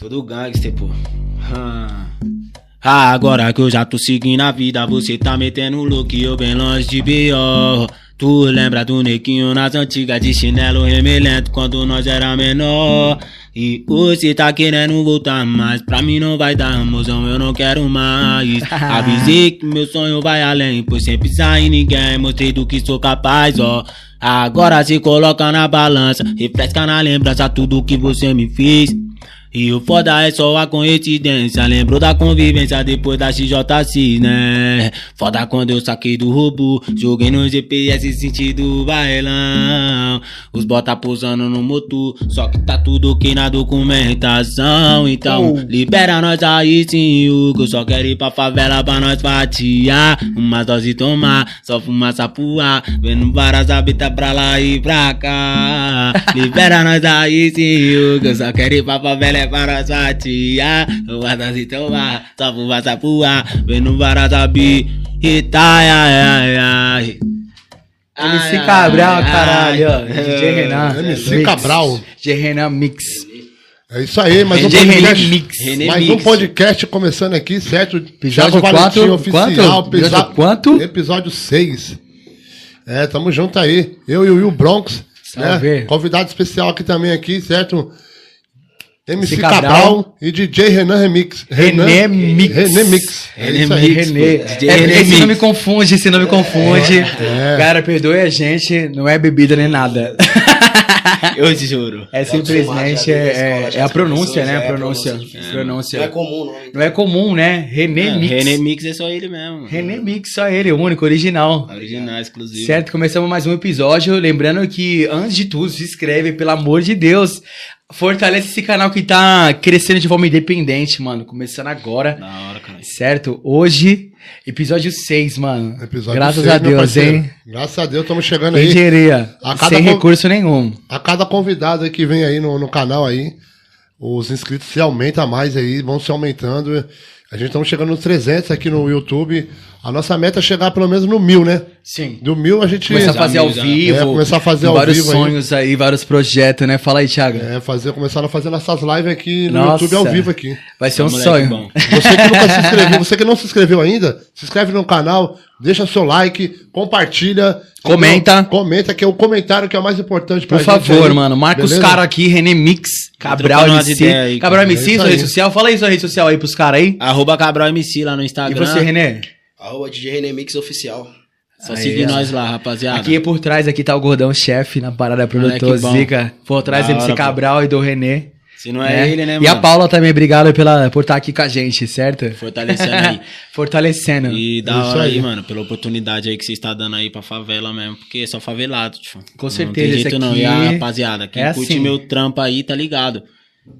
Todo gangster, pô. Ah. Ah, agora que eu já tô seguindo a vida, você tá metendo look eu bem longe de B.O. Tu lembra do nequinho nas antigas de chinelo remelento quando nós era menor? E hoje tá querendo voltar, mas pra mim não vai dar, mozão, eu não quero mais. Avisei que meu sonho vai além, pois sem pisar em ninguém, mostrei do que sou capaz, ó. Agora se coloca na balança, refresca na lembrança tudo que você me fez. E o foda é só a coincidência. Lembrou da convivência depois da XJC, né? Foda quando eu saquei do robô. Joguei no GPS sentido bailão. Os bota pousando no motor. Só que tá tudo ok na documentação. Então, libera nós aí sim, Hugo. Eu só quero ir pra favela pra nós fatiar. Uma dose tomar, só fumar sapuar. Vendo várias habitas pra lá e pra cá. Libera nós aí sim, Hugo. Eu só quero ir pra favela é para fatiar. Uma dose tomar, só fumar sapuar. Vendo várias habitas. Ai, ai, ai. MC Cabral, caralho. ó. DJ Renan. MC Mix. Cabral. DJ Renan Mix. É isso aí, mais um podcast. Mix. Mais um podcast começando aqui, certo? Episódio quatro, oficial. quanto? Episódio quanto? Episódio 6. É, tamo junto aí. Eu e o Will Bronx. Né? Convidado especial aqui também aqui, certo? MC Cabral, Cabral. e DJ Renan Remix. René Mix. René Mix. É René isso aí. Mix. René. DJ É, René esse Mix. nome confunde, esse nome confunde. é. Cara, perdoe a gente, não é bebida nem nada. Eu te juro. É simplesmente é, a escola, é, já é a pronúncia, né? é A pronúncia. pronúncia. pronúncia. Não é comum, não. Não é comum, né? René É, Mix. René Mix é só ele mesmo. René Mix, só ele, o único, original. Original, exclusivo. Certo, começamos mais um episódio. Lembrando que, antes de tudo, se inscreve, pelo amor de Deus. Fortalece esse canal que tá crescendo de forma independente, mano. Começando agora. Da hora, cara. Certo? Hoje, episódio 6, mano. Episódio Graças a Deus, hein? Graças a Deus, estamos chegando Quem aí. diria? Sem recurso nenhum. A cada convidado que vem aí no, no canal aí, os inscritos se aumentam mais aí, vão se aumentando. A gente estamos chegando nos 300 aqui no YouTube. A nossa meta é chegar pelo menos no mil, né? Sim. Do mil a gente Começar a fazer ao né? vivo. É, começar a fazer ao vários vivo aí. sonhos aí. vários projetos, né? Fala aí, Thiago. é, fazer, começar a fazer nossas lives aqui no Nossa. YouTube ao vivo aqui. Vai ser um Moleque sonho. bom. Você que nunca se inscreveu, você que não se inscreveu ainda, se inscreve no canal, deixa seu like, compartilha. Comenta. Comenta, que é o comentário que é o mais importante pra Por gente favor, aí. mano. Marca os Beleza? caras aqui, René Mix, Cabral MC. aí, Cabral. É MC, isso sua aí. rede social. Fala aí sua rede social aí pros caras aí. Arroba Cabral MC lá no E Instagram. você, René? Arroba DJ René Mix Oficial. Só Aí, seguir ó. nós lá, rapaziada. Aqui por trás aqui tá o Gordão Chefe na parada produtor Moleque. Zica. Por trás Da MC hora, pô. Cabral e do René. Se não é ele, né, E a mano? Paula também, obrigado pela, por estar aqui com a gente, certo? Fortalecendo aí. Fortalecendo. E da Isso hora aí, aí. mano, pela oportunidade aí que você está dando aí pra favela mesmo, porque é só favelado, tipo. Com Não certeza, tem esse jeito não. E a rapaziada, quem é curte assim. meu trampo aí, tá ligado?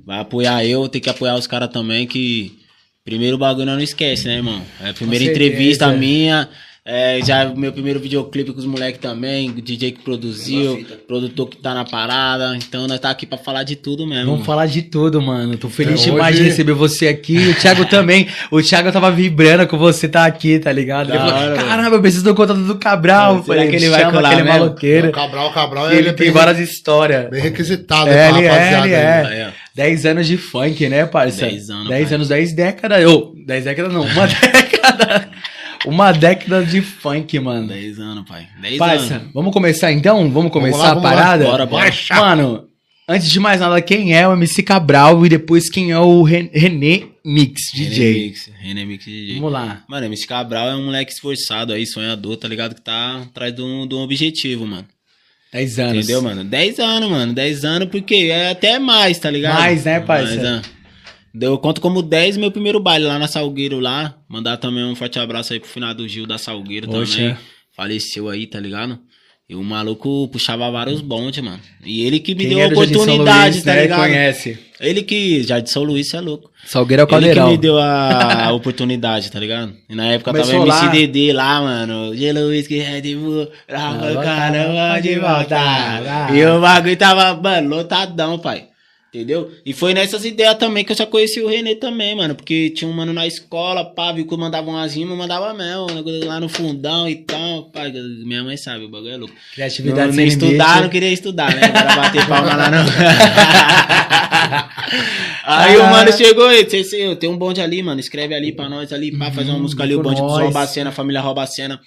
Vai apoiar eu, tem que apoiar os caras também, que primeiro bagulho não esquece, né, irmão? É a primeira certeza. entrevista minha, é, já meu primeiro videoclipe com os moleques também, o DJ que produziu, produtor que tá na parada, então nós tá aqui pra falar de tudo mesmo. Vamos mano. falar de tudo, mano. Tô feliz É, demais hoje- de receber você aqui. O Thiago também. O Thiago tava vibrando com você tá aqui, tá ligado? Ele falou, Caramba, eu preciso do contato do Cabral. Será Falei, que ele vai colar aquele mesmo? maloqueiro. O Cabral, o Cabral, Que ele é tem bem, várias histórias. bem requisitado É, ele é, rapaziada ele aí. é. Aí, ó. 10 anos de funk, né, parça? 10 anos, 10 pai. anos, 10 décadas. Ô, 10 décadas não, uma década. Uma década de funk, mano. 10 anos, pai. 10 Parça, anos. vamos começar então? Vamos começar lá, vamos a lá. parada? Bora, bora. Mano, antes de mais nada, quem é o MC Cabral e depois quem é o Ren- René Mix DJ? Remix, Remix DJ. Vamos lá. Mano, MC Cabral é um moleque esforçado aí, sonhador, tá ligado? Que tá atrás de um, de um objetivo, mano. 10 anos. Entendeu, mano? 10 anos, mano. 10 anos porque é até mais, tá ligado? Mais, né, parça? Mais, é. Deu, eu conto como 10 meu primeiro baile lá na Salgueiro lá. Mandar também um forte abraço aí pro final do Gil da Salgueiro Poxa. também. Faleceu aí, tá ligado? E o maluco puxava vários bondes, mano. E ele que me Quem deu a oportunidade, Luís, tá né, ligado? conhece. Ele que, já de São Luís, é louco. Salgueiro é o Ele que caldeirão. me deu a, oportunidade, tá ligado? E na época Começou tava lá. MCDD lá, mano. Gelo, whisky, Red Bull, caramba, de voltar. E o bagulho tava, mano, lotadão, pai. Entendeu? E foi nessas ideias também que eu já conheci o Renê também, mano. Porque tinha um mano na escola, pá, viu que eu mandava umas rimas, mandava mesmo. negócio Lá no fundão e tal, pai. Minha mãe sabe, o bagulho é louco. Criatividade não, sem nem estudar, não queria estudar, né? Não era bater palma lá, não. Aí o Ah. mano chegou e disse assim, tem um bonde ali, mano, escreve ali pra nós ali, pá, fazer uma música ali, o bonde nós. Robacena, família Robacena.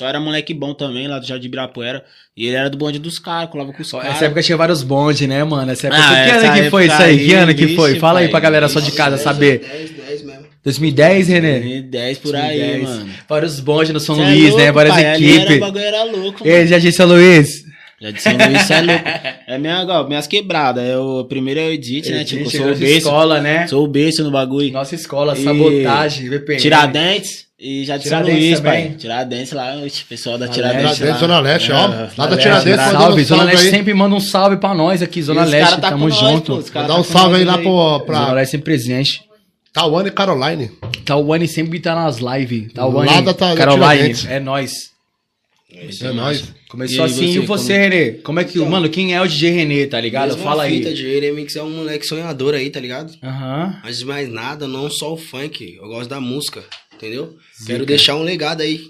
Só era moleque bom também, lá do Jardim Ibirapuera. E ele era do bonde dos caras, colava com os caras. Essa época tinha vários bondes, né, mano? Essa época. Ah, que ano essa que foi isso aí? Que aí, ano que foi? Fala aí pra galera só de casa 10, saber. 10, 10 mesmo. 2010, Renê? 2010 por aí, 2010. mano. Vários bondes no São Cê é Luís, louco, né? Várias pai, Era, o equipes. bagulho era louco, E aí, mano. já disse São Luís? Já São Luís, é louco. É minha, ó, minhas quebradas. É o primeiro é o Edit, né? Tipo, sou o berço. escola, né? Sou o berço no bagulho. Nossa escola, E sabotagem, VPN. Tiradentes e já de São Tiradentes Luís, também. pai. Tiradentes lá, oxe, pessoal da. Tiradentes. Tiradentes, lá. Zona Leste, ó. É, Lá da Tiradentes, mandando salve. um Zona Leste aí. sempre manda um salve pra nós aqui, Zona E Leste. tá Tamo nós, junto. pô, Dá tá um salve nós aí lá aí. pro, Zona pra Leste sempre presente. Tawane e Caroline. Tawane sempre tá nas lives. Tawane, Lá da- da Caroline, é nóis. É nóis. Começou E assim. E você, você, como- Renê? Como é que. Mano, quem é o DJ Renê, tá ligado? Fala fita aí. de Remix é um moleque sonhador aí, tá ligado? Aham. Mas de mais nada, não só o funk. Eu gosto da música, entendeu? Quero deixar um legado aí.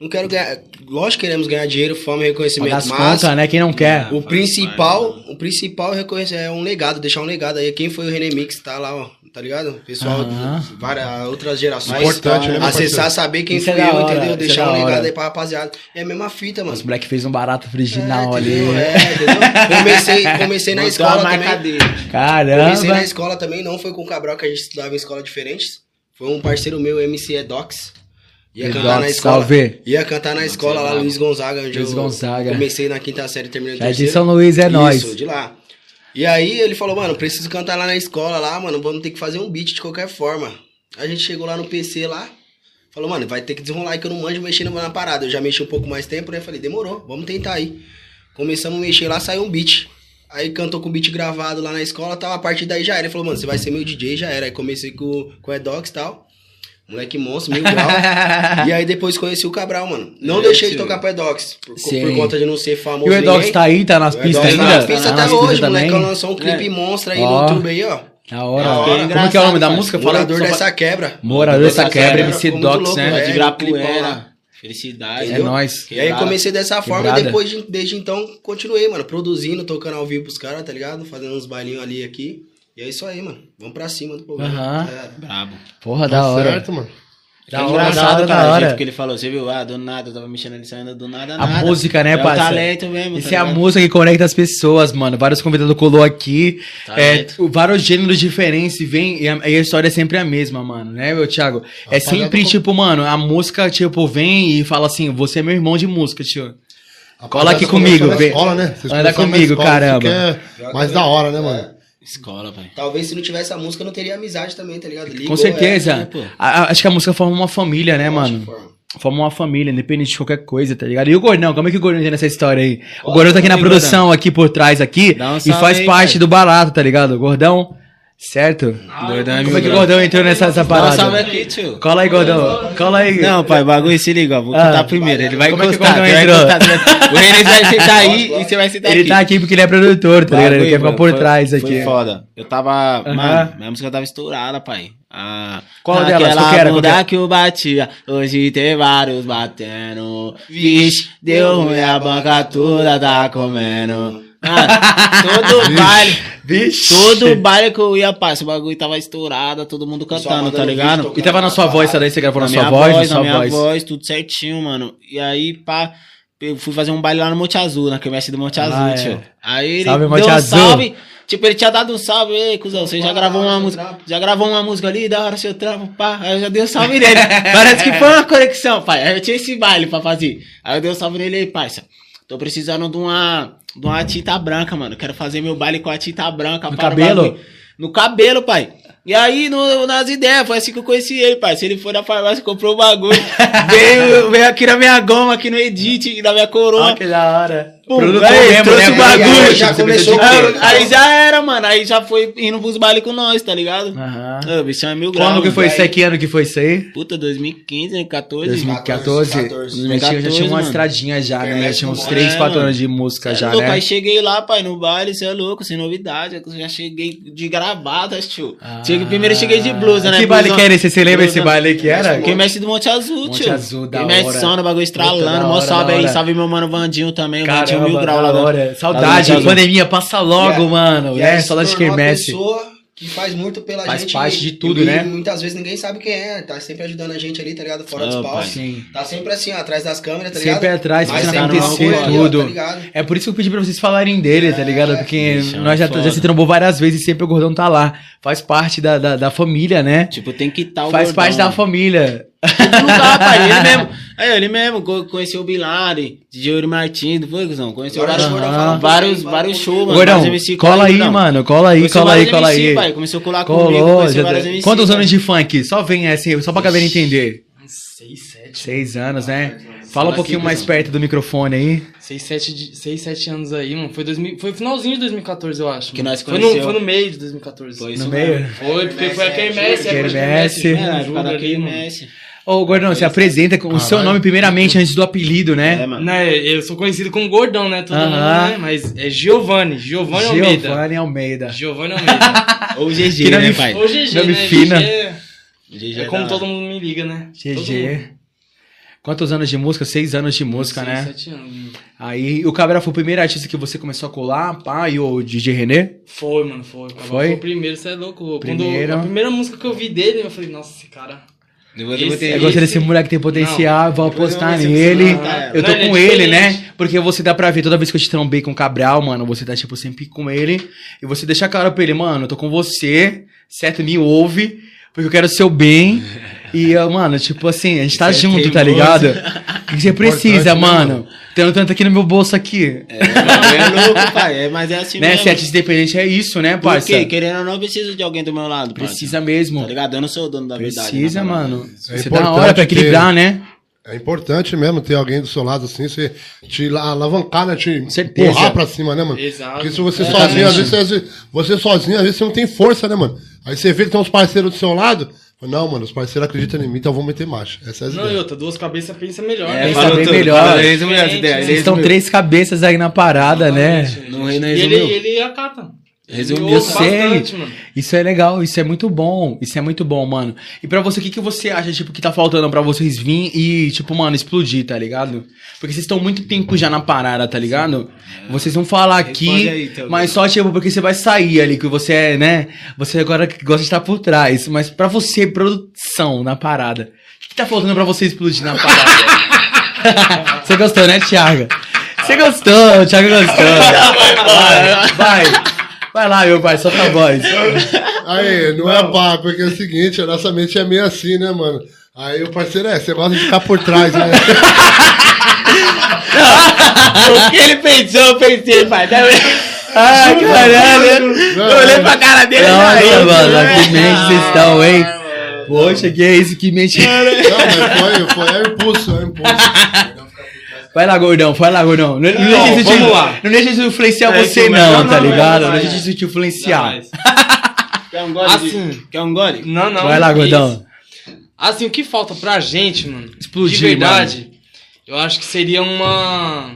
Não quero ganhar. Lógico que queremos ganhar dinheiro, fama e reconhecimento, as mas contas, né? Quem não quer. o principal, o principal é reconhecer, é um legado, deixar um legado aí. Quem foi o Renemix, tá lá, ó. Tá ligado? Pessoal, Aham. várias outras gerações. Importante, né, Acessar, saber quem Isso é eu, hora, entendeu? é Deixar da um legado aí pra rapaziada. É a mesma fita, mano. Os moleque fez um barato original É, ali. É, entendeu? Comecei, comecei na Botou escola também. dele. Comecei na Caramba. escola também, não foi com o Cabral que a gente estudava em escola diferentes. Foi um parceiro meu, MC Edox. Ia Edox, cantar na escola. salve. Ia cantar na escola lá. Luiz Gonzaga, onde Luiz eu Gonzaga. comecei na quinta série terminei no É de terceiro. São Luís, é Isso, nóis. de lá. E aí ele falou, mano, preciso cantar lá na escola lá, mano, vamos ter que fazer um beat de qualquer forma. A gente chegou lá no PC lá, falou, mano, vai ter que desenrolar aí que eu não manjo mexendo na parada. Eu já mexi um pouco mais tempo, né? Falei, demorou, vamos tentar aí. Começamos a mexer lá, saiu um beat. Aí cantou com o beat gravado lá na escola, tal, a partir daí já era. Ele falou, mano, você vai ser meu DJ, já era. Aí comecei com, com o Edox e tal. Moleque monstro, mil grau. e aí depois conheci o Cabral, mano. Não É, deixei de tocar pro Edox, por, por conta de não ser famoso E o Edox tá aí, tá nas pistas Edox ainda? tá nas pistas Tá até nas hoje, moleque. também? lançou um clipe É. monstro aí Ó. no YouTube aí, ó. Da hora. Da hora. Como que é o nome da música? Fala Morador pra- dessa quebra. Morador dessa quebra, quebra, MC Docs, né? de É, Ibirapuera. Felicidade. É Entendeu? nóis. E aí comecei dessa forma e depois de- desde então continuei, mano, produzindo, tocando ao vivo pros caras, tá ligado? Fazendo uns bailinhos ali aqui. E é isso aí, mano. Vamos pra cima do programa. Aham. É. Brabo. Porra, da Tá hora. certo, mano. Da é hora, engraçado, da hora, cara, da o hora. jeito que ele falou, você viu? Ah, do nada, eu tava mexendo ali saindo do nada, A nada. música, né, é parça? o talento mesmo, Isso tá é a música que conecta as pessoas, mano. Vários convidados colou aqui. É, vários gêneros diferentes e vem. E a, e a história é sempre a mesma, mano, né, meu Thiago? É sempre, com- tipo, mano, a música, tipo, vem e fala assim: você é meu irmão de música, tio. Cola aqui comigo, escola, né? Vocês Anda comigo, escola, caramba. é mais da hora, né, mano? Escola, pai. Talvez se não tivesse a música, eu não teria amizade também, tá ligado? Ligou, Com certeza. é, pô. A- a- acho que a música forma uma família, né, é, mano? forma. Forma uma família, independente de qualquer coisa, tá ligado? E o Gordão, como é que o Gordão tem nessa história aí? O Gordão tá aqui na produção, aqui por trás, aqui, um e faz aí, parte do barato, tá ligado? O Gordão, certo? Gordão é Como é que o. Gordão entrou nessa essa Dá um parada? salve aqui, tio. Cola aí, Gordão. Cola aí. Não, pai, bagulho, se liga, ó, vou Ah. contar primeiro. Ele vai Como é que o encostar, vai entrou? encostar. O René vai sentar aí e você vai sentar Ele aqui. tá aqui porque ele é produtor, tá ligado? Ele quer ficar por foi- trás Foi aqui. foda. Eu tava. Aham. Mano, minha música tava estourada, pai. Ah, Qual delas? aquela Qual que era? Qual que era? que eu batia, hoje tem vários batendo. Vixe, deu ruim, a banca toda tá comendo. Ah, todo baile, Vixe. todo baile que eu ia, pai, esse bagulho tava estourado, todo mundo cantando, tá ligado? E tava na sua voz, tá daí? Você gravou na, Na sua voz, voz, na minha voz. voz, tudo certinho, mano. E aí, pá, eu fui fazer um baile lá no Monte Azul, na quermesse do Monte Azul, Ah, é. tio. Aí ele Salve, deu Monte um Azul. salve. Tipo, ele tinha dado um salve, ei, cuzão, você já gravou uma música, já gravou uma música ali, da hora seu trampo, pá. Aí eu já dei um salve nele. Parece que foi uma conexão, pai. Aí eu tinha esse baile pra fazer. Aí eu dei um salve nele aí, parça. Tô precisando de uma, de uma tinta branca, mano. Quero fazer meu baile com a tinta branca. No cabelo? No cabelo, pai. E aí, no- nas ideias, foi assim que eu conheci ele, pai. Se ele foi na farmácia, comprou o bagulho. veio, veio aqui na minha goma, aqui no Edit, na minha coroa. Ó, que da hora. Pum, Produtor aí, mesmo, trouxe né? o bagulho, Você já começou? Aí, aí já era, mano. Aí já foi indo pros bailes com nós, tá ligado? Aham. Ah, bichão é mil graus. Quando que foi isso aí? Que ano que foi isso aí? Puta, 2015, 14. 2014. 14. Já tinha- já tinha uma mano. estradinha já, né? Já Internet tinha uns não 3, é, 4 mano. anos de música é já, né? Aí cheguei lá, pai, no baile, você é louco, sem novidade. Eu já cheguei de gravatas, tio. Cheguei- primeiro eu cheguei de blusa, né? Ah. Que baile que era esse? Você lembra esse baile que era? Quem mexe do Monte Azul, Monte tio. Azul, da Quem mexe hora. som no bagulho estralando. Mó hora, salve aí, hora. salve meu mano Vandinho também. o Vandinho Caramba, Mil Grau da lá hora. do Saudade, Azul. pandemia, passa logo, mano, E né? aí se Saudade de quermesse. pessoa que faz muito pela Faz gente. parte de tudo, e né? Muitas vezes ninguém sabe quem é, tá sempre ajudando a gente ali, tá ligado? Fora Ah, dos. Sim. Tá sempre assim, ó, atrás das câmeras, tá ligado? Sempre atrás, Mas fazendo sempre acontecer apoio ali, ó, tudo. tá? É por isso que eu pedi pra vocês falarem dele, tá ligado? Porque bichão, nós já, já se trombou várias vezes e sempre o Gordão tá lá. Faz parte da, da, da família, né? Tipo, tem que estar o Faz gordão, parte da família. Não dá, pai. Ele mesmo. Aí, ele mesmo co- conheceu o Bilari, DJ Yuri Martins, não foi, Guzão? Conheceu Agora vários, deixa eu Aham. falar um vários, vários shows, mano. Gordão, vários MC, cola aí, Gordão. mano. Cola aí, cola aí, cola MC, aí. pai. Começou a colar comigo, Colou. conheceu já- vários MC, Quantos pai. anos de funk? Só vem assim, só pra galera entender. Seis, sete. Seis anos, né? Fala um pouquinho mais perto do microfone aí. Seis, sete, de- seis, sete anos aí, mano. Foi, 2000, foi finalzinho de 2014, eu acho. Que mano. nós foi, no, foi no meio de 2014. Foi No isso meio. mesmo. Foi, porque foi a a Kermesse. Kermesse, É, ali, mano. KMS. Ô, Gordão, se apresenta com o seu nome primeiramente antes do apelido, É, né? mano. Né, eu sou conhecido como Gordão, né? Todo mundo, né? Mas é Giovanni, Giovanni Almeida. Giovanni Almeida. Giovanni Almeida. Ou GG, né, pai? Ou GG, Nome né? fina. GG é, GG é como da todo mundo me liga, né? GG. Quantos anos de música? Seis anos de música, Seis, né? sete anos. Aí o Cabra foi o primeiro artista que você começou a colar, pá, e o DJ René? Foi, mano, foi. Agora Foi? Foi o primeiro, você é louco. Primeiro. Quando, a primeira música que eu vi dele, eu falei, nossa, esse cara. Esse- eu vou Eu ter- gostei desse moleque tem potencial, vou depois eu apostar vou nele. decepcionar, Eu tô Não, ele é com ele, né? Porque você dá pra ver toda vez que eu te trombei com o Cabral, mano, você tá, tipo, sempre com ele. E você deixa cara pra ele, mano, eu tô com você, certo? Me ouve, porque eu quero o seu bem. E, mano, tipo assim, a gente tá Você é junto, tá ligado? O que você precisa, né, mano? Tendo tanto aqui no meu bolso aqui. É, mano, é louco, pai. É, mas é assim né? mesmo. Artista independente é isso, né, Por parça? quê? Querendo ou não, eu preciso de alguém do meu lado, parça. Precisa mesmo. Tá ligado? Eu não sou o dono da verdade. Precisa, né, parada? mano. É Você dá hora importante pra equilibrar, ter- né? É importante mesmo ter alguém do seu lado assim, você te la- alavancar, né? Te certeza. empurrar pra cima, né, mano? Exato. Porque se você Exatamente. sozinho, às vezes, você, você sozinho, às vezes você não tem força, né, mano? Aí você vê que tem uns parceiros do seu lado, não, mano, os parceiros acreditam em mim, então eu vou meter marcha. Essa é a Não, e ideia. outra, duas cabeças pensa melhor. É, Pensa falou bem melhor. Gente, ideia, Vocês estão três cabeças aí na parada, né? Não, não E ele, resumiu. ele acata. Resumiu. Eu sei. bastante. Isso é legal, isso é muito bom. Isso é muito bom, mano. E pra você, o que, que você acha, tipo, que tá faltando pra vocês virem e, tipo, mano, explodir, tá ligado? Porque vocês estão muito tempo já na parada, tá ligado? Vocês vão falar aqui, aí, mas só, tipo, porque você vai sair ali, que você é, né? Você agora gosta de estar por trás. Mas pra você, produção na parada, o que, que tá faltando pra você explodir na parada? você gostou, né, Thiago? Você gostou, o Thiago gostou. Vai, vai. Vai lá, meu pai, solta a voz. Aí, não é papo, porque é o seguinte, a nossa mente é meio assim, né, mano? Aí o parceiro é, você gosta de ficar por trás, né? O que ele pensou, eu pensei, pai. Tá? Ai, caralho. Eu olhei pra cara dele. Nossa, aí, mano, né? que mente vocês estão, hein? Poxa, que é isso, que mente. Não, mas foi, foi é o impulso, é o impulso. Vai lá, gordão, vai lá, gordão. Não, não Não, deixa isso te, não deixa isso influenciar É, você, não, não, tá não, ligado? não, Não não, deixa isso te influenciar. Quer um gole? Assim. de- Quer um gole? Não, não. Vai lá, gordão. isso. Assim, o que falta pra gente, mano, Explodir, de verdade, eu acho que seria uma...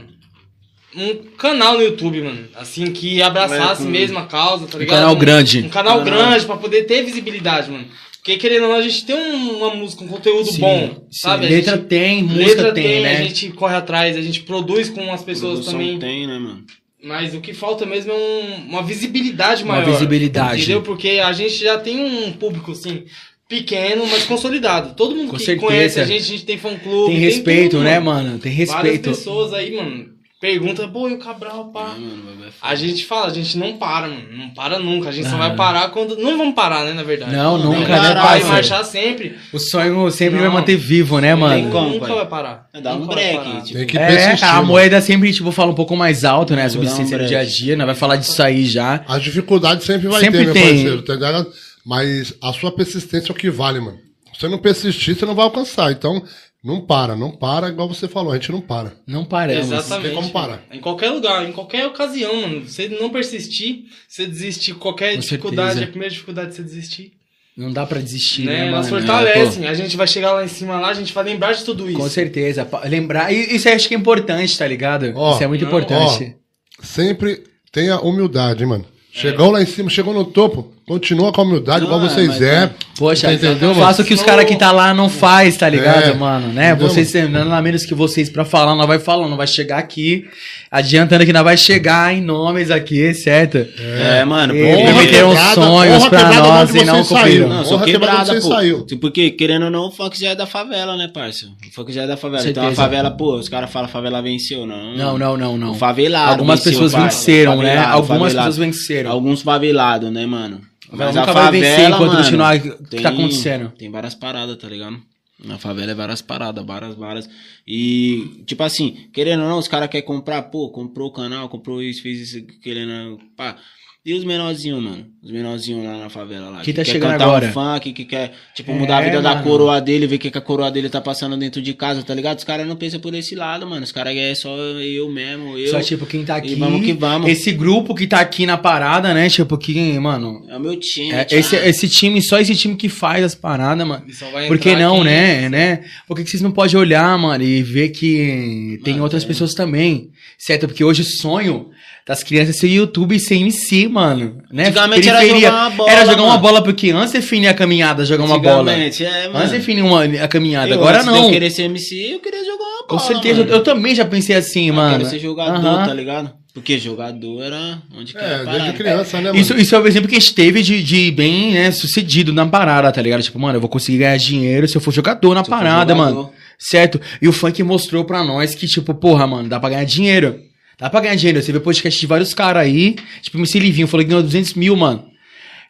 Um canal no YouTube, mano. Assim, que abraçasse com- mesmo a causa, tá Um ligado? canal grande. Um canal Canal. grande pra poder ter visibilidade, mano. Porque, querendo ou não, a gente tem um- uma música, um conteúdo Sim, bom, sim. sabe? A Letra gente- tem, música letra tem, né? a gente corre atrás, a gente produz com as pessoas Produção também. tem, né, mano? Mas o que falta mesmo é um- uma visibilidade Uma maior. visibilidade. Entendeu? Porque a gente já tem um público, assim, pequeno, mas consolidado. Todo mundo Com que certeza. conhece a gente, a gente tem fã-clube. Tem respeito, tudo, né, mano? Tem Várias respeito. pessoas aí, mano, perguntam, pô, e o Cabral, pá? É, mano, é. A gente fala, a gente não para, mano. Não para nunca. A gente só Ah. vai parar quando. Não vamos parar, né, na verdade. Não, Não nunca, vai né, parar, vai parceiro? marchar sempre. O sonho sempre Não. vai manter vivo, né, Tem mano? como, nunca pai. vai parar. Dá um vai break, tipo. Tem que É, persistir. a mano. moeda sempre, tipo, fala um pouco mais alto, né? A dar um subsistência do dia a dia, né? Vai falar disso aí já. As dificuldades sempre vai Sempre ter, meu tem. parceiro, tá ligado? Mas a sua persistência é o que vale, mano. Se você não persistir, você não vai alcançar. Então, não para, não para, igual você falou, a gente não para. Não paramos. Exatamente. tem como parar. Em qualquer lugar, em qualquer ocasião, mano. Você não persistir, você desistir, qualquer Com dificuldade, certeza. a primeira dificuldade é você desistir. Não dá pra desistir, né? né, Elas fortalecem. a gente vai chegar lá em cima lá, a gente vai lembrar de tudo isso. Com certeza. Lembrar. e Isso eu acho que é importante, tá ligado? Ó, isso é muito não, importante. Sempre tenha humildade, mano. Chegou lá em cima, chegou no topo. Continua com a humildade, igual Não, vocês mas é. Poxa, Você entendeu, mano? faça o que os caras que tá lá não faz, tá ligado, É, mano? Né? entendeu, Vocês, nada menos que vocês pra falar, não vai falar, não vai chegar aqui, adiantando que não vai chegar em nomes aqui, certo? É, mano, porque- Honra prometeram quebrada, sonhos pra nós e não cumpriram. Não, sou Honra quebrada pô. saiu. Porque, querendo ou não, o funk já é da favela, né, parceiro? O funk já é da favela. Então a Certeza. favela, pô, os caras falam favela venceu, não. Não, não, não, O não. favelado. Algumas venceu, pessoas parça. venceram, né? Favelado, Algumas favelado. pessoas venceram. Alguns favelados, né, mano? Mas nunca a vai vencer favela, enquanto mano, continuar o que tem- tá acontecendo. Tem várias paradas, tá ligado? Na favela é várias paradas, várias, várias. E, tipo assim, querendo ou não, os caras querem comprar, pô, comprou o canal, comprou isso, fez isso, querendo. Pá. E os menorzinhos, mano? Os menorzinhos lá na favela lá. Que tá quer chegando cantar agora. um funk, que quer, tipo, É, mudar a vida da mano. coroa dele, ver o que, que a coroa dele tá passando dentro de casa, tá ligado? Os caras não pensam por esse lado, mano. Os caras é só eu mesmo, eu. Só, tipo, quem tá E aqui. vamos que vamos. Esse grupo que tá aqui na parada, né? Tipo, que, mano. É o meu time. é- esse, esse time, só esse time que faz as paradas, mano. Só vai Por que não, aqui- né? né? Por que, que vocês não podem olhar, mano, e ver que tem Mano, outras é. pessoas também? Certo? Porque hoje o sonho das crianças ser YouTube e ser MC, mano. Né? Antigamente era Periferia. jogar uma bola, Era jogar uma mano. bola, porque antes definir a caminhada, jogar uma bola. É, mano. Antes definir uma, a caminhada. Eu, Agora antes de eu não. querer ser MC, eu queria jogar uma bola. Com certeza. mano. Eu também já pensei assim, Eu mano. quero ser jogador, tá ligado? Porque jogador era onde que É, era desde criança, né, mano? Isso, isso é o exemplo que a gente teve de, de bem né, sucedido na parada, tá ligado? Tipo, mano, eu vou conseguir ganhar dinheiro se eu for jogador na Se eu parada, jogador. mano. Certo? E o funk mostrou pra nós que, tipo, porra, mano, dá pra ganhar dinheiro. Dá pra ganhar dinheiro. Você vê podcast de vários caras aí, tipo, MC Livinho falou que ganhou 200 mil, mano.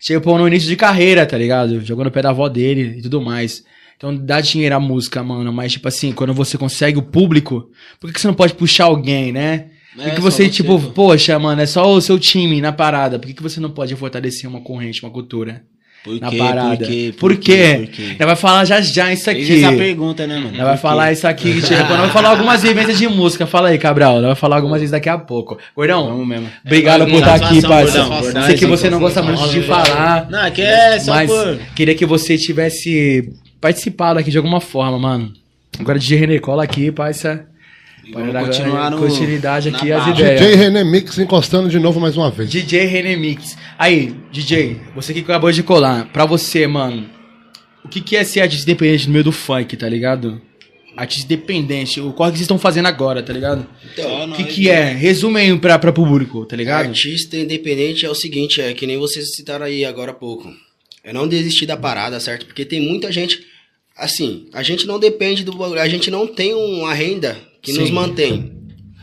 Tipo, no início de carreira, tá ligado? Jogou no pé da avó dele e tudo mais. Então dá dinheiro à música, mano. Mas, tipo assim, quando você consegue o público, por que, que você não pode puxar alguém, né? Por que, É, você, tipo, poxa, mano, é só o seu time na parada. Por que, que você não pode fortalecer uma corrente, uma cultura? Por na quê? parada. Por quê? Por quê? Por quê? Ela vai falar já já isso Fez aqui. essa pergunta, né, mano? Ela vai falar quê? isso aqui. Tipo, ela vai falar algumas vivências de música. Fala aí, Cabral. Ela vai falar algumas vezes daqui a pouco. Gordão, Vamos mesmo. obrigado É, por estar aqui, parceiro. Sei que você não gosta satisfação. muito de falar. Não, que é só Mas por... queria que você tivesse participado aqui de alguma forma, mano. Agora DJ René, cola aqui, parça. Vamos Para continuar dar no- continuidade aqui as ideias. DJ René Mix encostando de novo mais uma vez. DJ René Mix. Aí, DJ, você que acabou de colar, pra você, mano, o que, que é ser artista independente no meio do funk, tá ligado? Artista independente, o corre que vocês estão fazendo agora, tá ligado? Só O que, que é? Resume aí pra, pra público, tá ligado? Artista independente é o seguinte, é que nem vocês citaram aí agora há pouco. É não desistir da parada, certo? Porque tem muita gente. Assim, a gente não depende do bagulho, a gente não tem uma renda que Sim. nos mantém.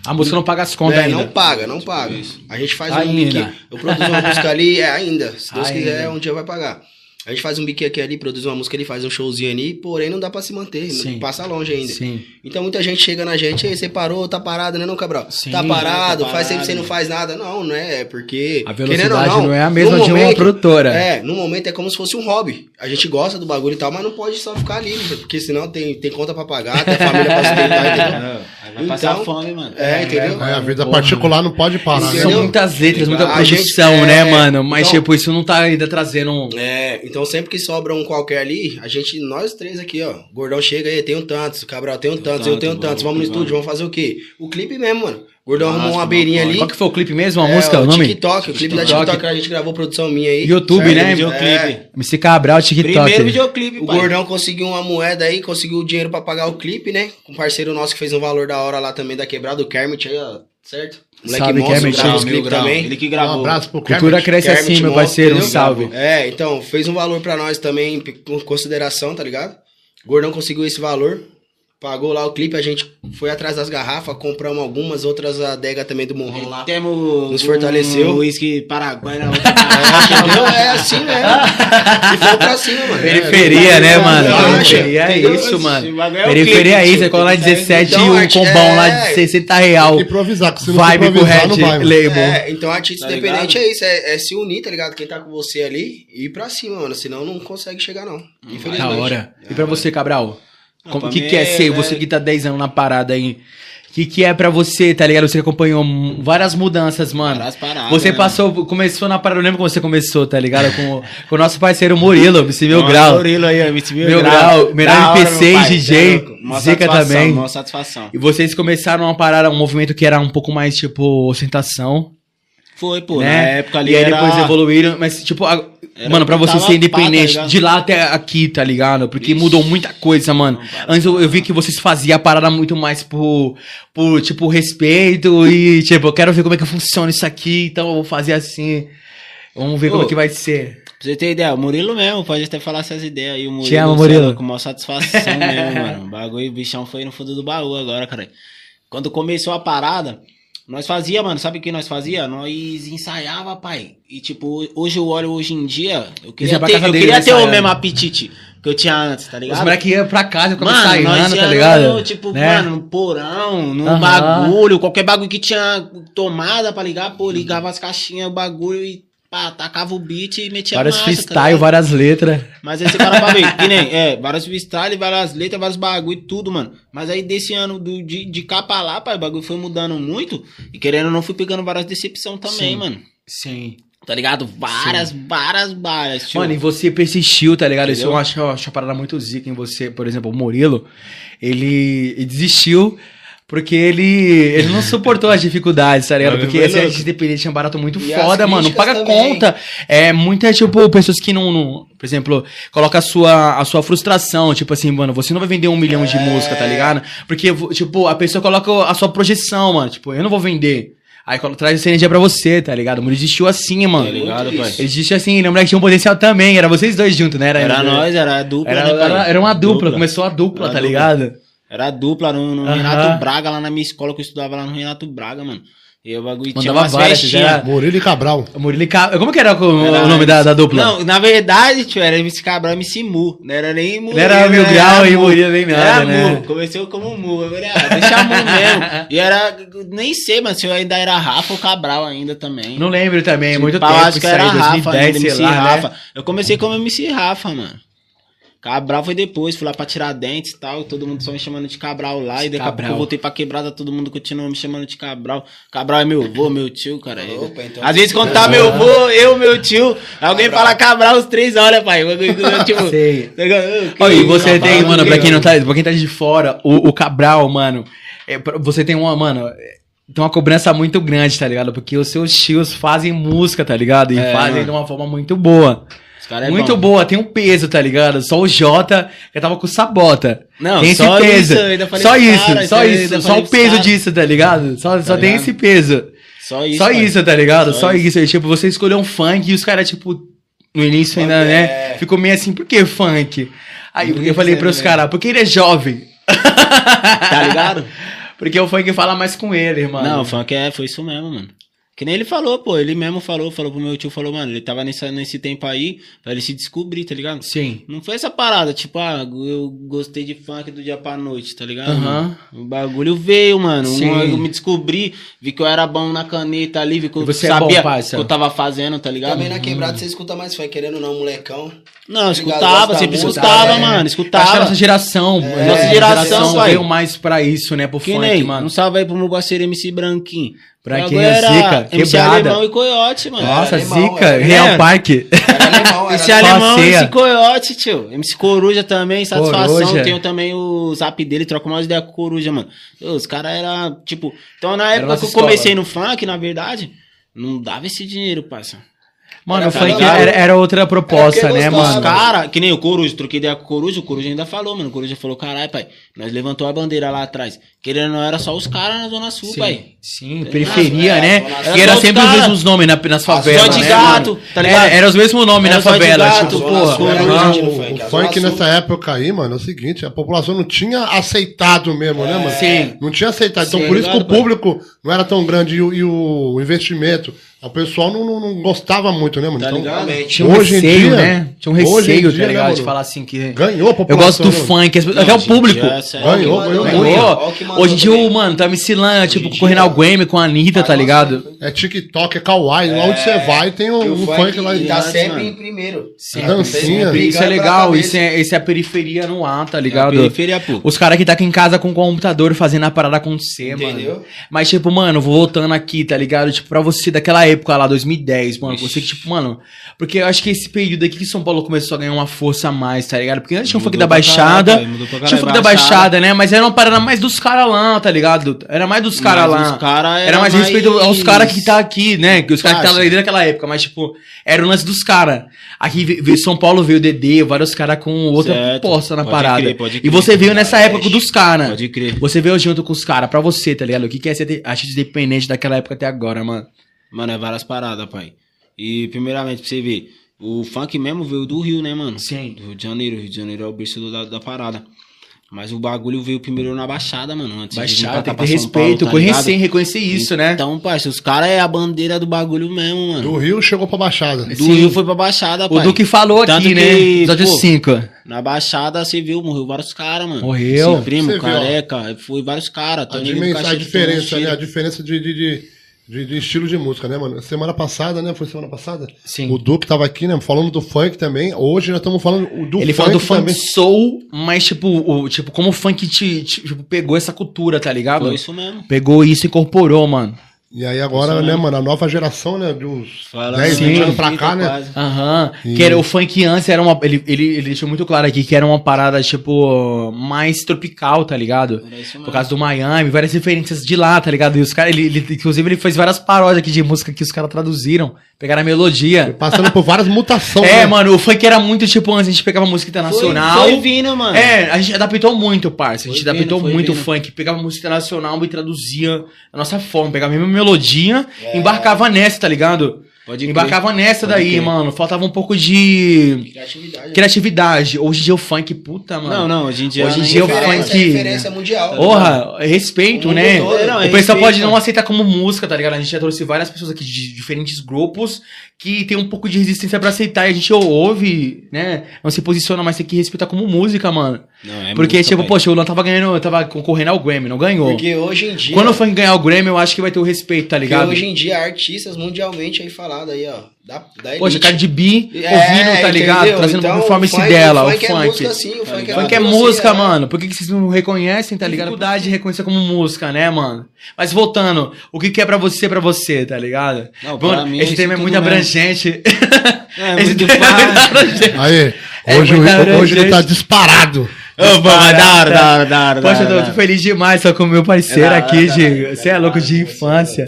A música não paga as contas É, ainda. não paga, não paga. A gente faz um Ainda. bique. Eu produzo uma música ali, é ainda. Se Deus Ainda. quiser, um dia vai pagar. A gente faz um bique aqui ali, produz uma música ali, faz um showzinho ali, porém não dá pra se manter, Sim. não passa longe ainda. Sim. Então muita gente chega na gente, Ei, você parou, tá parado, né, não, Cabral? Sim, tá é, parado, tá faz tempo que você não faz nada. Não, não é, porque... A querendo velocidade ou não é a mesma de uma produtora. É, no momento é como se fosse um hobby. A gente gosta do bagulho e tal, mas não pode só ficar ali, porque senão tem, tem conta pra pagar, tem família pra sustentar, entendeu? Aí vai passar Então, fome, mano. É, entendeu? É, a vida particular não pode parar, né? São Entendeu? muitas letras, muita A gente- produção, é, né, mano? Mas, então- tipo, isso não tá ainda trazendo um... É, então sempre que sobra um qualquer ali, a gente, nós três aqui, ó. o Gordão chega aí, tem um tantos, o Cabral tem um tantos, eu tenho tantos. Vamos no vamos, estúdio, vamos fazer o quê? O clipe mesmo, mano. O Gordão Nossa, arrumou uma beirinha ali. Qual que foi o clipe mesmo? A É, música, o nome? TikTok, o clipe da TikTok. TikTok, a gente gravou produção minha aí. YouTube, certo? né? Videoclipe. MC Cabral, TikTok. Primeiro videoclipe, O pai. Gordão conseguiu uma moeda aí, conseguiu o dinheiro pra pagar o clipe, né? Com um parceiro nosso que fez um valor da hora lá também da quebrada, o Kermit aí, ó. Certo? Moleque Salve, monstro, Kermit. Mil grau. também. Ele que Um gravou. abraço pro Cultura Kermit. cresce Kermit assim, meu parceiro. Um salve. É, então, fez um valor pra nós também, com consideração, tá ligado? Gordão conseguiu esse valor, pagou lá o clipe, a gente foi atrás das garrafas, compramos algumas, outras a adega também do Morrão lá. Temos Nos fortaleceu. um uísque Paraguai na outra É? É assim mesmo. E foi pra cima, mano. Periferia, né, mano? Relaxa, Periferia é isso, mano. Esse bagulho é o Periferia é isso, é cola lá 17 Então, e um combão lá é. de 60 real. Tem que improvisar, que se não Vibe com Red. Label. É, então artista Tá independente ligado? é isso, é, é se unir, tá ligado? Quem tá com você ali e ir pra cima, mano. Senão não consegue chegar, não. Infelizmente. Da hora. E pra você, Cabral? Como- O que, que é é- ser? é- Você que tá 10 anos na parada aí. O que, que é pra você, tá ligado? Você acompanhou várias mudanças, mano. Várias paradas, Você né, passou, começou na parada, eu lembro como você começou, tá ligado? Com, com o nosso parceiro Murilo, MC Mil Grau. Murilo aí, MC Mil, Mil Grau, melhor Da hora, MPC meu pai, e DJ, satisfação, também. mó satisfação. E vocês começaram uma parada, um movimento que era um pouco mais, tipo, ostentação. Foi, pô. né? Na época ali e aí era... depois evoluíram, mas tipo, a- Era mano, pra você ser independente, pá, tá de lá até aqui, tá ligado? Porque Ixi. mudou muita coisa, mano. Antes eu, eu vi que vocês faziam a parada muito mais por, por, tipo, respeito e, tipo, eu quero ver como é que funciona isso aqui, então eu vou fazer assim. Vamos ver como Ô. é que vai ser. Pra você ter ideia, o Murilo mesmo, pode até falar essas ideias aí. O Murilo, Te amo, sei Murilo. lá, Com maior satisfação mesmo, mano. O bagulho, o bichão foi no fundo do baú agora, cara. Quando começou a parada, nós fazia, mano, sabe o que nós fazia? Nós ensaiava, pai. E tipo, hoje eu olho hoje em dia, eu queria ter, eu queria ter o ensaiando. mesmo apetite que eu tinha antes, tá ligado? Os moleques iam pra casa saindo, nós tá ligado? no, tipo, Né? mano, no porão, no Aham. bagulho, qualquer bagulho que tinha tomada pra ligar, pô, ligava as caixinhas, o bagulho e pá, tacava o beat e metia Vários marcha, tá freestyle, ligado? várias letras. Mas aí você para pra ver, que nem, é, vários freestyle, várias letras, vários bagulho, tudo, mano. Mas aí desse ano, do, de, de cá pra lá, pai, o bagulho foi mudando muito. E querendo ou não, fui pegando várias decepção também, Sim. mano. Sim. Tá ligado? Várias, várias, várias, tio. Mano, e você persistiu, tá ligado? Isso Entendeu? eu acho, eu acho uma parada muito zica em você. Por exemplo, o Murilo, ele, ele desistiu porque ele, ele não suportou as dificuldades, tá ligado? Mas Porque foi esse independente é um barato muito E foda, mano. Não paga também. conta. É muita, tipo, pessoas que não, não- Por exemplo, coloca a sua, a sua frustração. Tipo assim, mano, você não vai vender um milhão de É. música, tá ligado? Porque, tipo, a pessoa coloca a sua projeção, mano. Tipo, eu não vou vender. Aí colo- traz essa energia pra você, tá ligado? O Murilo desistiu assim, mano. Tá ligado, pai? Ele desistiu assim, lembra que tinha um potencial também, era vocês dois juntos, né? Era nós, era a dupla, Era, né, era, era uma dupla, começou a dupla, Era tá dupla. ligado? Era dupla no, no Aham. Renato Braga, lá na minha escola, que eu estudava lá no Renato Braga, mano. E o bagulho tinha umas várias, festinhas. Murilo e Cabral. Murilo e Ca- Como que era o, Era- o nome da, da dupla? Não, na verdade, tio, era MC Cabral e MC Mu. Não era nem Mu. Não era Mil Grau e Mu. Murilo nem nada, era né? Mu. Começou como Mu. Eu falei, ah, deixa Mu mesmo. E era, nem sei, mas se eu ainda era Rafa ou Cabral ainda também. Não lembro também, muito Tipo, tempo, eu acho que era Rafa 2010, ainda, sei MC lá, Rafa. né? Eu comecei como MC Rafa, mano. Cabral foi depois, fui lá pra tirar dentes e tal, todo mundo só me chamando de Cabral lá, e daqui a pouco Cabral. eu voltei pra quebrada, todo mundo continuou me chamando de Cabral. Cabral é meu avô, meu tio, cara. Opa, então Às vezes quando tá meu avô, eu, meu tio, alguém Cabral. fala Cabral, os três olha, pai. Tipo, Sei. tá Ó, e você rapaz, tem, mano, pra que- quem não tá, pra quem tá de fora, o, o Cabral, mano, é, você tem uma, mano, é, tem uma cobrança muito grande, tá ligado? Porque os seus tios fazem música, tá ligado? E É, fazem mano. de uma forma muito boa. Cara é muito bom. boa, tem um peso, tá ligado? Só o Jota já tava com sabota. Não, tem só esse peso. isso, eu só isso, só eu isso, só o peso caras. disso, tá ligado? Só, só tem ligado? esse peso. Só isso. só isso, tá ligado? Só, Só isso. aí, Tipo, você escolheu um funk e os caras, tipo, no início ainda, É. né? Ficou meio assim, por que funk? Aí eu Isso falei é pros mesmo. caras, porque ele é jovem. Tá ligado? Porque o funk fala mais com ele, irmão. Não, o funk é, foi isso mesmo, mano. Que nem ele falou, pô. Ele mesmo falou, falou pro meu tio, falou, mano, ele tava nesse, nesse tempo aí pra ele se descobrir, tá ligado? Sim. Não foi essa parada, tipo, ah, eu gostei de funk do dia pra noite, tá ligado? Aham. O bagulho veio, mano. Sim. Um- eu me descobri, vi que eu era bom na caneta ali, vi que eu Você é sabia bom, parça. o que eu tava fazendo, tá ligado? Também na quebrada você escuta mais funk, querendo ou não, molecão. Não, Ligado, escutava, sempre música, escutava, é. mano, Acho que a escutava. nossa geração, É, nossa geração, veio mais pra isso, né? Pro Que funk, nem, mano. um salve aí pro meu parceiro MC Branquinho. Pra quem é era zica, MC quebrada. Alemão e Coyote, mano. Nossa, alemão, zica, é. Real. Parque. Era alemão, era Esse alemão. esse coiote, tio. MC Coruja também, satisfação. Coruja. Tenho também o zap dele, troco mais ideia com o Coruja, mano. Os caras era tipo. Então na época que eu escola. comecei no funk, na verdade, não dava esse dinheiro, parça. Mano, Era o funk pra- era, era outra proposta, É porque né, gostava. Os mano? cara, que nem o Coruja, troquei ideia com o Coruja, o Coruja ainda falou, mano. O Coruja falou, caralho, pai, nós levantou a bandeira lá atrás. Querendo não, era só os caras na Zona Sul, pai. Sim, periferia, É, né? Zona E era Era sempre os mesmos nomes na- nas favelas, de né, gato, mano? tá ligado? Era, era os mesmos nomes Era na favela, gato, tipo, porra. Era no o, funk. o funk nessa época aí, mano, é o seguinte, a população não tinha aceitado mesmo, né, mano? Sim. Não tinha aceitado. Então, Sim, por isso que o público não era tão grande e o investimento. O pessoal não, não- não gostava muito, né, mano? Tá então, ligado? Realmente. Tinha um Hoje receio, dia- né? Tinha um receio, dia, tá né, ligado? De mano? falar assim que... ganhou a Eu população. gosto do né, funk, as- Não, até o público. dia, sério. Ganhou, o ganhou né? Ganhou. O mandou Hoje em dia, o, mano, tá Micilã, tipo, com o Renal dia- Game, com a Anitta, tá ligado? É TikTok, é kawaii. Onde você vai, tem o um funk lá tá dentro. sempre mano. em primeiro. Sim, dancinha. Isso é legal, isso é, isso é a periferia no ar, tá ligado? periferia, pô. Os caras que tá aqui em casa com o computador fazendo a parada acontecer, Entendeu? mano. Mas, tipo, mano, voltando aqui, tá ligado? Tipo, pra você daquela época lá, 2010, mano, você que, tipo, mano. Porque eu acho que esse período aqui que São Paulo começou a ganhar uma força a mais, tá ligado? Porque antes tinha o funk da caralho, Baixada. pra tinha o caralho, funk da Baixada. Né? Mas era uma parada mais dos caras lá, tá ligado? Era mais dos caras lá. os cara era, era mais mais- respeito aos caras que tá aqui, né? Que os caras que estavam ali naquela época, mas, tipo, era o lance dos caras. Aqui ve- veio São Paulo, veio o Dedê, vários caras com outra Certo. proposta na Pode parada. crer, pode E crer. você veio nessa época dos caras. Pode crer. Você veio junto com os caras, pra você, tá ligado? O que que é ser de- artista independente daquela época até agora, mano? Mano, é várias paradas, pai. E primeiramente, pra você ver, o funk mesmo veio do Rio, né, mano? Sim. Do Rio de Janeiro. Rio de Janeiro é o berço do- da, da parada. Mas o bagulho veio primeiro na Baixada, mano. Antes Baixada, tem que ter São Paulo, respeito, tá conhecer, ligado? reconhecer isso, né? Então, parça, os caras é a bandeira do bagulho mesmo, mano. Do Rio chegou pra Baixada. Do Sim. Rio foi pra Baixada, O pai. Duque falou Tanto aqui, né? que, Episódio pô, 5. Na Baixada, você viu, morreu vários caras, mano. Morreu? Sim, primo, Você viu, careca, foi vários caras. A, dimensão, a diferença, né? A diferença de, de, de, de- de estilo de música, né, mano? Semana passada, né? Foi semana passada? Sim. O Duque tava aqui, né? Falando do funk também. Hoje nós estamos falando do Ele funk fala do funk também. soul, mas tipo, o, tipo, como o funk te, te- tipo, pegou essa cultura, tá ligado? Foi isso mesmo. Pegou isso e incorporou, mano. E aí agora, né, mesmo. mano? A nova geração, né? De uns Fala 10, assim, 20 anos pra cá, né? Aham. E- Que era o funk antes era uma. Ele, ele, ele deixou muito claro aqui que era uma parada, tipo, mais tropical, tá ligado? Por mesmo. causa do Miami, várias referências de lá, tá ligado? E os caras, ele, ele- inclusive, ele fez várias paródias aqui de música que os caras traduziram, pegaram a melodia. Passando por várias mutações. É, né? mano, o funk era muito, tipo, antes a gente pegava música internacional. Foi, foi vindo, mano. É, a gente adaptou muito, parça. A gente Foi adaptou vindo, muito o funk. Pegava música internacional e traduzia a nossa forma. Pegava a mesma melodia, É. embarcava nessa, tá ligado? Pode crer. embarcava nessa Pode daí, crer. mano. Faltava um pouco de Criatividade. criatividade. Hoje em dia o funk, puta, mano. Não, não, hoje em dia. Hoje em dia o fala, funk- mano. é referência mundial. Porra, respeito, O né? todo, não, o é pessoal respeito, pode não aceitar como música, tá ligado? A gente já trouxe várias pessoas aqui de diferentes grupos que tem um pouco de resistência pra aceitar e a gente ouve, né? Não se posiciona, mas tem que respeitar como música, mano. Não, é Porque, tipo, pai. poxa, o Luan tava ganhando, tava concorrendo ao Grammy, não ganhou. Porque hoje em dia. Quando o funk ganhar o Grammy, eu acho que vai ter o respeito, tá porque ligado? hoje em dia, artistas mundialmente aí falado aí, ó. Da, da Poxa, cara de bi, É, ouvindo, tá ligado? entendeu? Trazendo Então, uma performance o funk- dela, o funk. funk. é música sim, o funk é Funk é música, assim, mano. Por que, que vocês não reconhecem, tá ligado? Dificuldade de reconhecer como música, né, mano? Mas voltando, o que, que é pra você, pra você, tá ligado? Não, Mano, mim, esse tema é muito mesmo. abrangente. É, Esse muito tema é muito abrangente. Aí, É hoje, o- hoje ele tá disparado. Ô, mas da hora, da hora, da hora. Poxa, eu tô, feliz demais, só com o meu parceiro É aqui, de. Você é louco de infância.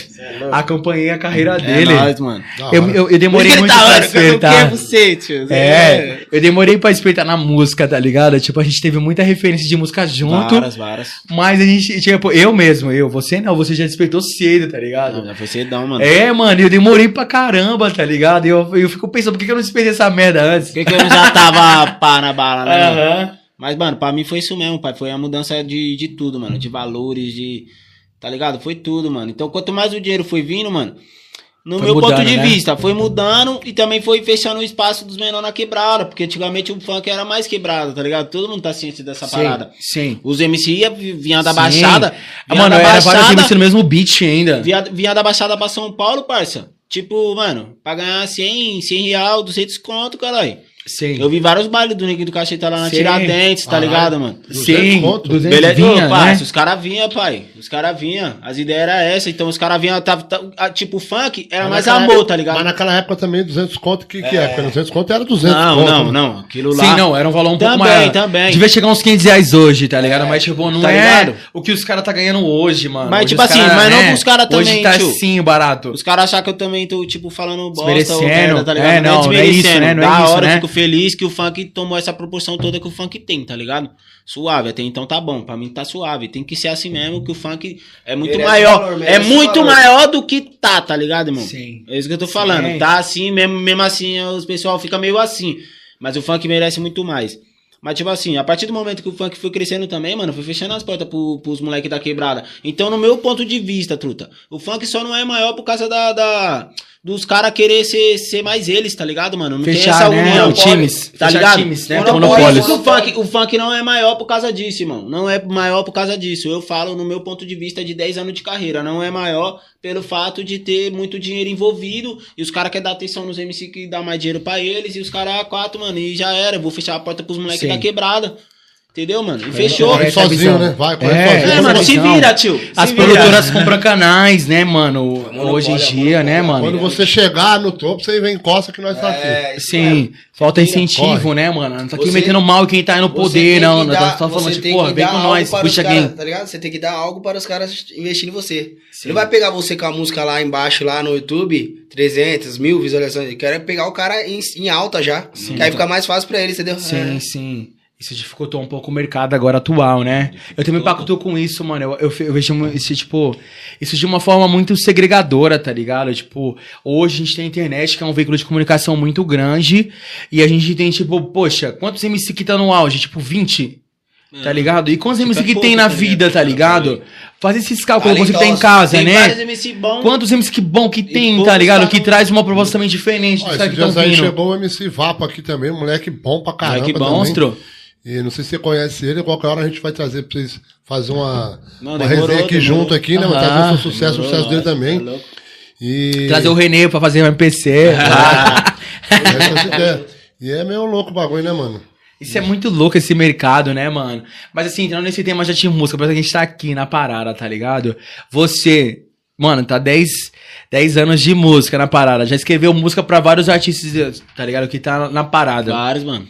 Acompanhei a carreira É dele. nóis, mano. Eu, eu, eu demorei muito tá pra hora, que eu não respeitar. quero você, tio. É, eu demorei pra respeitar na música, tá ligado? Tipo, a gente teve muita referência de música junto. Várias, várias. Mas a gente, tipo, eu mesmo, eu, você não, você já respeitou cedo, tá ligado? Não, já foi cedão, mano. É, mano, eu demorei pra caramba, tá ligado? Eu, eu fico pensando, por que que eu não respeitei essa merda antes? Por que, que eu já tava pá na bala, né? Aham. Mas, mano, pra mim foi isso mesmo, pai. Foi a mudança de, de tudo, mano. De valores, de. Tá ligado? Foi tudo, mano. Então, quanto mais o dinheiro foi vindo, mano. No Foi meu mudando, ponto de né? vista, foi mudando e também foi fechando o espaço dos menores na quebrada. Porque antigamente o funk era mais quebrado, tá ligado? Todo mundo tá ciente dessa parada. Sim. Os MC ia, vinha da Sim. Baixada. Ah, vinha mano, da era vários Baixada, MC no mesmo beat ainda. Vinha, vinha da Baixada pra São Paulo, parça. Tipo, mano, pra ganhar 100, 100 real, 200 conto, caralho. Sim. Eu vi vários bailes do Neguinho do Cacheta lá na Sim. Tiradentes, tá Caralho. ligado, mano? Sim, 200 conto? 200 Beleza? vinha, Ô, parça, né? os caras vinham, pai. Os caras vinham. As ideias eram essa. Então os caras vinham. Tava, tava- ah, tipo, funk era Mas mais amor, época- tá ligado? Mas naquela época também, 200 conto, que, que época? 200 conto era 200 Não, conto. não, né? não. Aquilo lá. Sim, não, era um valor um pouco Também, maior. também. Devia chegar uns 500 reais hoje, tá ligado? mas, tipo, não Tá é ligado? o que os caras tá ganhando hoje, mano. Mas, Hoje tipo os assim, cara, mas não né? pros cara Hoje também, tá tio. assim, barato. Os caras acham que eu também tô, tipo, falando bosta ou merda, tá ligado? É, não, não é isso, desmerecendo. né? Não é da isso, hora, né? Feliz que o funk tomou essa proporção toda que o funk tem, tá ligado? Suave, até então tá bom. Pra mim tá suave. Tem que ser assim mesmo, que o funk é muito Merece maior. valor, é muito valor. maior do que tá, tá ligado, irmão? Sim. É isso que eu tô falando. Sim. Tá assim, mesmo, mesmo assim, os pessoal fica meio assim. Mas o funk merece muito mais. Mas, tipo assim, a partir do momento que o funk foi crescendo também, mano, foi fechando as portas pro, pros moleques da quebrada. Então, no meu ponto de vista, truta, o funk só não é maior por causa da. da- dos caras querer ser, ser mais eles, tá ligado, mano? Não tem Fechar, essa né? união. Times. Tá ligado? times, né? Monopólio. Monopólios. O funk, o funk não é maior por causa disso, irmão. Não é maior por causa disso. Eu falo no meu ponto de vista de 10 anos de carreira. Não é maior pelo fato de ter muito dinheiro envolvido e os caras querem dar atenção nos MC que dá mais dinheiro pra eles e os caras, ah, quatro, mano, e já era. Eu vou fechar a porta pros moleques da quebrada. Entendeu, mano? E fechou. Corre essa sozinho, visão. né? Vai, corre É, sozinho. É, mano, se vira, tio. Se As vira. produtoras compram canais, né, mano? Hoje em dia, é né, mano? Quando você chegar no topo, você vem encosta que nós tá aqui. É, Sim, falta incentivo, corre. né, mano? Não tá aqui Você- metendo mal quem tá aí no poder, não. que Não dar- tá só falando, tipo, porra, vem dar com nós, puxa quem. Tá ligado? Você tem que dar algo para os caras investir em você. Ele vai pegar você com a música lá embaixo, lá no YouTube, 300, mil visualizações. Ele quer pegar o cara em, em alta já. Que aí fica mais fácil pra ele, entendeu? Sim, É. sim. Isso dificultou um pouco o mercado agora atual, né? Eu também pactuo com isso, mano. Eu, eu, eu vejo isso, tipo, isso de uma forma muito segregadora, tá ligado? Tipo, hoje a gente tem a internet, que é um veículo de comunicação muito grande, e a gente tem, tipo, poxa, quantos MC que tá no auge? Tipo, 20? Tá ligado? E quantos Fica MC que pouco, tem na tá vida, tá ligado? Faz esses cálculos Além você que tá em dos- casa, Tem né? MC. Quantos MC que bom que tem, tá ligado? tá Que no- traz uma proposta também diferente Ó, dos esses que dias aí chegou o MC Vapo aqui também, moleque bom pra caramba Moleque também. E não sei se você conhece ele, qualquer hora a gente vai trazer pra vocês fazer uma, Não, uma demorou, resenha aqui demorou. junto aqui, né? Aham. trazer o seu sucesso, o Demorou, sucesso dele também. tá louco. E... Trazer o Renê pra fazer um MPC. Essas ideias. E é meio louco o bagulho, né, mano? Isso é muito louco esse mercado, né, mano? Mas assim, entrando nesse tema já de música, parece que a gente tá aqui na parada, tá ligado? Você, mano, tá 10, 10 anos de música na parada. Já escreveu música pra vários artistas, tá ligado? Que tá na parada. Vários, mano.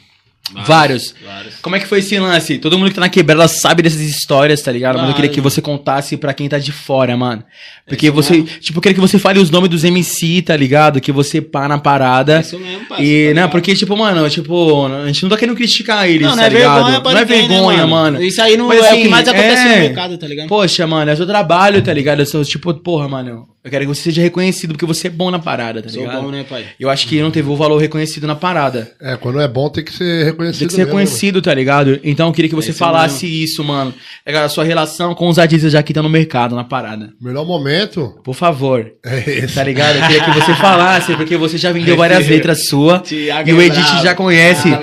Vários. Vários. Como é que foi esse lance? Todo mundo que tá na quebrada sabe dessas histórias, tá ligado? Mas eu queria que Vários. você contasse pra quem tá de fora, mano. Porque isso você, mesmo. tipo, eu queria que você fale os nomes dos MC, tá ligado? Que você pá na parada. É isso mesmo, parceiro, E, tá não, ligado? porque, tipo, mano, tipo, a gente não tá querendo criticar eles, Não, não tá é ligado? vergonha, não é né, vergonha, mano. Isso aí não Mas, é o assim, que mais acontece é. no mercado, tá ligado? Poxa, mano, é o seu trabalho, tá ligado? Eu sou, tipo, porra, mano, eu quero que você seja reconhecido porque você é bom na parada, tá Sou ligado? bom, né, pai? Eu acho que não teve o valor reconhecido na parada. É, quando é bom tem que ser reconhecido. Tem que ser mesmo, né, reconhecido, tá ligado? Então eu queria que você isso falasse isso, mano. É, A sua relação com os artistas já que estão no mercado, na parada. Melhor momento Por favor. é esse. Tá ligado? Eu queria que você falasse, porque você já vendeu várias letras suas. Thiago E o é Edith bravo. já conhece. Ah,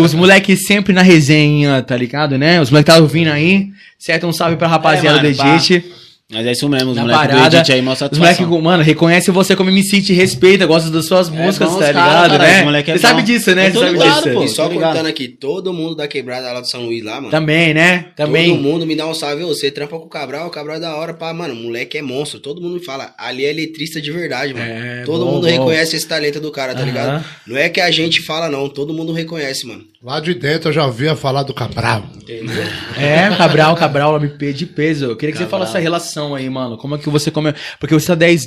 os moleques sempre na resenha, tá ligado, né? Os moleques tá ouvindo aí. Certo? Um salve pra rapaziada É, mano, do Edith. Mas é isso mesmo, os moleques do. Edit aí, mostra Os moleques, mano, reconhece você como MC, te respeita, gosta das suas músicas, bom tá cara, ligado, cara, né? é você sabe bom. disso, né? Tô Você sabe ligado, disso. pô. E só tô ligado. cortando aqui, todo mundo da quebrada lá do São Luís lá, mano. Também, né? Também. Todo mundo me dá um salve. Você trampa com o Cabral, o Cabral é da hora, pá, mano. O moleque é monstro. Todo mundo me fala. Ali é letrista de verdade, mano. É, todo bom, mundo bom. reconhece esse talento do cara, tá Aham. ligado? Não é que a gente fala, não. Todo mundo reconhece, mano. Lá de dentro eu já ouvia falar do Cabral. É, Cabral, Cabral, MP de peso. Eu queria que você falasse essa relação aí, mano. Como é que você come. Porque você tá 10,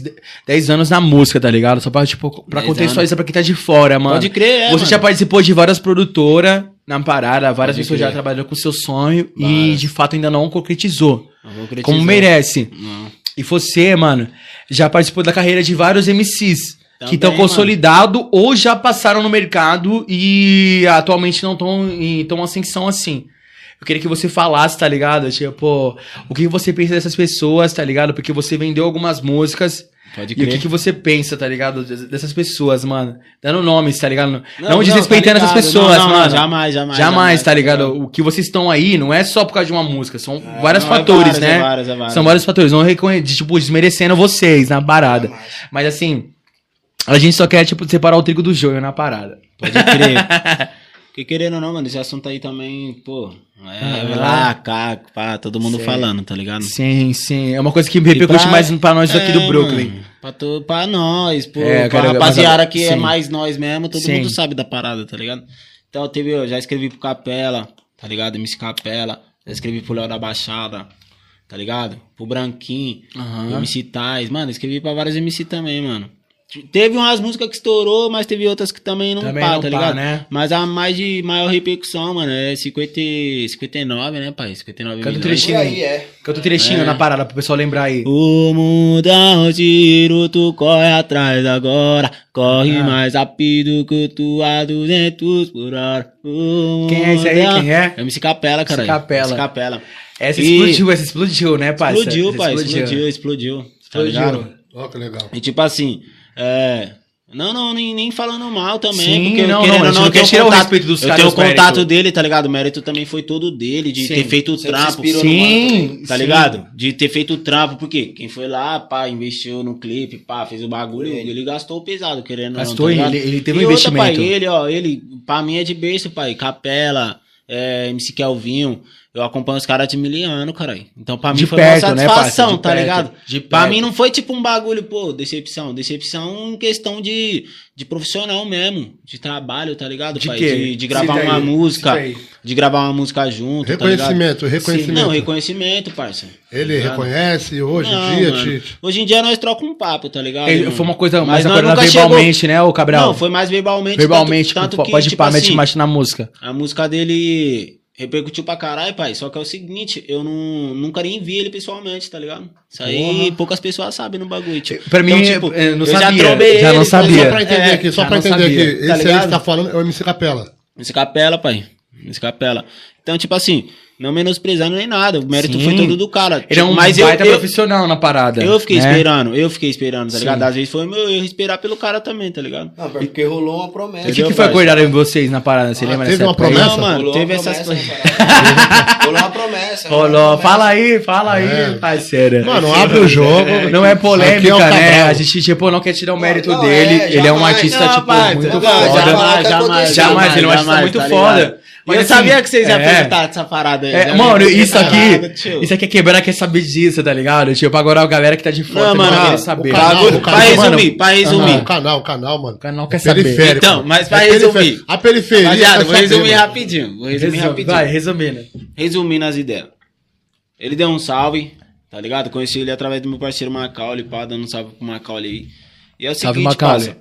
10 anos na música, tá ligado? Só pra, tipo, pra 10 contextualizar pra quem tá de fora, mano. Pode crer, é, Você mano. já participou de várias produtoras na parada, várias Pode pessoas crer. já trabalharam com seu sonho e de fato ainda não concretizou. Não vou acreditar. Como merece. Não. E você, mano, já participou da carreira de vários MCs que Também, estão mano. consolidados ou já passaram no mercado e atualmente não estão em tão ascensão assim. Eu queria que você falasse, tá ligado? Tipo, o que você pensa dessas pessoas, tá ligado? Porque você vendeu algumas músicas. Pode E o que, crer. que você pensa, tá ligado? des- Dessas pessoas, mano. Dando nomes, tá ligado? Não, Não, desrespeitando não, tá essas ligado. pessoas, Não, não, mano. jamais, jamais, Jamais, jamais, tá ligado? ligado? O que vocês estão aí não é só por causa de uma música, são vários não, é fatores, várias, né? é várias, é várias. São vários fatores, não reconhe... de, tipo, desmerecendo vocês na parada. Mas assim, a gente só quer, tipo, separar o trigo do joio na parada. Pode crer. Porque querendo ou não, mano, esse assunto aí também, pô, é Ah. lá, cá, pá, todo mundo falando, tá ligado? Sim, sim. É uma coisa que repercute pra- mais pra nós aqui do É, Brooklyn. mano, pra, to, pra nós, pô, É, pra rapaziada mas- que é sim. mais nós mesmo, todo Sim. mundo sabe da parada, tá ligado? Então teve, eu já escrevi pro Capela, tá ligado? MC Capela, já escrevi pro Léo da Baixada, tá ligado? Pro Branquinho, Aham. MC Tais, mano, escrevi pra vários MC também, mano. Teve umas músicas que estourou, mas teve outras que também não Também pá, não tá pá, ligado? né? Mas a mais de maior repercussão, mano, é 50, e- 59, né, pai? 59 Canta um milhões. trechinho aí. aí, é. Canta um trechinho É. na parada pro pessoal lembrar aí. O mundo é um tiro, tu corre atrás agora. Corre Ah. mais rápido que tu a 200 por hora. O Quem é esse aí? mundo Quem é? MC Capela, cara. Capela. MC Capela. Essa E- explodiu, essa explodiu, né, pai? Explodiu, Essa pai. Explodiu, explodiu. Tá Explodiu. ligado? Ó, que legal. E tipo assim, é. Não, não, nem, nem falando mal também. Sim, porque não, querendo não, não, não eu quer tirar o respeito dos Eu caras, tenho os contato méritos. dele, tá ligado? O mérito também foi todo dele, de Sim. ter feito o trampo. no Sim, Tá sim. ligado? De ter feito o trampo, porque quem foi lá, pá, investiu no clipe, pá, fez o bagulho, ele, gastou pesado, querendo ou Gastou, não, tá ligado? ele- ele teve um e outra, investimento. pai, ele, ó, ele, pra mim é de berço, pai, Capela, é, MC Kelvinho. Eu acompanho os caras de miliano, caralho. Então pra mim De foi perto, uma né, satisfação? De tá perto, ligado? de Pra mim não foi tipo um bagulho, pô, decepção. Decepção em questão de, de profissional mesmo, de trabalho, tá ligado, De pai? quê? De, de gravar Cita uma música, de gravar uma música junto, tá ligado? Reconhecimento, reconhecimento. Não, reconhecimento, parça. Ele Tá reconhece hoje Não, em dia, mano. Tite. Hoje em dia nós trocamos um papo, tá ligado? Ele- foi uma coisa mais agora verbalmente, né, ô Cabral? Não, foi mais verbalmente. Verbalmente, tanto, tanto que, pode tipo pá, assim, marcha na música. A música dele repercutiu pra caralho, pai. Só que é o seguinte, eu não, nunca nem vi ele pessoalmente, tá ligado? Isso aí poucas pessoas sabem no bagulho. Tipo. Pra mim, Então, tipo, eu não eu já sabia, já não ele, sabia. Só pra entender É, aqui, só já pra não entender aqui. tá Esse aí que tá falando é o MC Capela. Esse capela, pai. Esse capela. Então, tipo assim, não menosprezando nem nada. O mérito Sim. foi todo do cara. Ele é um Mas eu, baita eu, profissional na parada. eu fiquei né? esperando, eu fiquei esperando, tá Sim. ligado? Às vezes foi meu erro esperar pelo cara também, tá ligado? Não, porque rolou uma promessa. E o que, que foi acordado em vocês na parada? Você Ah, lembra teve dessa uma promessa? Não, mano, rolou teve essas coisas. rolou uma promessa. rolou uma Rolou. promessa. Fala aí, fala aí, É. parceiro. Mano, abre o jogo. Não é Aqui polêmica, é né? A gente, tipo, não quer tirar o mérito Não, dele. é, ele é um artista, tipo, muito foda. jamais, Jamais, jamais, ele é um artista muito tá foda. Mas eu assim, sabia que vocês iam é. perguntar dessa parada aí. É, já mano, isso aqui, tio. isso aqui é quebrar quer saber disso, tá ligado? Tipo, agora a galera que tá de fora Não, também mano, vai ó, querer saber. o canal, o pra canal, resumir, mano. pra resumir. O canal, o canal, mano. O canal quer saber. Periférico. Então, mas pra É resumir. A periferia. Rapaziada, quer vou resumir rapidinho. Vou resumir rapidinho. vai, resumindo. Resumindo as ideias. Ele deu um salve, tá ligado? Conheci ele através do meu parceiro Macaulay, pá, dando um salve pro Macaulay aí. E é o Salve, seguinte, Macaulay.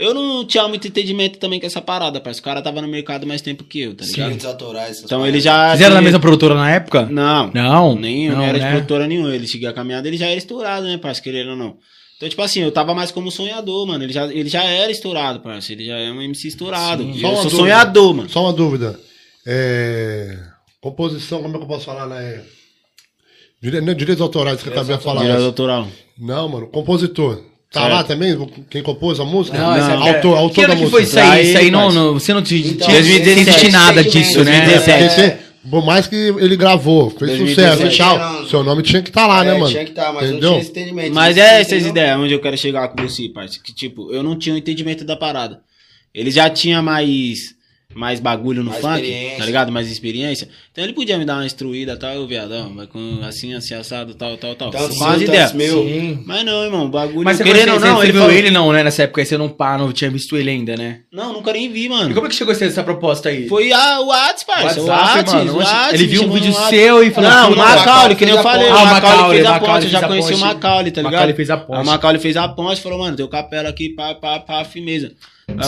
Eu não tinha muito entendimento também com essa parada, parça. O cara tava no mercado mais tempo que eu, tá ligado? Direitos autorais. essas Então ele já. Fizeram na tinha- mesma produtora na época? Não. Não? Nem eu, não, Não, era né? de produtora nenhuma. Ele seguia a caminhada, ele já era estourado, né, parça? Querendo ou não. Então, tipo assim, eu tava mais como sonhador, mano. Ele já, ele já era estourado, parça. Ele já é um MC estourado. Sim. Eu sou dúvida. sonhador, mano. Só uma dúvida. É... Composição, como é que eu posso falar, né? Dire... Não, direitos autorais que eu acabei de falar. Direto mas- doutoral. Não, mano, compositor. Tá Certo. lá também? Quem compôs a música? Não, essa época- autor, autor que ano da que música. foi isso aí? Isso aí não, não- você não tinha Então, tinha 2017, sente nada disso, né? 2017. Porque você- por mais que ele gravou, fez 2017, sucesso e não. seu nome tinha que estar lá, né, É, mano? Tinha que estar, mas Entendeu? não tinha esse entendimento. Mas é entendeu? essas ideias onde eu quero chegar com você, parceiro. Que tipo, eu não tinha o entendimento da parada. Ele já tinha mais, mais bagulho no Mais funk, tá ligado? Mais experiência. Então ele podia me dar uma instruída, tal, ô viadão, vai com assim, assim, assado, tal, tal, tal. Seu, ideias. tanto meu. Sim. Mas não, irmão, o bagulho. Mas você, querendo conhece- ou não, você ele viu falou- ele não, né? Nessa época aí você não pá, não tinha visto ele ainda, né? Não, nunca nem vi, E mano. como é que chegou a ser essa proposta aí? Foi a, o Whats, parça. O WhatsApp, Whats, mano. o Whats, Ele viu um vídeo seu e falou, Não, "Pô, o Macaulay, que nem eu falei. ponte." O Ah, o Macaulay Macaulay, fez a Macaulay ponte, eu já fez a conheci o ponte. Macaulay, tá ligado? Macaulay fez a ponte. O Macaulay fez a ponte, falou, mano, teu capela aqui, pá, pá, pá, firmeza.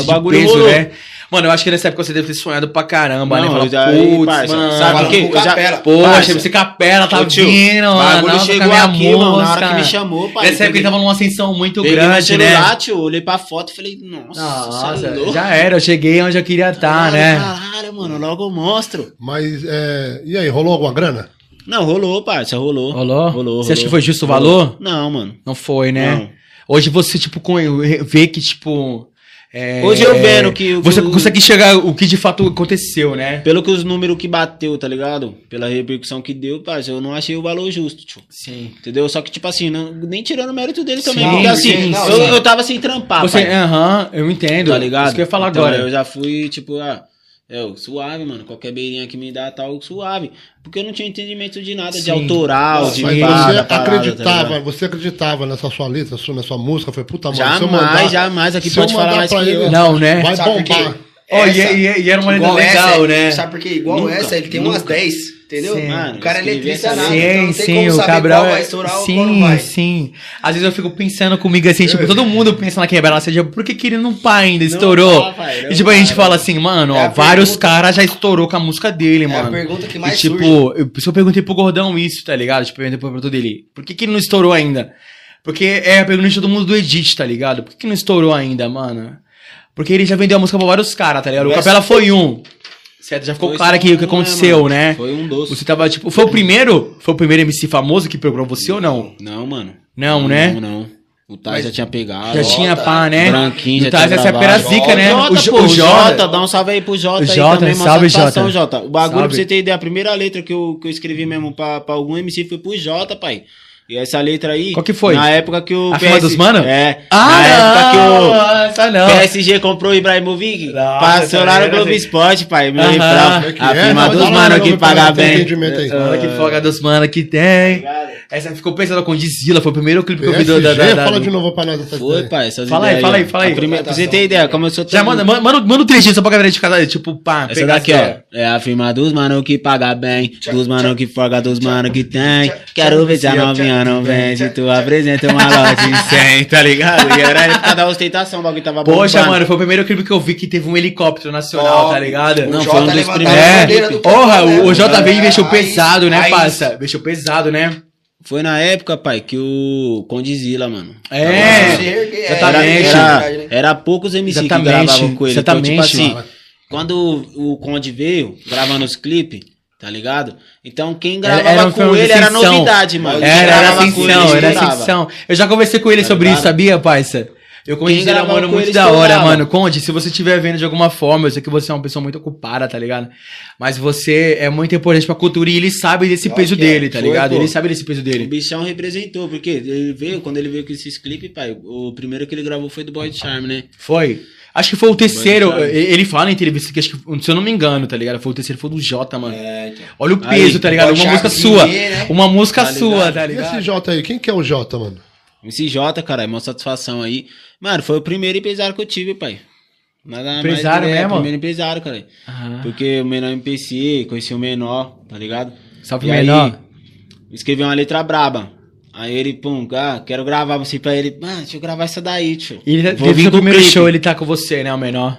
De bagulho peso, rolou. né? Mano, eu acho que nessa época você deve ter sonhado pra caramba, Não, né? Falar, eu já- putz, parça, mano. sabe o com Eu já- capela. Poxa, você capela, tá Ô, tio, vindo, o mano. bagulho nossa, chegou aqui, mano, na hora que me chamou, pai. Nessa época ele tava numa ascensão muito Peguei grande, celular, né? tio, olhei pra foto e falei, nossa, Nossa, é louco. já era, eu cheguei onde eu queria estar, Caralho, né? Caralho, mano, logo eu mostro. Mas, é... e aí, rolou alguma grana? Não, rolou, parça, rolou. Rolou? Rolou, Você acha que foi justo o valor? Não, mano. Não foi, né? Não. Hoje você, tipo, com- vê que, tipo. É, Hoje eu vendo que Você que consegue enxergar o que de fato aconteceu, né? Pelo que os números que bateu, tá ligado? Pela repercussão que deu, parça, eu não achei o valor justo, tio. Sim. Entendeu? Só que, tipo assim, não- nem tirando o mérito dele também. Sim, porque assim, sim, eu, sim. eu tava sem trampar, Você, aham, eu entendo. Tá ligado? Isso que eu ia falar Então, agora. Eu já fui, tipo, ah, eu, suave, mano. Qualquer beirinha que me dá, tal, suave. Porque eu não tinha entendimento de nada, de Sim. autoral, Nossa, de mas pá, você da parada, acreditava, tá você acreditava nessa sua letra, na sua música, foi puta, mano, Jamais, mandar- jamais. Aqui pode falar mais que eu. Não, né? Vai Sabe bombar. Ó, e, Essa- e- e era uma letra Igual legal, essa, né? Sabe por quê? Igual Nunca, essa, ele tem nunca. umas 10, entendeu? Sim. Mano, o cara é essa nada, letra. então Sim, não tem sim, como o saber Cabral qual é... vai estourar ou qual não Sim, vai. sim. Às vezes eu fico pensando comigo assim, tipo, todo mundo pensa na quebrada, seja, por que que ele não pá ainda, estourou? pai, não e tipo, a gente fala assim, mano, É ó, vários pergunta- caras já estourou com a música dele, É mano. a pergunta que mais e, tipo, surge. eu, eu perguntei pro Gordão isso, tá ligado? Tipo, eu perguntei pro produtor dele. Por que, que ele não estourou ainda? Porque é a pergunta de todo mundo do Edit, tá ligado? Por que, que não estourou ainda, mano? Porque ele já vendeu a música pra vários caras, tá ligado? O Mas- Capela foi um. Certo? Já ficou Foi claro aqui o que aconteceu, mano? né? Foi um doce. Você tava, tipo, foi o primeiro? Foi o primeiro MC famoso que procurou você ou não? Não, mano. Não, né? Não, não. O Tais já tinha pegado. Já tinha pá, né? Branquinho, já O Taz, tinha essa época era zica, né? O O Jota, Jo- pô, o o Jota. Jota, dá um salve aí pro Jota O aí Jota, também, salve, Jota. Jota. O bagulho, Salve. pra você ter ideia, a primeira letra que eu, que eu escrevi mesmo pra, pra algum MC foi pro Jota, pai. E essa letra aí. Qual que foi? Na época que o. A firma dos mano? É. Ah, na época que o. não. PSG comprou o Ibrahimovic, Nossa, passou tá lá no vendo? Globo Esporte, pai. Meu refrão. Como é A é? firma Fala dos mano não, que não, paga não bem. Olha que folga dos mano que tem. Essa ficou pensando com Dizila, foi o primeiro clipe que eu vi do, da, da, da- fala de novo pra nós essa Foi, pai. Essas Fala aí, fala aí, fala aí. Primeira- Pra você ter ideia, como eu sou Já todo- manda, manda, manda, manda um trechinho só pra galera de casa, tipo, pá, Essa daqui, ó. É a firma dos mano que paga bem, dos mano que folga, dos mano que tem. Quero ver se a novinha não vem, se tu apresenta uma lote em 100, tá ligado? E era época da ostentação, o bagulho tava Poxa, bombando. mano, foi o primeiro clipe que eu vi que teve um helicóptero nacional, Ó, tá ligado? Não, foi um dos primeiros. É, do porra, o, o? JV mexeu Aí- pesado, né, aí- parça? Mexeu pesado, né? Foi na época, pai, que o Condizila, mano. É, é, exatamente. Era, né? era poucos MC Exatamente, que gravavam com ele. exatamente. Então, tipo assim, Fala. quando o Conde veio gravando os clipes, tá ligado? Então quem Era- gravava era um com ele era novidade, mano. Era, era ascensão, era ascensão. Eu já conversei com ele Tá sobre ligado? isso, sabia, parça? Eu conheci ele, mano muito ele da hora, mano. Conde, se você estiver vendo de alguma forma, eu sei que você é uma pessoa muito ocupada, tá ligado? Mas você é muito importante pra cultura e ele sabe desse Claro peso é. dele, tá Foi, ligado? pô. Ele sabe desse peso O dele. bichão representou, porque ele veio, quando ele veio com esses clipes, pai, o primeiro que ele gravou foi do Boy Charm, né? Foi. Acho que foi o terceiro. Ele fala em entrevista que acho que, se eu não me engano, tá ligado? Foi o terceiro, foi do Jota, mano. É, então. Olha o Aí, peso, tá ligado? Uma música sua. Né? Uma música Tá sua, ligado? tá E esse ligado? Jota aí? Quem que é o Jota, mano? MC J, cara, é uma satisfação aí. Mano, foi o primeiro empresário que eu tive, pai. Nada Empresário mais, é, mesmo? primeiro empresário, cara. Aham. Porque o menor MPC, conheci o menor, tá ligado? Salve, E menor. Aí, escrevi uma letra braba. Aí ele, pum, ah, quero gravar você pra ele. Mano, deixa eu gravar essa daí, tio. E ele, Vou desde o primeiro clipe. show ele tá com você, né, o menor?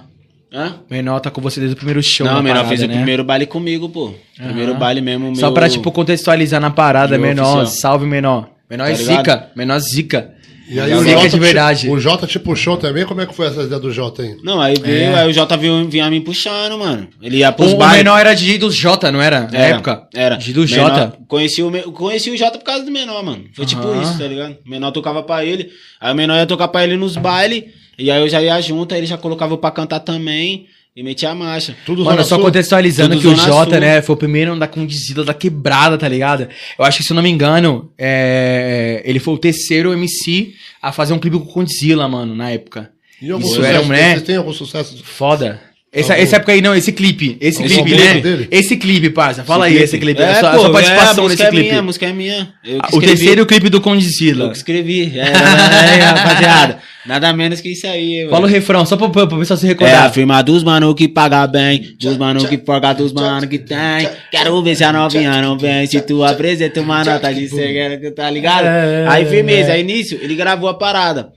Hã? O menor tá com você desde o primeiro show. Não, o menor parada, fez o né? primeiro baile comigo, pô. Primeiro Aham. baile mesmo, Só meu... pra, tipo, contextualizar na parada, Meu menor. oficial. Salve, menor. Menor Tá é zica. Menor zica. E aí o que é Jota, de verdade. te, o Jota te puxou também? Como é que foi essa ideia do Jota aí? Não, aí veio, É. aí o Jota veio, vinha me puxando, mano. Ele ia pros O, o menor era DJ do Jota, não era? Na Era, época? Era. DJ do Jota. Conheci o, conheci o Jota por causa do menor, mano. Foi tipo isso, tá ligado? O menor tocava pra ele. Aí o menor ia tocar pra ele nos bailes. E aí eu já ia junto, aí ele já colocava eu pra cantar também. E metia a marcha. Tudo Mano, só Sul? contextualizando Tudo que o Jota, Sul. né, foi o primeiro a andar com dizida da quebrada, tá ligado? Eu acho que, se eu não me engano, é, ele foi o terceiro MC a fazer um clipe com o Condzilla, mano, na época. E algum Isso sucesso? era um, né? Vocês têm algum sucesso? Foda. Essa, essa época aí, não, esse clipe. Esse Esse clipe, né? dele? Esse clipe, parça. Fala aí, esse clipe. É, a sua, a pô, sua é, participação a nesse música clipe. É minha, a música é minha. Eu que Ah, o terceiro clipe do Eu Condzilla. que escrevi. É, é, rapaziada. Nada menos que isso aí, mano. Fala o refrão, só pra, pra, pra pessoal se É a recordar. firma dos mano que paga bem, dos mano que forga dos mano que tem. Quero ver se a novinha não vem, se tu apresenta uma nota de cegueira, tá ligado? É, Aí firmeza, é. aí nisso, ele gravou a parada.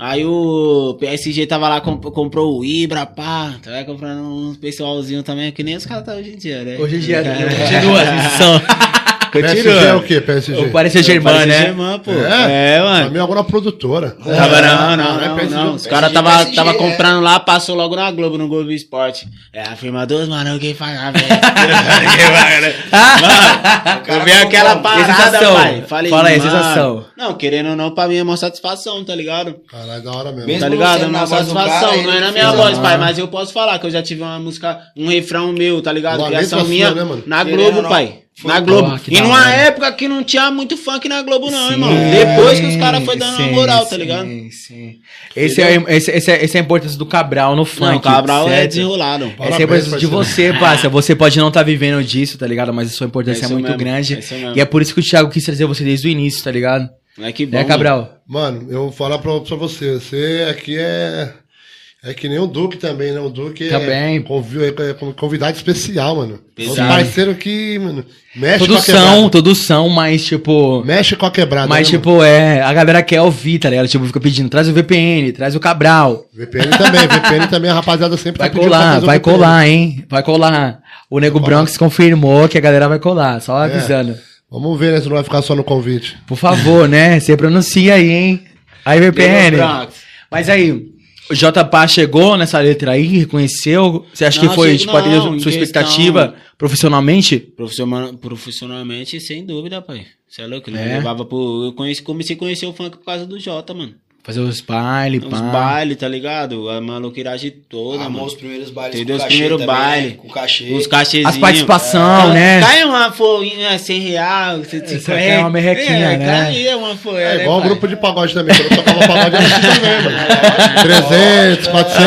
Aí o PSG tava lá, comp- comprou o Ibra, pá, tava comprando uns pessoalzinho também, que nem os caras tá hoje em dia, né? Hoje em dia, Cara, continua a missão. PSG é o quê, PSG? O Paris Saint-Germain, Paris né? Saint-Germain, pô. É? É, Pra mano. mim agora é uma produtora. Tava não, não, não é não, PSG, não. Os caras tava, PSG, tava é. comprando lá, passou logo na Globo, no Globo Esporte. É a firma dos mano que faz a velha. Mano, eu vi aquela parada, sensação? pai. Falei, Fala aí, sensação. Não, querendo ou não, pra mim é uma satisfação, tá ligado? Caralho, da hora mesmo. Mesmo tá ligado? É uma satisfação, cara, não é na minha voz, pai, mas eu posso falar que eu já tive uma música, um refrão meu, tá ligado? Criação minha né, mano? na Globo, pai. Na. Globo. Que e numa hora. época que não tinha muito funk na Globo, não, Sim, irmão. Depois que os caras foi dando sim, moral, tá sim, ligado? Sim, Esse é, esse, esse é, esse é a importância do Cabral no funk. Não, o Cabral é certo? desenrolado. Essa é a importância de você, parça. Você pode não estar vivendo disso, tá ligado? Mas a sua importância É é, muito mesmo, grande. é e é por isso que o Thiago quis trazer você desde o início, tá ligado? É que bom. Né, Cabral? Mano, eu vou falar pra, pra você. Você aqui é. É que nem o Duque também, né? O Duque Também. é, é convidado especial, mano. Pesado. parceiros que, mano, mexe Todos com a quebrada. são, todos são, mas tipo. Mexe com a quebrada. Mas, né, tipo, é. A galera quer ouvir, tá ligado? Tipo, fica pedindo, traz o VPN, traz o Cabral. mano? VPN também. VPN também a rapaziada sempre Vai tá pedindo pra colar, vai VPN. colar, hein? Vai colar. O Nego Bronx confirmou que a galera vai colar, só É. avisando. Vamos ver, né? Se não vai ficar só no convite. Por favor, né? Você pronuncia aí, hein? Aí, VPN. Mas aí, JPA chegou nessa letra aí, reconheceu? Você acha Não, que foi, tipo, atendeu sua questão- expectativa profissionalmente? Profissional- profissionalmente, sem dúvida, pai. Você é louco? Ele É? levava pro. Eu comecei a conhecer o funk por causa do Jota, mano. Fazer os bailes, Os bailes, tá ligado? A maluqueiragem toda, Armou mano. os primeiros bailes Entendeu? com Os cachê primeiros também, bailes. né? Com cachê. Os cachezinhos. As participação, É, né? Cai uma folhinha, 100 real. Você Essa aqui é uma merrequinha, é, né? Cai uma folha, É né, igual o pai? grupo de pagode também. Quando eu tocava pagode era assim também, mano. 300, 400.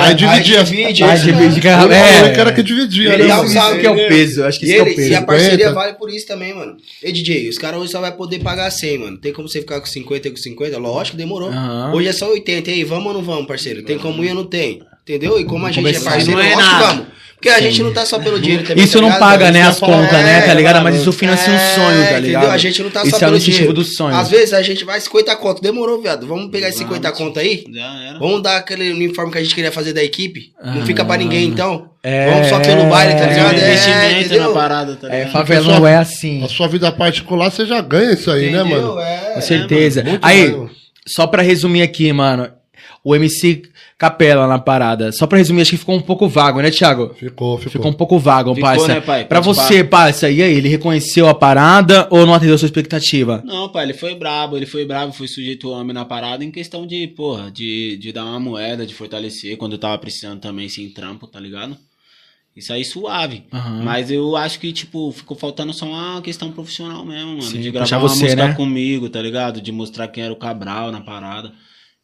Aí dividia. Aí divide, Ai, isso de mesmo. vez de O cada- é, é, que era que dividia, Ele né, um mano? salve. Isso que é o peso, acho que E, isso que é o peso. e a parceria 50. vale por isso também, mano. E DJ, os caras hoje só vai poder pagar 100, mano. Tem como você ficar com 50 e com 50? Lógico, demorou. Aham. Hoje é só 80. E aí, vamos ou não vamos, parceiro? Tem como ir ou não tem? Entendeu? E como a gente é parceiro, Não é nada. vamos. Porque a gente não tá só pelo dinheiro também. Isso tá não ligado? paga, né, as eu ia falar, contas, né, tá ligado? é, Mas isso financia um sonho, tá ligado? Entendeu? A gente não tá Isso só é pelo dinheiro. do sonho. Às vezes a gente vai 50 conto. Demorou, viado. Vamos pegar esses 50 conto aí? Já era. Vamos dar aquele uniforme que a gente queria fazer da equipe? Não Ah. fica pra ninguém, então? É. Vamos só pelo baile, tá um ligado? É, investimento entendeu? na parada, tá É, ligado? favelão é assim. A sua vida particular, você já ganha isso aí, né, Entendeu? mano? É. Com certeza. Muito Aí, mano. Só pra resumir aqui, mano. O MC Capela na parada. Só pra resumir, acho que ficou um pouco vago, né, Thiago? Ficou, ficou. Ficou um pouco vago, Ficou, parça. né, pai? Pra Pode você, parça, e aí, ele reconheceu a parada ou não atendeu a sua expectativa? Não, pai, ele foi brabo, ele foi brabo, foi sujeito homem na parada em questão de, porra, de, de dar uma moeda, de fortalecer, quando eu tava precisando também sem trampo, tá ligado? Isso aí suave. Aham. Mas eu acho que, tipo, ficou faltando só uma questão profissional mesmo, mano. Sim, de gravar uma você, música né? comigo, tá ligado? De mostrar quem era o Cabral na parada.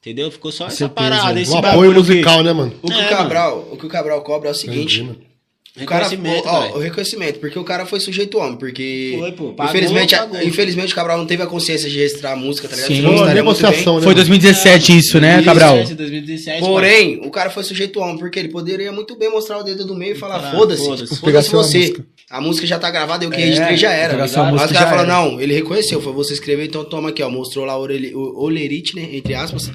Entendeu? Ficou só essa certeza. parada, esse Um apoio que- musical, né, mano? O que, É, o Cabral, o que o Cabral cobra é o Entendi, seguinte. mano. O cara, Reconhecimento, ó, velho. o reconhecimento, porque o cara foi sujeito homem, porque Foi, pô. Pagou, infelizmente, pagou. infelizmente o Cabral não teve a consciência de registrar a música, tá ligado? Sim. Pô, muito negociação, né? Foi 2017 isso, né, Cabral? 2017, 2017, pai. Porém, o cara foi sujeito homem, porque ele poderia muito bem mostrar o dedo do meio e falar, foda-se, foda-se. Sua você. música. A música já tá gravada e o que É, registrei já era. tá? Mas o cara falou, não, ele reconheceu, foi você escrever, então toma aqui, ó, mostrou lá o olerite, né, entre aspas,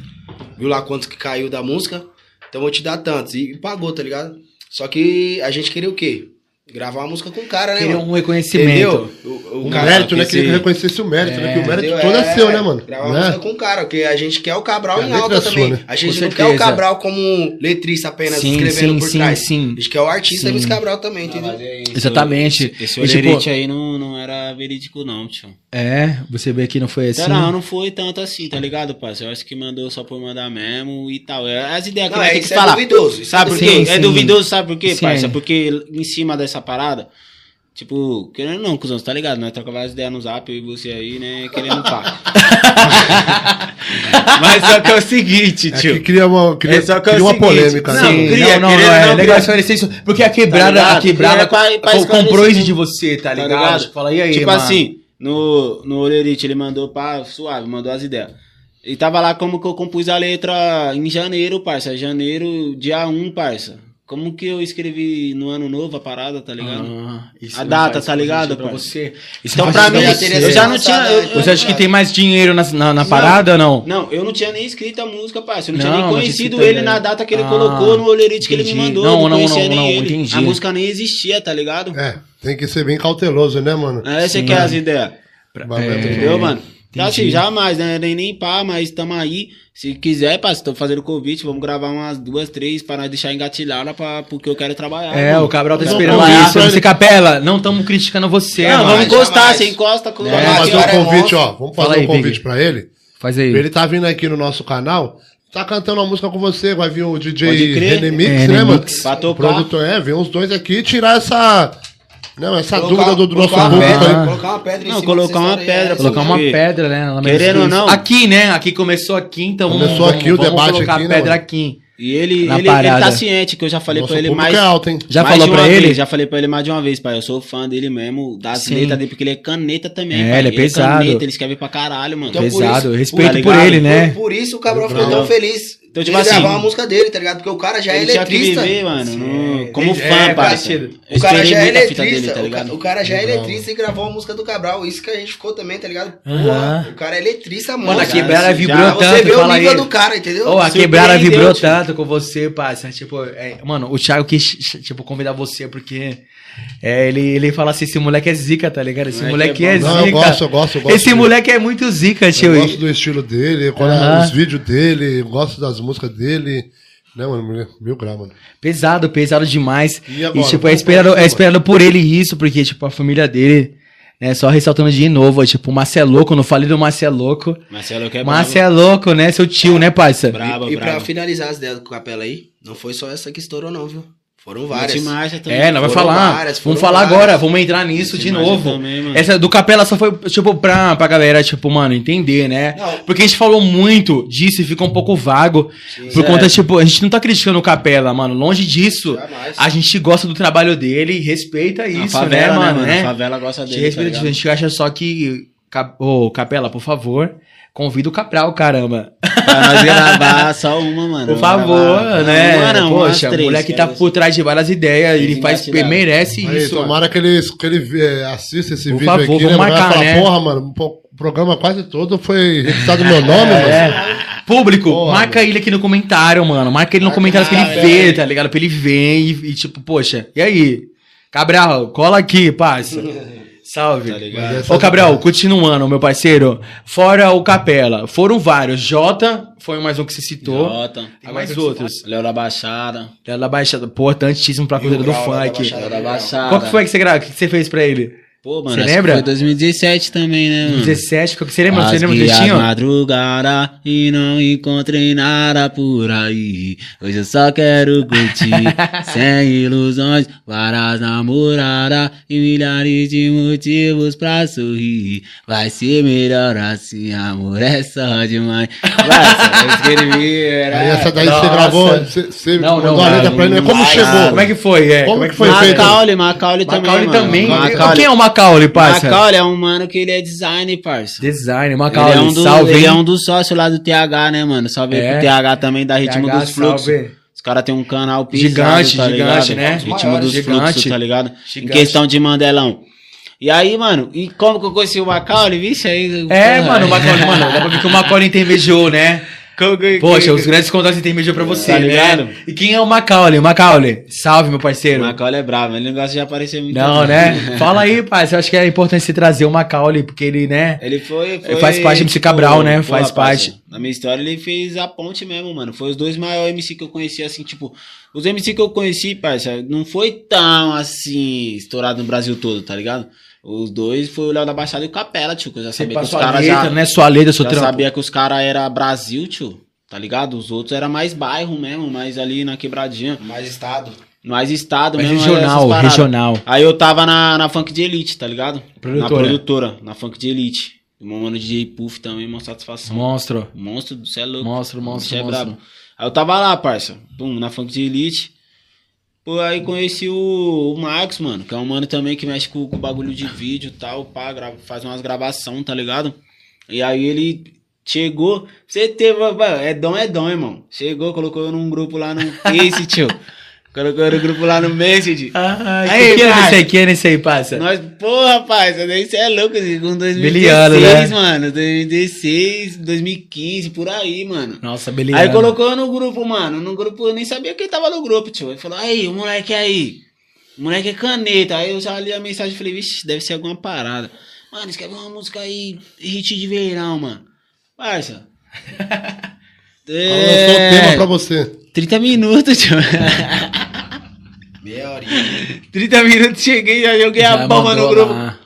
viu lá quanto que caiu da música, então vou te dar tantos, e pagou, tá ligado? Só que a gente queria o quê? Gravar uma música com o cara, né, Queria mano? um reconhecimento. Entendeu? O, O cara- mérito, né? esse- Que ele reconhecesse o mérito, né? Que o mérito Entendeu? todo é seu, né, mano? Gravar uma Né? música com o cara, porque a gente quer o Cabral A em alta é sua, também. né? A gente Com não quer o certeza. Cabral como letrista apenas Sim, escrevendo sim, por sim, trás. sim. A gente quer o artista Sim. o Cabral também, entendeu? Mas é isso, Exatamente. Esse E, tipo- olerite aí não, não era verídico, não, tio. É, você vê que não foi assim. Não, não foi tanto assim, tá ligado, parceiro? Eu acho que mandou só por mandar mesmo e tal. É As ideias que Não, é, tem que isso é falar. duvidoso, Sabe é por quê? Sim, É sim. duvidoso, sabe por quê, Sim. parceiro? Porque em cima dessa parada, tipo, querendo não, cuzão, você tá ligado? Nós trocamos várias ideias no zap, eu e você aí, né, querendo pá. Mas só que é o seguinte, É tio. que cria uma, cria, É só que é cria uma seguinte, polêmica, não, né? Sim, cria, não, não, querendo não, é não, legal esclarecer isso. Porque a quebrada, Tá a quebrada É pra- pra comprou isso de você, tá Tá ligado? ligado? Fala, e aí, tipo mano? assim, no, no Olerite ele mandou pá, suave, mandou as ideias. E tava lá como que eu compus a letra em janeiro, parça. Janeiro, dia 1, parça. Como que eu escrevi no ano novo a parada, tá ligado? Ah, A não data, tá ligado, pra você. Isso Então não pra mim, eu já não tinha... Eu. Você acha que tem mais dinheiro na, na, na parada ou não? Não, eu não tinha nem escrito a música, parça. Eu não, Não, tinha nem não conhecido ele na data que ele Ah, colocou no Olerite que ele me mandou. Não, eu não, não, conhecia não, nem não, ele. entendi. A música nem existia, tá ligado? É, tem que ser bem cauteloso, né, mano? Essa que é as ideias. É Entendeu, bom. mano? Então, entendi. assim, jamais, né? Nem, nem pá, mas tamo aí. Se quiser, pá, tô fazendo convite, vamos gravar umas duas, três pra nós deixar engatilhada pra, porque eu quero trabalhar. É, mano. o Cabral tá Não, esperando não, isso. Você, Capela, não estamos criticando você, Não, mano. vamos encostar, jamais. você encosta com Vamos É, fazer cara, é um convite, ó. Vamos Fala fazer aí, um convite Big. pra ele. Faz aí. Ele tá vindo aqui no nosso canal, tá cantando uma música com você, vai vir o DJ crer. Renemix, É, né, mano? Pra O tocar. produtor, é, vem os dois aqui e tirar essa. Não, essa Colocar- dúvida do, do nosso colocar uma público pedra. Colocar uma pedra em Não, cima colocar uma pedra, é, Colocar uma pedra, né? querendo ou não- Aqui, né? Aqui começou aqui, então vamos, Começou vamos, aqui o vamos debate colocar aqui, a né, pedra aqui. E ele, ele, ele tá ciente, que eu já falei Nosso pra ele mais. é alto, hein? Já mais falou pra ele? vez, já falei pra ele mais de uma vez, pai. Eu sou fã dele mesmo, das Sim. letras dele, porque ele é caneta também, É, pai. ele é pesado. caneta, ele escreve pra caralho, mano. Então, por Pesado, isso- respeito tá por ele, né? Por, por isso o Cabral ficou tão feliz. Então, tipo ele assim, gravar uma música dele, tá ligado? Porque o cara já é ele tinha que eletrista. viver, mano, no- como É, fã, é, parceiro. parceiro. Eu O cara já é eletrista, dele, tá o, o cara já é eletrista e gravou a música do Cabral. Isso que a gente ficou também, tá ligado? Aham. o cara é eletrista, mano. Mano, a já- quebrada já- vibrou você tanto, ver o fala nível do cara, entendeu? Oh, a quebrada vibrou tio. tanto com você, parça. Tipo, é, mano, o Thiago quis, tipo, convidar você porque é, ele, ele fala assim, esse moleque é zica, tá ligado? Esse Moleque moleque é é, zica. Não, eu gosto, eu gosto, eu gosto. Esse dele. moleque é muito zica, tio. Eu gosto do estilo dele, quando Aham. os vídeos dele, eu gosto das músicas dele. Né, mano? Mil graus, mano. Pesado, pesado demais. E E, agora? tipo, é esperado, ser, é esperado por ele isso, porque, tipo, a família dele né? Só ressaltando de novo, tipo, o Márcio é louco, não falei do Márcio é louco. Marcelo é Márcio é louco, né? Seu tio, né, parça? brabo. e, e pra finalizar as ideias do Capela aí, não foi só essa que estourou, não, viu? Foram Várias. Marcha também. É, nós vai Foram falar. várias, vamos falar várias. agora, vamos entrar nisso de novo. também. Essa do Capela só foi, tipo, pra, pra galera, tipo, mano, entender, né? Não. Porque a gente falou muito disso e fica um pouco vago. Por conta, tipo, a gente não tá criticando o Capela, mano. Longe disso. Jamais. A gente gosta do trabalho dele e respeita isso, favela, né, mano? A né? favela gosta A gente dele. tá. A gente acha só que. Ô, Capela, por favor, convida o Capral, caramba. Pra nós gravar só uma, mano. Por favor, Gravar- né? Uma não, Poxa, o moleque tá por trás de várias ideias, ele faz, merece Aí, isso. mano. tomara que ele, que ele eh, assista esse Por vídeo favor, aqui, vamos né? Vai marcar, falar, né? porra, mano, o programa quase todo foi registrado meu nome, mano. É. Público, Porra, marca ele aqui no comentário, mano. Marca ele no comentário pra ele ver, tá ligado? Pra ele ver e, e, tipo, poxa, e aí? Cabral, cola aqui, parça. Salve. Tá ligado? Essa- Ô, Cabral, continuando, meu parceiro. Fora o Capela, foram vários. Jota foi mais um que você citou. Jota. Tem mais outros. Léo da Baixada. Léo da Baixada, importantíssimo pra cultura do funk. Léo da Baixada. Qual que foi que você gravou? O que você fez pra ele? Pô, mano, Você lembra? Foi 2017 também, né, mano? 17, qual que você lembra? Você lembra as direitinho? madrugada e não encontrei nada por aí. Hoje eu só quero curtir, sem ilusões, várias namoradas e milhares de motivos pra sorrir. Vai ser melhor assim, amor, é só demais. Vai, eu escrevi, era... Aí essa daí Nossa. você gravou, você, você Não, mandou não, a letra não, pra ele, mas como vai, chegou? Como é que foi? É, Como que foi feito? Macaulay, Macaulay também, Macaulay também. Macaulay. Quem é o Macaulay, parça? Macaulay é um mano que ele é design, parça. Design, Ele Macaulay, é, um do- salve, ele é um dos sócios lá do TH, né, mano? Salve aí É. pro TH também, da Ritmo TH, dos Fluxos. salve. Os caras têm um canal pisado, Gigante, tá gigante, ligado? né? Ritmo dos Gigante. Fluxos, tá ligado? Em Gigante. questão de Mandelão. E aí, mano, e como que eu conheci o Macaulay? Vixe, aí... É, porra. mano, o Macaulay, mano, dá pra ver que o Macaulay intermediou, né? Poxa, os grandes contatos intermediou pra você, Tá né? ligado? E quem é o Macaulay? Macaulay, salve, meu O parceiro. Macaulay é bravo, ele não gosta de aparecer muito. Não, né? Fala aí, parça, eu acho que é importante você trazer o Macaulay, porque ele, né? Ele foi, foi. Ele faz parte do MC Cabral, né? Faz parte. Na minha história, ele fez a ponte mesmo, mano. Foi os dois maiores MC que eu conheci, assim, tipo. Os MC que eu conheci, parça, não foi tão assim, estourado no Brasil todo, tá ligado? Os dois foi o Léo da Baixada e o Capela, tio. Que eu já Você sabia que os caras já. né? Sua letra, seu Já trampo. sabia que os caras eram Brasil, tio. Tá ligado? Os outros era mais bairro mesmo, mais ali na quebradinha. Mais estado. Mais estado Mas mesmo. regional, regional. Aí eu tava na, na Funk de Elite, tá ligado? Produtora. Na produtora, na Funk de Elite. O meu mano DJ Puff também, uma satisfação. Monstro. Monstro do céu é louco. Monstro, monstro, bicho é monstro. brabo. Aí eu tava lá, parça. Pum, na Funk de Elite. Pô, aí conheci o, o Marcos, mano, que é um mano também que mexe com, com bagulho de vídeo e tal, pá, grava, faz umas gravação, tá ligado? E aí ele chegou, você teve, é dom, é dom, irmão. Chegou, colocou eu num grupo lá no Face, tio. Colocou no grupo lá no Message. Ah, Aí, que ano pai. esse aí? Que ano esse aí, parça? Nós, porra, rapaz, isso é louco, com 2016, Beliano, né? mano. 2016, 2015, por aí, mano. Nossa, beleza. Aí colocou no grupo, mano. No grupo eu nem sabia quem tava no grupo, tio. Ele falou, aí, o moleque aí. O moleque é caneta. Aí eu já li a mensagem e falei, vixe, deve ser alguma parada. Mano, escreve uma música aí, hit de verão, mano. Parça. Ela lançou o tema pra você. 30 minutos, tio. Meia horinha. 30 minutos, cheguei, já joguei Já a bomba no mandou grupo. lá.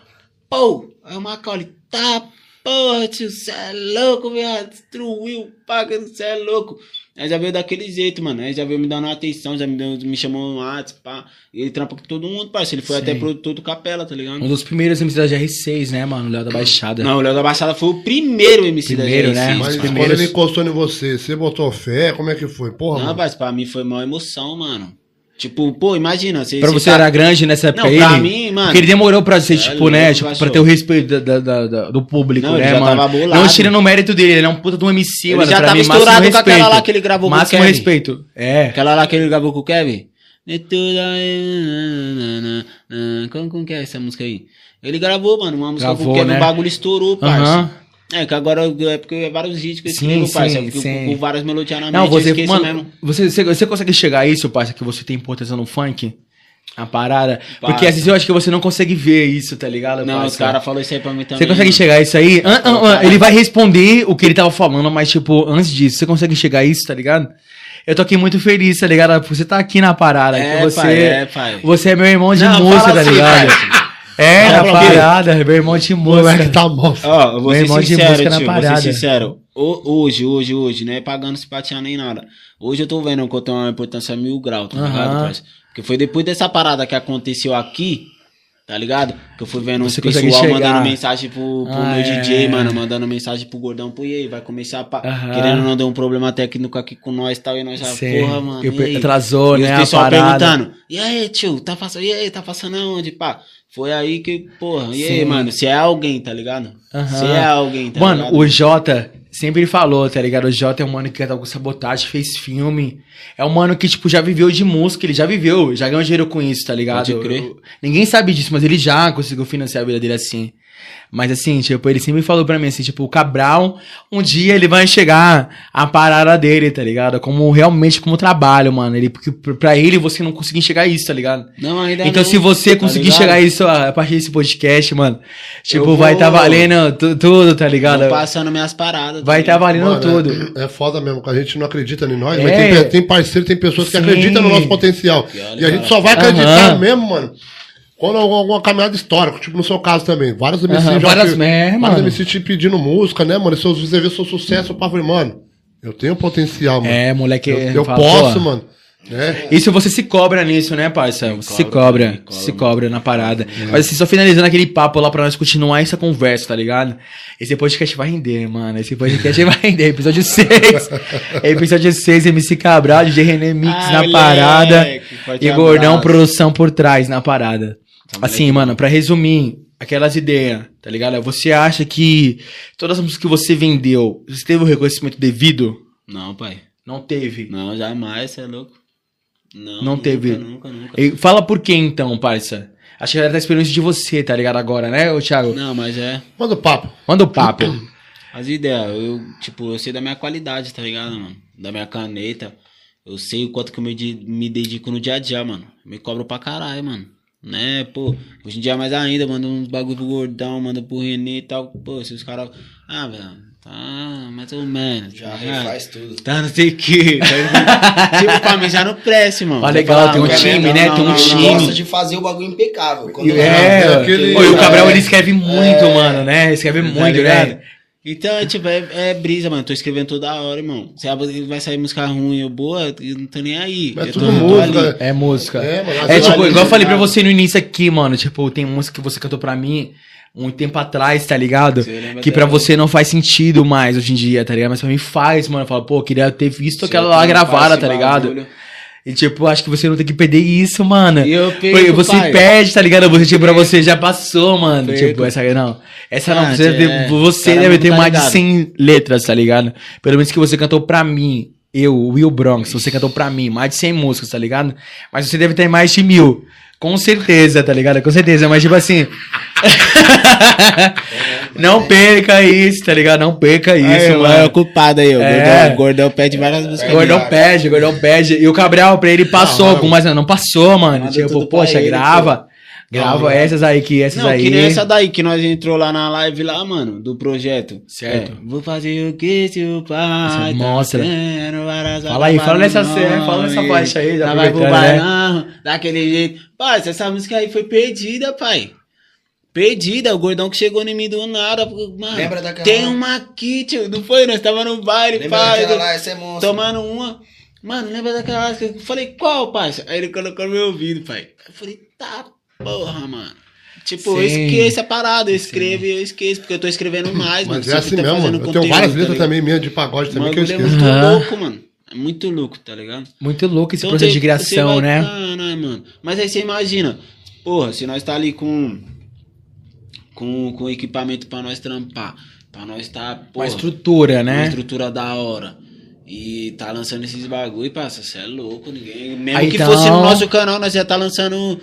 Pô, aí o Macaulay, tá, porra, tio, cê é louco, viado, destruiu, paga, cê é louco. Aí já veio daquele jeito, mano, aí já veio me dando uma atenção, já me, deu, me chamou no WhatsApp, pá. E ele trampa com todo mundo, parceiro, ele foi Sim. até produtor do Capela, tá ligado? Um dos primeiros MCs da GR6, né, mano? Léo da Baixada. Não, o Léo da Baixada foi o primeiro MC Primeiro, da né? GR6, Mas mano. quando ele encostou em você, você botou fé? Como é que foi? Porra, Não, mano. mas pra mim foi uma emoção, mano. Tipo, pô, imagina, você... Pra você tá- era grande nessa época Não, ele? pra mim, mano... Porque ele demorou pra ser, É tipo, louco, né? Tipo, pra ter o respeito da- da- da- do público, Não, né, mano? Não tirando o mérito dele, ele é um puta de um MC, Ele mano. já tava mim, máximo estourado com aquela lá que ele gravou com o Máximo Kevin. respeito. É. Aquela lá que ele gravou com o Kevin. Na, na. Como, como que é essa música aí? Ele gravou, mano, uma música com Gravou, o Kevin, né? o bagulho estourou, parça. É, que agora é porque é vários hits que eu Sim, escrevo, sim, parça. Porque sim. com, várias melodias na Não, mente, você, mano, mesmo. você, você, você consegue chegar a isso, parça, que você tem importância no funk? A parada? Porque às vezes eu acho que você não consegue ver isso, tá ligado? Não, parça? os caras falaram isso aí pra mim também. Você consegue mano. enxergar isso aí? Ah, ah, ah, ele vai responder o que ele tava falando, mas, tipo, antes disso, você consegue enxergar a isso, tá ligado? Eu tô aqui muito feliz, tá ligado? Você tá aqui na parada. É, você, pai, é, pai. você é meu irmão de Não, música, tá assim, ligado? É, na por quê? parada, meu irmão de O moleque música. tá mó. Ó, eu vou Meu ser sincero, música na tio, vou ser sincero. Ho- Hoje, hoje, hoje, não é pagando simpatia nem nada. Hoje eu tô vendo que eu tenho uma importância mil grau, tá ligado, parça? Porque foi depois dessa parada que aconteceu aqui, tá ligado? Que eu fui vendo Você consegue pessoal chegar. mandando mensagem pro, pro Ah, meu é. DJ, mano, mandando mensagem pro gordão, pro e aí, vai começar a. Pa... Querendo não dar um problema técnico aqui com nós e tal, e nós já, Sei. porra, mano. E o e atrasou, e né, Os a pessoal parada. perguntando, e aí, tio, tá passando, e aí, tá passando aonde, pá? Foi aí que, porra, e aí, Sim. mano, se é alguém, tá ligado? Aham. Se é alguém, tá Mano, ligado? o Jota sempre falou, tá ligado? O Jota é um mano que canta com sabotagem, fez filme. É um mano que, tipo, já viveu de música, ele já viveu, já ganhou dinheiro com isso, tá ligado? Pode crer. Eu- ninguém sabe disso, mas ele já conseguiu financiar a vida dele assim. Mas assim, tipo, ele sempre falou pra mim assim, tipo, o Cabral, um dia ele vai chegar a parada dele, tá ligado? Como realmente como trabalho, mano. Ele, porque pra ele você não conseguir enxergar isso, tá ligado? Não, ainda Então, não, se você tá conseguir ligado? chegar a isso a partir desse podcast, mano, tipo, Eu vai vou- tá valendo tu- tudo, tá ligado? Tô passando minhas paradas. Vai tá valendo Mano, tudo. É, é foda mesmo, que a gente não acredita em nós, É. mas tem, tem parceiro, tem pessoas que Sim. acreditam no nosso potencial. E olha, E a gente cara. só vai acreditar Aham. mesmo, mano, quando alguma, alguma caminhada histórica, tipo no seu caso também. Vários MCs Aham, já várias mer- vários mano. MCs te pedindo música, né, mano? E seus você vê seu sucesso, eu falei, mano, eu tenho potencial, mano. É, moleque. eu eu fala, posso, pô, mano. É. Isso você se cobra nisso, né, parça? Você se cobra, cobra, cobra, se cobra na parada. Mas assim, só finalizando aquele papo lá pra nós continuar essa conversa, tá ligado? Esse podcast vai render, mano. Esse podcast vai render. Episódio 6. Episódio 6, MC Cabral, DJ René Mix Ah, na moleque, parada. E Gordão abraço. Produção por trás na parada. Tá Assim, moleque. mano, pra resumir, aquelas ideias, tá ligado? Você acha que todas as músicas que você vendeu, você teve o reconhecimento devido? Não, pai. Não teve. Não, jamais, você é louco. Não, Não nunca, teve. Nunca, nunca. E fala por que então, parça? Acho que a galera tá esperando isso de você, tá ligado? Agora, né, ô Thiago? Não, mas é. Manda o papo. Manda o papo. As ideias, eu, tipo, eu sei da minha qualidade, tá ligado, mano? Da minha caneta. Eu sei o quanto que eu me, me dedico no dia a dia, mano. Me cobro pra caralho, mano. Né, pô, hoje em dia mais ainda, manda uns bagulho pro gordão, manda pro Renê e tal. Pô, se os caras. Ah, velho, tá mais ou menos. Já tá refaz tudo. Tá não sei o que. Tá, tipo, pra mim já não preste, mano. Você legal, fala, tem um não, time, não, né? não, Tem um não, não, time. não. gosta de fazer o bagulho impecável. Quando É, é aquele- Oi, o Cabral é. ele escreve muito, mano, né? Escreve Tá muito, ligado? né? Então, é, tipo, é, é brisa, mano. Tô escrevendo toda hora, irmão. Se vai sair música ruim ou boa, eu não tô nem aí. É Eu tudo tô- música, ali. É música. É, mano, É, tipo, igual eu falei pra você no início aqui, mano. Tipo, tem música que você cantou pra mim um tempo atrás, tá ligado? Que pra dela? você não faz sentido mais hoje em dia, tá ligado? Mas pra mim faz, mano. Eu falo, pô, eu queria ter visto Se aquela lá gravada, tá ligado? bagulho- E tipo, acho que você não tem que perder isso, mano. E eu perco, você pai. perde, tá ligado? Você, tipo, pra você já passou, mano. Perco. Tipo, essa não. Essa não, Ah, você, é, deve, você deve ter tá mais de ligado. 100 letras, tá ligado? Pelo menos que você cantou pra mim. Eu, Will Bronx, você cantou pra mim, mais de 100 músicas, tá ligado? Mas você deve ter mais de mil. Com certeza, tá ligado? Com certeza, mas tipo assim. não perca isso, tá ligado? Não perca isso, Aí, mano. É ocupado aí, o É. gordão, gordão pede várias músicas. Gordão Obrigado. pede, gordão pede. E o Cabral, pra ele, passou Não, algumas, não passou, mano. Tipo, poxa, ele, grava. Grava Não, essas aí, que essas Não, aí. que nem essa daí que nós entrou lá na live lá, mano, do projeto. Certo. É, vou fazer o que seu pai Você tá mostra. várias Fala aí, fala nessa cena, fala nessa faixa aí, já vai pro né? bailão, daquele jeito. Pai, essa música aí foi perdida, pai. Perdida, o gordão que chegou em mim do nada. Mano, Lembra daquela tem uma aqui, tio. Não foi? Nós tava no baile, Lembra pai. daquela lá? Essa é monstro. Tomando uma. Mano, lembra daquela? Eu falei, qual, parça? Aí ele colocou no meu ouvido, pai. Eu falei, tá, porra, mano. Tipo, eu Sim. esqueço a parada, eu escrevo e eu esqueço, porque eu tô escrevendo mais, mano. Mas é assim tô mesmo, mano. Eu tenho várias tá letras ligado? também minhas de pagode também que eu é esqueço. muito Aham. louco, mano. É muito louco, tá ligado? Muito louco esse Então, processo você- de criação, vai- né? Caralho, mano. Mas aí você imagina, porra, se nós tá ali com com, com equipamento pra nós trampar, pra nós tá, Uma porra, estrutura, uma né? estrutura da hora. E tá lançando esses bagulho, parça, você é louco, ninguém. Mesmo Aí, que então- fosse no nosso canal, nós já tá lançando.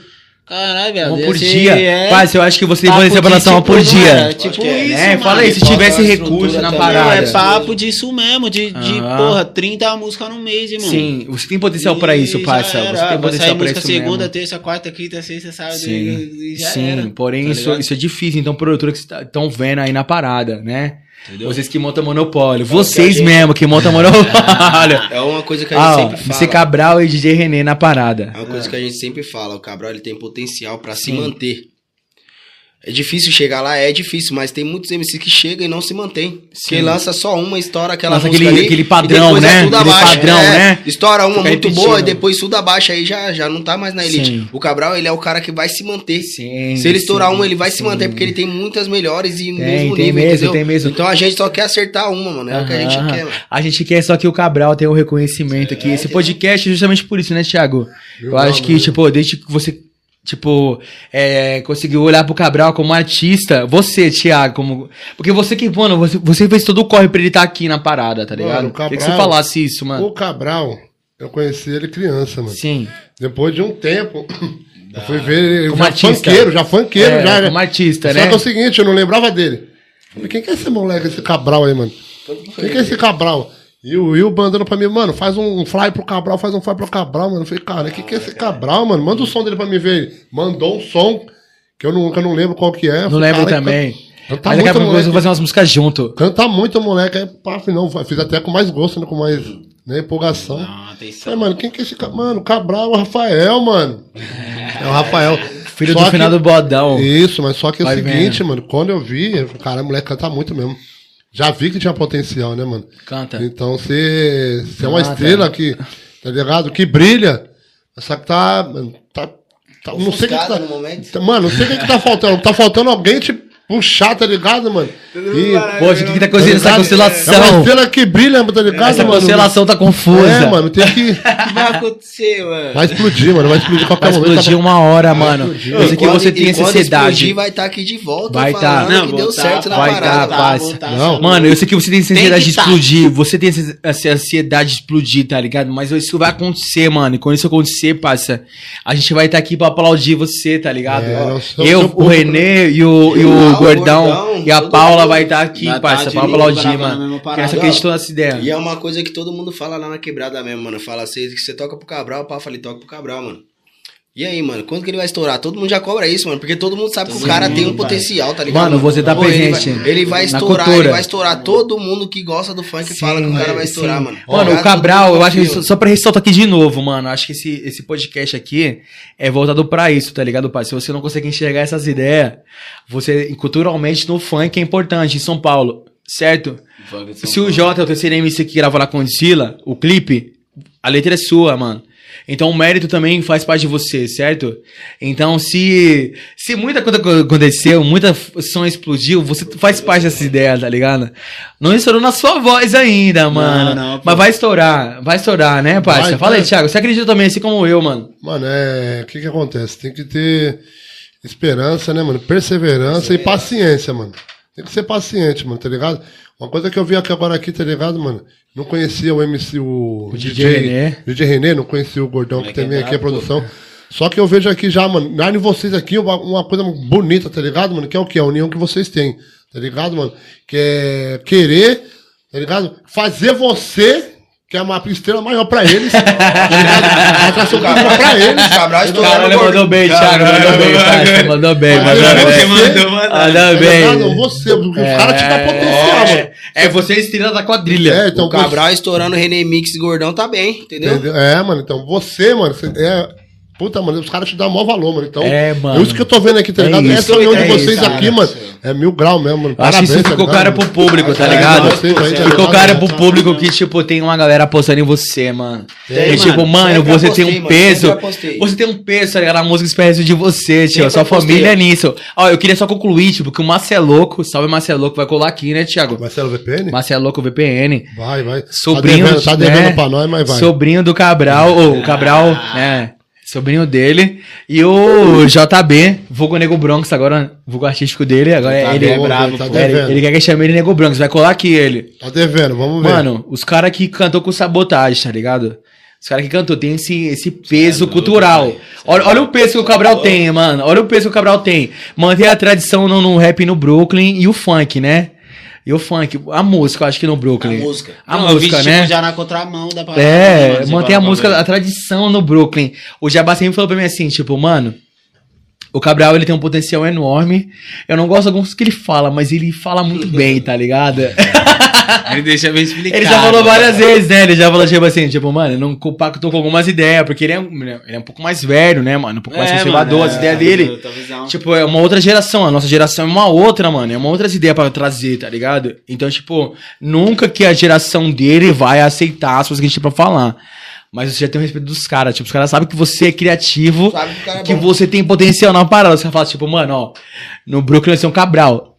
Caralho, velho. Uma por dia. é, Mas eu acho que você papo vai pra lançar uma tipo, por dia. mano, Tipo é, isso, É, mano. fala aí, se tivesse recurso na também, parada. é papo disso mesmo, de, de Aham. porra, 30 músicas no mês, irmão. Sim, você tem potencial pra isso, parça. Você tem potencial pra isso segunda, mesmo. terça, quarta, quinta, sexta, sábado Sim, e já sim. era. porém tá isso, isso é difícil. Então, produtora que estão vendo aí na parada, né? Entendeu? Vocês que montam monopólio. que Vocês gente- mesmo que montam monopólio. É uma coisa que a gente Ah, sempre fala. MC Cabral e DJ René na parada. É uma coisa que a gente sempre fala. O Cabral ele tem potencial pra se manter. É difícil chegar lá, é difícil, mas tem muitos MCs que chegam e não se mantém. Quem lança só uma, estoura aquela Lança música aquele- ali, aquele padrão, é né? tudo Aquele abaixo, padrão, é, né? Estoura uma Fica muito repetindo. boa e depois tudo abaixo, aí já, já não tá mais na elite. Sim. O Cabral, ele é o cara que vai se manter. Sim, Se ele estourar sim, uma, ele vai se sim. manter, porque ele tem muitas melhores e no mesmo tem nível, mesmo, tem mesmo. Então a gente só quer acertar uma, mano. É o que a gente quer, mano. A gente quer só que o Cabral tenha o reconhecimento aqui. Esse podcast é justamente por isso, né, Thiago? Eu Meu acho que, amor. tipo, desde que você, tipo, é, conseguiu olhar pro Cabral como artista, você, Thiago, como. Porque você que, mano, você, você fez todo o corre pra ele estar aqui na parada, tá ligado? Mano, o Queria que você Cabral- falasse isso, mano. O Cabral, eu conheci ele criança, mano. Sim. Depois de um tempo, eu fui ver ele Como já artista. funkeiro, já funkeiro, É, já. como artista, Só né? que é o seguinte, eu não lembrava dele. Falei, quem que é esse moleque, esse Cabral aí, mano? Quem que é esse Cabral? E o Will mandando pra mim, mano, faz um fly pro Cabral, faz um fly pro Cabral, mano. Eu falei, cara, quem que é esse Cabral, mano? Manda o som dele pra mim ver. Mandou um som que eu não, que eu não lembro qual que é. Não falei, lembro também. Canta, Mas daqui a muito, pouco nós moleque. vamos fazer umas músicas junto. Canta muito, moleque. Aí, pá, não, fiz até com mais gosto, né? Com mais né, empolgação. Não, atenção. Mano, quem que é esse cara? Mano, o Cabral é o Rafael, mano. É o Rafael. Filho Só do que- final do bodão. Isso, mas só que é o seguinte, mano, quando eu vi, eu falei, cara, o moleque canta muito mesmo. Já vi que tinha potencial, né, mano? Canta. Então, você é uma Canta. estrela que, tá ligado? Que brilha. Só que tá. mano, tá, tá não sei o que, que tá. tá- Mano, não sei o que, que tá faltando. Tá faltando alguém te puxar, tá ligado, mano? E, Poxa, o que, que tá acontecendo essa ligado? É uma constelação? estrela que brilha, tá ligado, Essa mano? constelação tá confusa. É, mano, tem que. O que vai acontecer, mano? Vai explodir, mano. Vai explodir a qualquer Vai momento. explodir tá- uma hora, mano. explodir. Eu sei que quando- você tem essa ansiedade. explodir, vai estar aqui de volta Vai tá. falando que Não, deu voltar, certo na vai parada. tá, parça. Não. Mano, eu sei que você tem essa Tem ansiedade de tá. explodir. Você tem essa, essa ansiedade de explodir, tá ligado? Mas isso vai acontecer, mano. E quando isso acontecer, parça, a gente vai estar aqui pra aplaudir você, tá ligado? É, eu, o Renê e o, e o Gordão, Gordão, e a Paula mundo vai estar aqui, vai parça, tá pra aplaudir, mano. parada. essa acreditou nessa ideia. E é uma coisa que todo mundo fala lá na quebrada mesmo, mano. Fala assim, que você toca pro Cabral, pá, falei, toca pro Cabral, mano. E aí, mano, quando que ele vai estourar? Todo mundo já cobra isso, mano, porque todo mundo sabe que o cara tem um potencial, tá ligado? Mano, você tá Pô, ele presente vai- Ele vai, estourar, cultura. ele vai estourar. Todo mundo que gosta do funk fala que o cara vai estourar, Sim. mano. Mano, o Cabral, todo eu acho que só, só pra ressaltar aqui de novo, mano. Acho que esse, esse podcast aqui é voltado pra isso, tá ligado, pai? Se você não consegue enxergar essas ideias, você, culturalmente, no funk é importante em São Paulo, certo? Se o Jota é o terceiro MC que grava lá com o o clipe, a letra é sua, mano. Então o mérito também faz parte de você, certo? Então se se muita coisa co- aconteceu, muita som explodiu, você faz parte dessa ideia, tá ligado? Não estourou na sua voz ainda, mano. não, pô. Mas vai estourar, vai estourar, né, parça? Vai, Fala aí. Thiago, você acredita também, assim como eu, mano? Mano, é. O que que acontece? Tem que ter esperança, né, mano? Perseverança e paciência, mano. Tem que ser paciente, mano, tá ligado? Uma coisa que eu vi aqui agora aqui, tá ligado, mano? Não conhecia o MC, o, O DJ René. DJ René, não conhecia o Gordão que é também aqui é produção. Só que eu vejo aqui já, mano, lá em vocês aqui, uma, uma coisa bonita, tá ligado, mano? Que é o que? A união que vocês têm, tá ligado, mano? Que é querer, tá ligado? Fazer você, que é uma estrela maior pra eles, tá? Mostrar seu público pra eles. O Cabral estourando Caralho, o mandou gordão. bem, Thiago, mandou bem, parça, mandou bem, mandou Você bem. mandou, mandou. Mandou Tá ligado? bem. Você, os caras te dão potencial, mano. É, é você a estrela da quadrilha. É, então O Cabral estourando o René Mix e Gordão tá bem, entendeu? Entendeu? É, mano, então você, mano, você é. Puta, mano, os caras te dão maior valor, mano. Então, É, mano. é isso que eu tô vendo aqui, tá É ligado? isso, Essa união é de vocês isso, aqui, cara. mano, é mil grau mesmo, mano. Eu acho que isso Parabéns, ficou tá cara pro público, tá É, ligado? tá Ficou cara pro público que, tipo, tem uma galera apostando em você, mano. Tem, e, tipo, mano. você apostei, tem um peso. Você tem um peso, tá ligado? A música espécie de você, tio. Sua apostei. família é nisso. Ó, eu queria só concluir, tipo, que o Marceloco, salve Marceloco, vai colar aqui, né, Thiago? Marcelo VPN? Marceloco VPN. Vai, vai. Sobrinho, Tá devendo, tá devendo né? pra nós, mas vai. Sobrinho do Cabral, ou o Cabral, né? Sobrinho dele. E o JB, vulgo Nego Bronx, agora, vulgo artístico dele. Agora ele é brabo, tá ele, ele quer que chame ele Nego Bronx, vai colar aqui ele. Tá devendo, vamos ver. Mano, os caras que cantou com sabotagem, tá ligado? Os caras que cantou tem esse, esse peso louco, cultural. é Olha, olha o peso que o Cabral tem, mano. Olha o peso que o Cabral tem. Manter a tradição no, no rap no Brooklyn e o funk, né? E o funk, a música, eu acho que no Brooklyn. A música. A Não, eu vi, música, tipo, né? já na contramão da parada. É, manter a música, a tradição no Brooklyn. O Jabá sempre falou pra mim assim, tipo, mano, O Cabral, ele tem um potencial enorme. Eu não gosto de alguns que ele fala, mas ele fala muito bem, tá ligado? Ele deixa bem explicado. Ele já falou várias vezes, né? Ele já falou, tipo assim, tipo, mano, eu não compactou com algumas ideias, porque ele é, um- ele é um pouco mais velho, né, mano? Um pouco mais É, conservador, mano, as é, ideias a dele. Tipo, é uma outra geração. A nossa geração é uma outra, mano. É uma outras ideias pra trazer, tá ligado? Então, tipo, nunca que a geração dele vai aceitar as coisas que a gente tem pra falar. Mas você já tem o respeito dos caras. Tipo, os caras sabem que você é criativo, Sabe que é que você tem potencial na parada. Você fala, tipo, mano, ó, no Brooklyn vai ser um Cabral.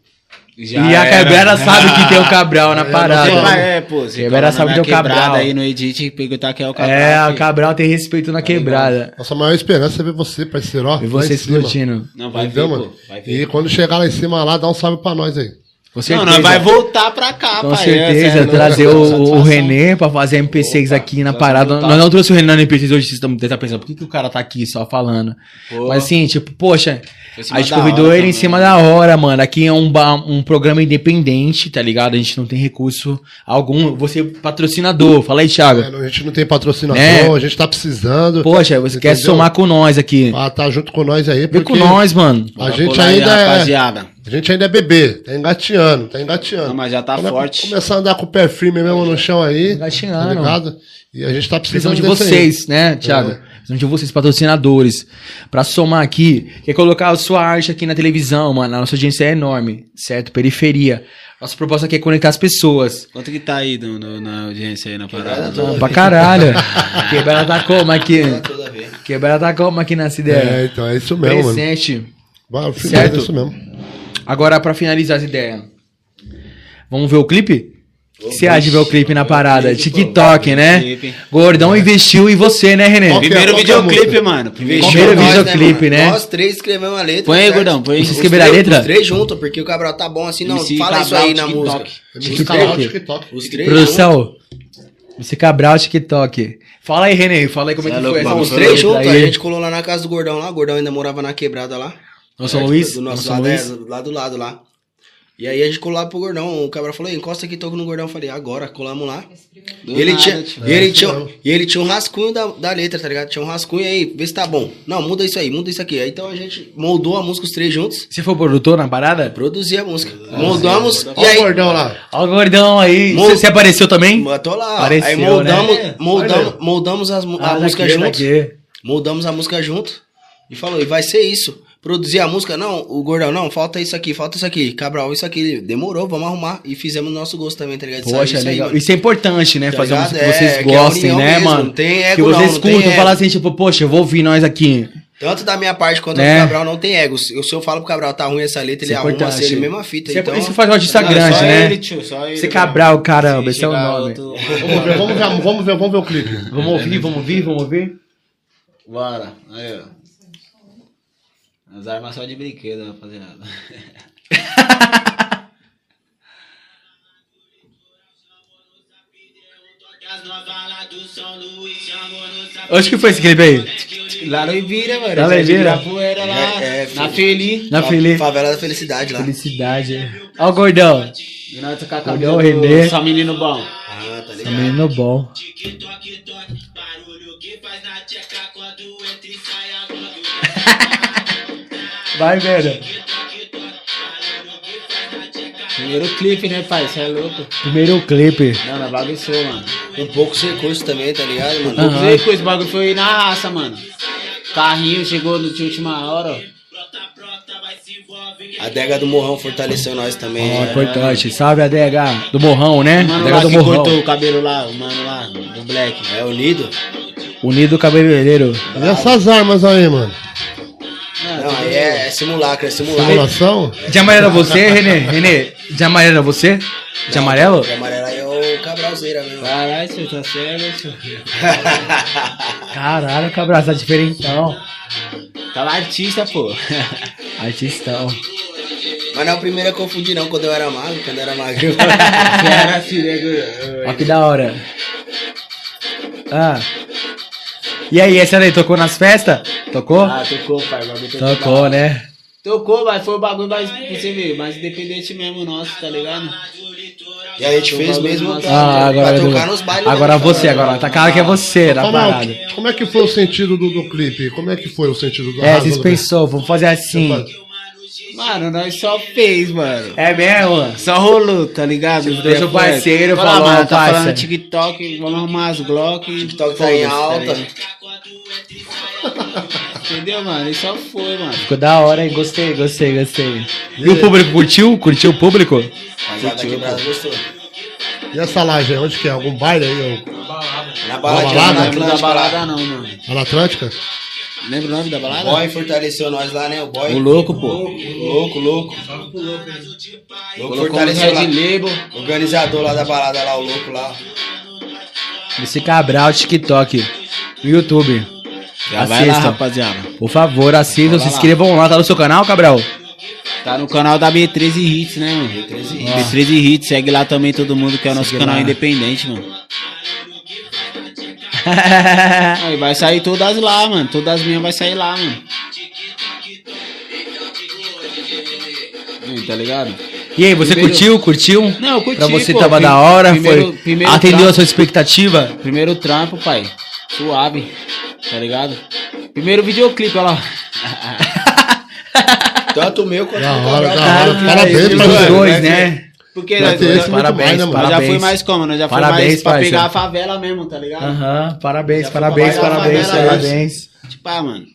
Já e a quebrada sabe que tem o Cabral na É, parada. Você tem vai, é, pô, você Quebrada sabe que é o Cabral. aí no edit e perguntar quem é o Cabral. É, o. Cabral tem respeito na quebrada. Nossa maior esperança é ver você, parceiro. Ó, E você explodindo. Não, vai pô. mano? Vai ver. E quando chegar lá em cima lá, dá um salve pra nós aí. Com Não, nós vai voltar pra cá, Com pai. certeza, é trazer o, o. Renê pra fazer MP6 Opa, aqui na parada. total. Nós não trouxe o Renê na MP6 hoje, vocês estão pensando, por que, que o cara tá aqui só falando? Pô. Mas assim, tipo, poxa, em a gente da convidou hora ele em também. cima da hora, mano. Aqui é um, ba- um programa independente, tá ligado? A gente não tem recurso algum. Você é patrocinador, fala aí, Thiago. É, a gente não tem patrocinador, É. a gente tá precisando. Poxa, você quer Entendeu? somar com nós aqui. Ah, tá junto com nós aí, Vem com nós, mano. a gente ainda é, rapaziada. A gente ainda é bebê, tá engateando, tá engateando. Não, mas já tá Quando é forte. Começar a andar com o pé firme mesmo no chão aí, Engateando. tá ligado? E a gente tá precisando Precisamos de desse aí. vocês, né, Thiago? É. Precisamos de vocês, patrocinadores. Pra somar aqui, quer colocar a sua arte aqui na televisão, mano. A nossa audiência é enorme, certo? Periferia. Nossa proposta aqui é conectar as pessoas. Quanto que tá aí no, no- na audiência aí na parada? Ah, pra caralho. Quebrada tá como aqui? Quebrada tá como aqui nessa É, ideia? então é isso mesmo, mano. Presente. Vai, Certo. certo. É isso mesmo. Agora, pra finalizar as ideias. Vamos ver o clipe? O que você acha de ver o clipe na parada? TikTok, né? Clipe. Gordão investiu em você, né, René? Qual que é- Primeiro qual que é a videoclipe, mano. Primeiro Primeiro Nós, videoclipe, né? Nós três escrevemos a letra. Põe aí, certo? gordão, põe aí. Os Vocês escreveram a três- letra? Os três juntos, porque o Cabral tá bom assim. Não, MC fala isso Cabral, aí na TikTok. música. TikTok. lá, TikTok. Os três juntos. Produção, esse Cabral TikTok. Fala aí, René. Fala aí como é Cê que é foi os três juntos, a gente colou lá na casa do Gordão lá. O Gordão ainda morava na quebrada lá. Nós São Certo? Luís? Do nosso lado, é, Luís? do- lá do lado lá. E aí a gente colou lá pro Gordão. O Cabral falou, encosta aqui, toco no Gordão. Eu falei, agora, colamos lá. E ele, nada, tinha, e, ele É, tinha, e ele tinha um rascunho da, da letra, tá ligado? Tinha um rascunho aí, vê se tá bom. Não, muda isso aí, muda isso aqui. Aí, então a gente moldou a música os três juntos, Você foi produtor na parada? produzia a música. Moldamos e Olha o aí. gordão lá. Ó o gordão aí. Mo- Você, você apareceu também? Tô lá. Apareceu, aí moldamos, né? moldamos, Olha. moldamos as, a Ah, música daqui, junto. daqui. Moldamos a música junto e falou, e vai ser isso. Produzir a música, não, o Gordão, não, falta isso aqui, falta isso aqui. Cabral, isso aqui. Demorou, vamos arrumar. E fizemos o nosso gosto também, tá ligado? Poxa, isso aí, legal. mano. Isso é importante, né? Tá Fazer uma ligado? música que vocês É, que é gostem, né, mesmo, mano? não tem que ego, vocês não, não ego. falar assim, tipo, poxa, eu vou ouvir nós aqui. Tanto da minha parte quanto Né? do Cabral não tem ego. Se eu falo pro Cabral tá ruim essa letra, ele é arruma importante. se ele mesma fita. Isso é- então, isso faz artista Não, grande, só né? ele, tio, só ele, Você. Cabral, caramba, Se esse é o nome. outro- Vamos ver, vamos ver, vamos ver, vamos ver o clipe. Vamos ouvir, vamos ouvir, vamos ouvir? Bora. Aí, ó. As armas só de brinquedo, rapaziada. Acho que foi esse clipe aí. Lá no Ibira, mano. Lá no Ibira? Lá É, é, na. Feli. Na Feliz. Favela da Felicidade lá. Felicidade. Ó o gordão. E a Gordão, Renê. Só menino bom. Ah, tá É ligado. menino bom. Vai, velho. Primeiro clipe, né, pai? Você é louco. Primeiro clipe. Não, não bagunçou, mano. Com poucos recursos também, tá ligado, mano? Aham. Usei coisa, o bagulho foi na raça, mano. Carrinho chegou no de última hora, ó. A adega do Morrão fortaleceu nós também. Ó, né? importante. Salve a DH do Morrão, né? Mano DH lá do que Morrão. cortou o cabelo lá, o mano lá, do Black. É unido? Unido cabeleireiro. E essas armas aí, mano? Não, aí é simulacro, é simulacro. Simulação? De amarelo é você, Renê? Renê, de amarelo é você? De amarelo? De amarelo aí é o Cabralzeira mesmo. Caralho, você tá sério, tio. Caralho, Cabral, tá diferentão. Tá lá artista, pô. Artistão. Mas não é o primeiro a confundir não, quando eu era magro, quando eu era magro. Era assim, né, Ó que da hora. Ah. E aí, essa daí tocou nas festas? Tocou? Ah, tocou, pai. Tocou, né? Tocou, mas foi o bagulho mais, pra você ver, mais independente mesmo nosso, tá ligado? E a gente fez mesmo pra, Ah, agora, pra tocar nos bailes. agora né? você, agora. Tá claro que é você na Como é, parada. como é que foi o sentido do, do clipe? Como é que foi o sentido do É, vocês pensou, vamos fazer assim. Mano, nós só fez, mano. É mesmo? Só rolou, tá ligado? Trouxe o parceiro, Fala, falou, mano, tá parça. falando TikTok, vamos arrumar as Glock. TikTok tá em foda-se, alta. ligado? Entendeu, mano? E só foi, mano. Ficou da hora, hein? Gostei, gostei, gostei. E o público curtiu? Curtiu o público? Quebrada gostou. E essa laje aí, onde que é? Algum baile aí? Na balada? balada, Não na lembro da balada, não, mano. Na Atlântica? Lembra o nome da O balada? boy fortaleceu nós lá, né? O boy. O louco, pô. Louco, louco. Louco um fortaleceu lá. Red Label. Organizador lá da balada lá, o louco lá. MC Cabral, TikTok, no YouTube. Já vai lá, Assistam. rapaziada. Por favor, assistam, se lá. inscrevam lá. Tá no seu canal, Cabral? Tá no canal da B13 Hits, né, mano? B13 Hits. B13 Hits, segue lá também todo mundo que é o nosso Segue canal lá. independente, mano. Aí vai sair todas lá, mano. Todas as minhas vai sair lá, mano. Hum, tá ligado? E aí, você Primeiro- curtiu? Curtiu? Não, eu curti, Pra você pô. tava da hora? primeiro- foi? primeiro Atendeu a trampo. sua expectativa? Primeiro trampo, pai. Suave. Tá ligado? Primeiro videoclipe, olha lá. Tanto o meu quanto Da o hora, Cabral. da hora. Parabéns, os parceiro. dois, né? Porque nós, nós- parabéns, mais, né, mano? nós já parabéns. foi mais como? Nós já foi Parabéns, mais pra parceiro. pegar a favela mesmo, tá ligado? Aham, parabéns, Já parabéns, foi parabéns, favela, parabéns. Tipo, ah, mano.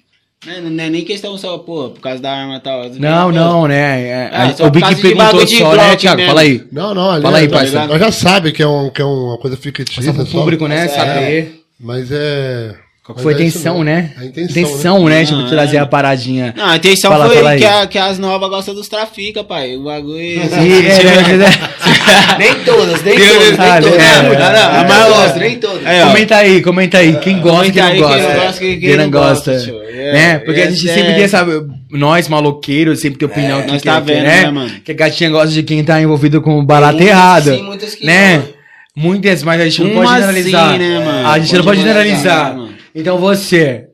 Não, não é nem questão só, pô, por causa da arma e tal. Não, não, né? é, Ah, só o Big perguntou só, né, Thiago? mesmo. Fala aí. Não, não, ali Fala aí, é- parceiro. Nós já sabe que é, um, que é uma coisa fictícia. Pro só- público, né? É. Saber. Mas é. Mas foi a é isso intenção, né? A intenção. Intenção, né? Tipo, Não, trazer é. a paradinha. Não, a intenção Fala, foi fala que, a- que as novas gostam dos trafica, pai. O bagulho. E, é, né, Nem todas, nem todas, nem todas. é, é. A a maior- maior, nem todas. Comenta aí, comenta aí. Quem gosta e quem não gosta. quem não gosta gosta. gosta. É, né? Porque a gente sempre é- tem essa. Nós, maloqueiros, sempre tem opinião que, tá vendo, né? né, mano? Que a gatinha gosta de quem tá envolvido com o barato errado. sim, muitas que né? Muitas, mas a gente não pode generalizar. né? A gente não pode generalizar. Então você.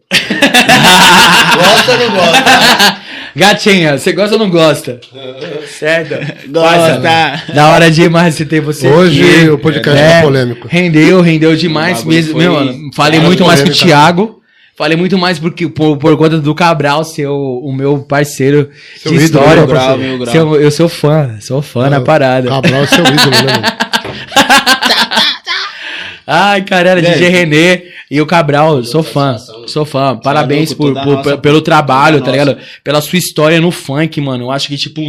Gosta ou não gosta? Gatinha, você gosta ou não gosta? certo? Gosta. Da hora demais você ter você. Hoje aqui. o podcast É, é polêmico. Rendeu, rendeu demais mesmo. Meu, mano, falei Era muito mais que o. Thiago. Falei muito mais porque, por, por conta do Cabral ser o, meu parceiro Seu de ídolo, história. meu parceiro. Meu grau. Seu- eu sou fã, sou fã na parada. Cabral é seu ídolo, né? Ai, caralho, Velho. DJ René e o Cabral, sou fã, sou fã. Parabéns louco, por, por- nossa- pelo trabalho, tá ligado? Pela sua história no funk, mano. Eu acho que, tipo,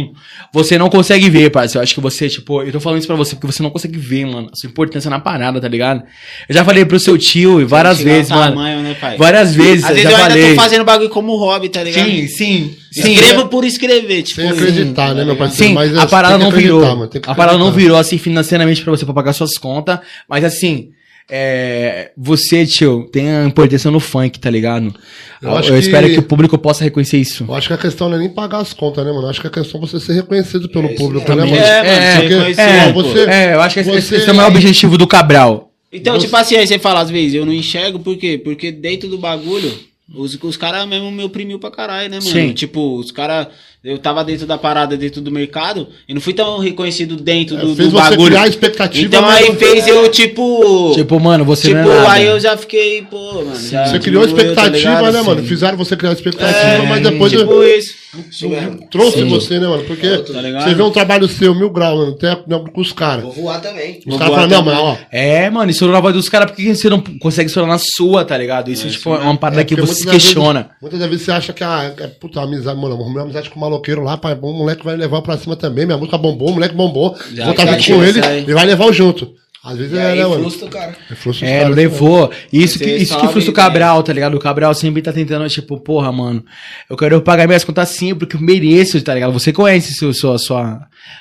você não consegue ver, parceiro. Eu acho que você, tipo, eu tô falando isso pra você porque você não consegue ver, mano, a sua importância na parada, tá ligado? Eu já falei pro seu tio e várias vezes, mano. tamanho, né, pai? Várias vezes, Às eu vezes já eu ainda falei. tô fazendo bagulho como hobby, tá ligado? Sim, sim, sim. Escrevo por escrever, tipo. Sem acreditar, né, meu parceiro? Sim, Mas, a parada não virou. mano, A parada não virou assim financeiramente pra você pra pagar suas contas, mas assim, é, você, tio, tem a importância no funk, tá ligado? Eu Eu, que- espero que o público possa reconhecer isso. Eu acho que a questão não é nem pagar as contas, né, mano? Eu acho que a questão é você ser reconhecido pelo isso público, né, mano? É, mano, É, É, pô. você- é, eu acho que esse, você- esse é o maior objetivo do Cabral. Então, Você- tipo assim, aí você fala às vezes, eu não enxergo, por quê? Porque dentro do bagulho, os, os caras mesmo me oprimiu pra caralho, né, mano? Sim. Tipo, os caras. Eu tava dentro da parada, dentro do mercado, e não fui tão reconhecido dentro do, É, fez do você bagulho. criar expectativa, Então mas aí não- fez eu, tipo. Tipo, mano, você tipo, não é nada. aí eu já fiquei, pô, mano. já Você criou diminuiu, tá expectativa, ligado? né, mano? Sim. Fizeram você criar expectativa, É, mas depois tipo eu- isso. Isso mesmo. trouxe você, né, mano? Porque Tá você vê um trabalho seu, mil graus, mano, até com os caras. Vou voar também. Os caras falam, não, mas ó. É, mano, isso não vai dos caras, por que você não consegue estourar na sua, tá ligado? Isso, tipo, é uma parada É, que você se questiona. Vezes, muitas vezes você acha que, ah, é, puta, amizade, mano, arrumei uma amizade com o maloqueiro lá, pai, bom, o moleque vai levar pra cima também, minha música bombou, o moleque bombou, Já vou estar junto com ele e vai levar o junto. Às vezes E é, aí, né, mano? frustra o cara. É, frustra É, né? levou. Isso que, isso que frustra o. Cabral, tá ligado? O Cabral sempre tá tentando, tipo, porra, mano, eu quero pagar minhas contas sim, porque eu mereço, tá ligado? Você conhece seu, sua, sua,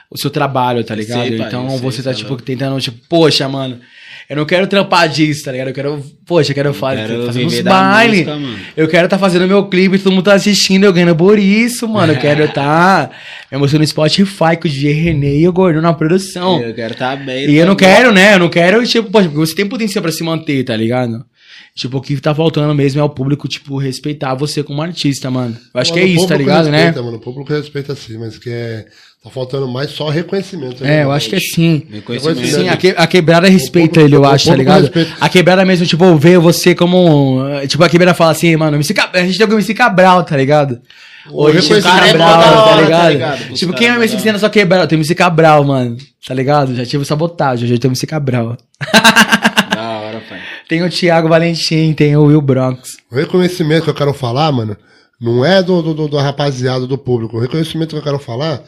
o seu trabalho, tá ligado? sei, pai, então sei, você tá, tá tipo, tentando, tipo, poxa, mano, eu não quero trampar disso, tá ligado? Eu quero, poxa, eu quero, fa- quero fazer uns da bailes. música. Eu quero tá fazendo meu clipe, todo mundo tá assistindo, eu ganhando por isso, mano. Eu quero tá me emocionando no Spotify com o DJ René e o Gordão na produção. Eu quero tá bem. E eu não tá quero, né? Eu não quero, tipo, poxa, porque você tem potencial pra se manter, tá ligado? Tipo, o que tá faltando mesmo é o público, tipo, respeitar você como artista, mano. Eu acho Mano, que é isso, tá público ligado, respeita, né? Mano, o público respeita sim, mas que é. Tá faltando mais só reconhecimento. É, eu acho que é sim. Reconhecimento. Sim, a, que- a quebrada respeita público- ele, eu acho, tá ligado? respeita. A quebrada mesmo, tipo, vê você como. um- Tipo, a quebrada fala assim, mano, a gente tem o MC Cabral, tá ligado? O Hoje o reconhecimento cara é é Cabral, tá hora, tá ligado? ligado? Tipo, quem é o MC que tem na sua quebrada? Tem o MC Cabral, mano. Tá ligado? Já tive sabotagem, hoje tem o MC Cabral. Hora, pai. Tem o Thiago Valentim, tem o Will Bronx. O reconhecimento que eu quero falar, mano, não é do, do, do, do rapaziada do público. O reconhecimento que eu quero falar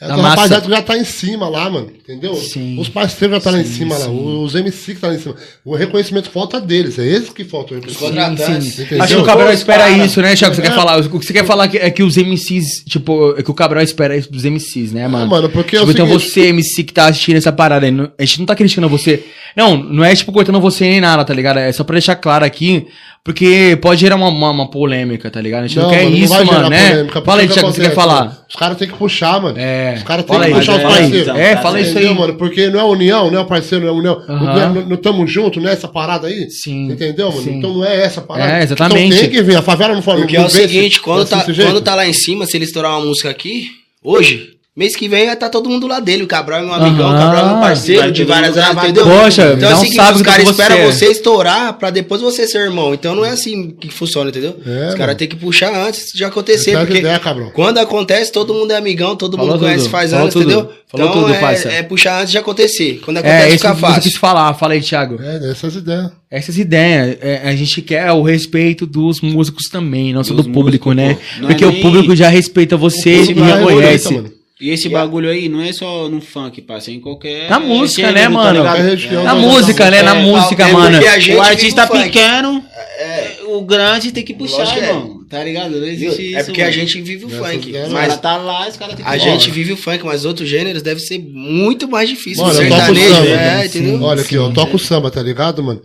é do massa. rapaziada que já tá em cima lá, mano. Entendeu? Sim. Os parceiros já tá lá em Sim, cima lá. sim. Os MC que tá lá em cima. O reconhecimento falta deles. É eles que faltam. o reconhecimento. contratantes. Acho que o Cabral Os espera cara- isso, né, Thiago? Você quer É. falar? O que você quer falar é que os MCs, tipo, é que o Cabral espera isso dos MCs, né, mano? mano, porque é o Tipo, então seguinte- você, MC, que tá assistindo essa parada aí, não- a gente não tá criticando você. Não, não é tipo cortando você nem nada, tá ligado? É só pra deixar claro aqui, porque pode gerar uma, uma, uma polêmica, tá ligado? A gente não, quer mano, isso, vai gerar mano, né? polêmica, Fala aí, o que Thiago, o que você quer falar? Os caras têm que puxar, mano. É. Os caras têm Fala que aí, puxar os é, parceiros. então, É, fala isso aí. mano? Porque não é união, não é o parceiro, não é união. Aham. Não, é- não, não tamo junto, né? Essa parada aí. Sim, Entendeu, mano? sim. Então não é essa parada. É, exatamente. Então tem que vir. A favela não fala Porque não é o seguinte, quando tá, quando tá lá em cima, se ele estourar uma música aqui, hoje, mês que vem vai tá todo mundo lá dele. O Cabral é meu amigão, Aham. o Cabral é meu parceiro de várias gravar entendeu? Poxa, então é o seguinte, os que caras você esperam é. você estourar pra depois você ser irmão. Então não é assim que funciona, entendeu? É, os caras têm que puxar antes de acontecer. É porque ideia, Cabral. quando acontece, todo mundo é amigão, todo Falou mundo conhece tudo, faz falou anos, tudo. entendeu? Falou então tudo, é, parça. é puxar antes de acontecer. Quando É, acontece, isso fica que eu fácil. quis falar. Fala aí, Thiago. É, dessas ideias. Essas ideias. É, a gente quer o respeito dos músicos também, não só Dos do público, músicos, né? é Porque o público já respeita você O e reconhece. Respeita, mano. E esse bagulho aí não é só no funk, passa em qualquer. Na música, gênero, né, tá mano? região Na música, né? Na É, música, é mano. a o artista pequeno, o grande tem que puxar, Lógico é. irmão. Tá ligado? Não Viu? existe isso. É porque a mano. gente vive o funk. Mas tá lá, os caras tem que a gente vive o funk, mas outros gêneros deve ser muito mais difícil. Mano, o eu toco samba, é? Olha aqui, eu toco samba, tá ligado, mano?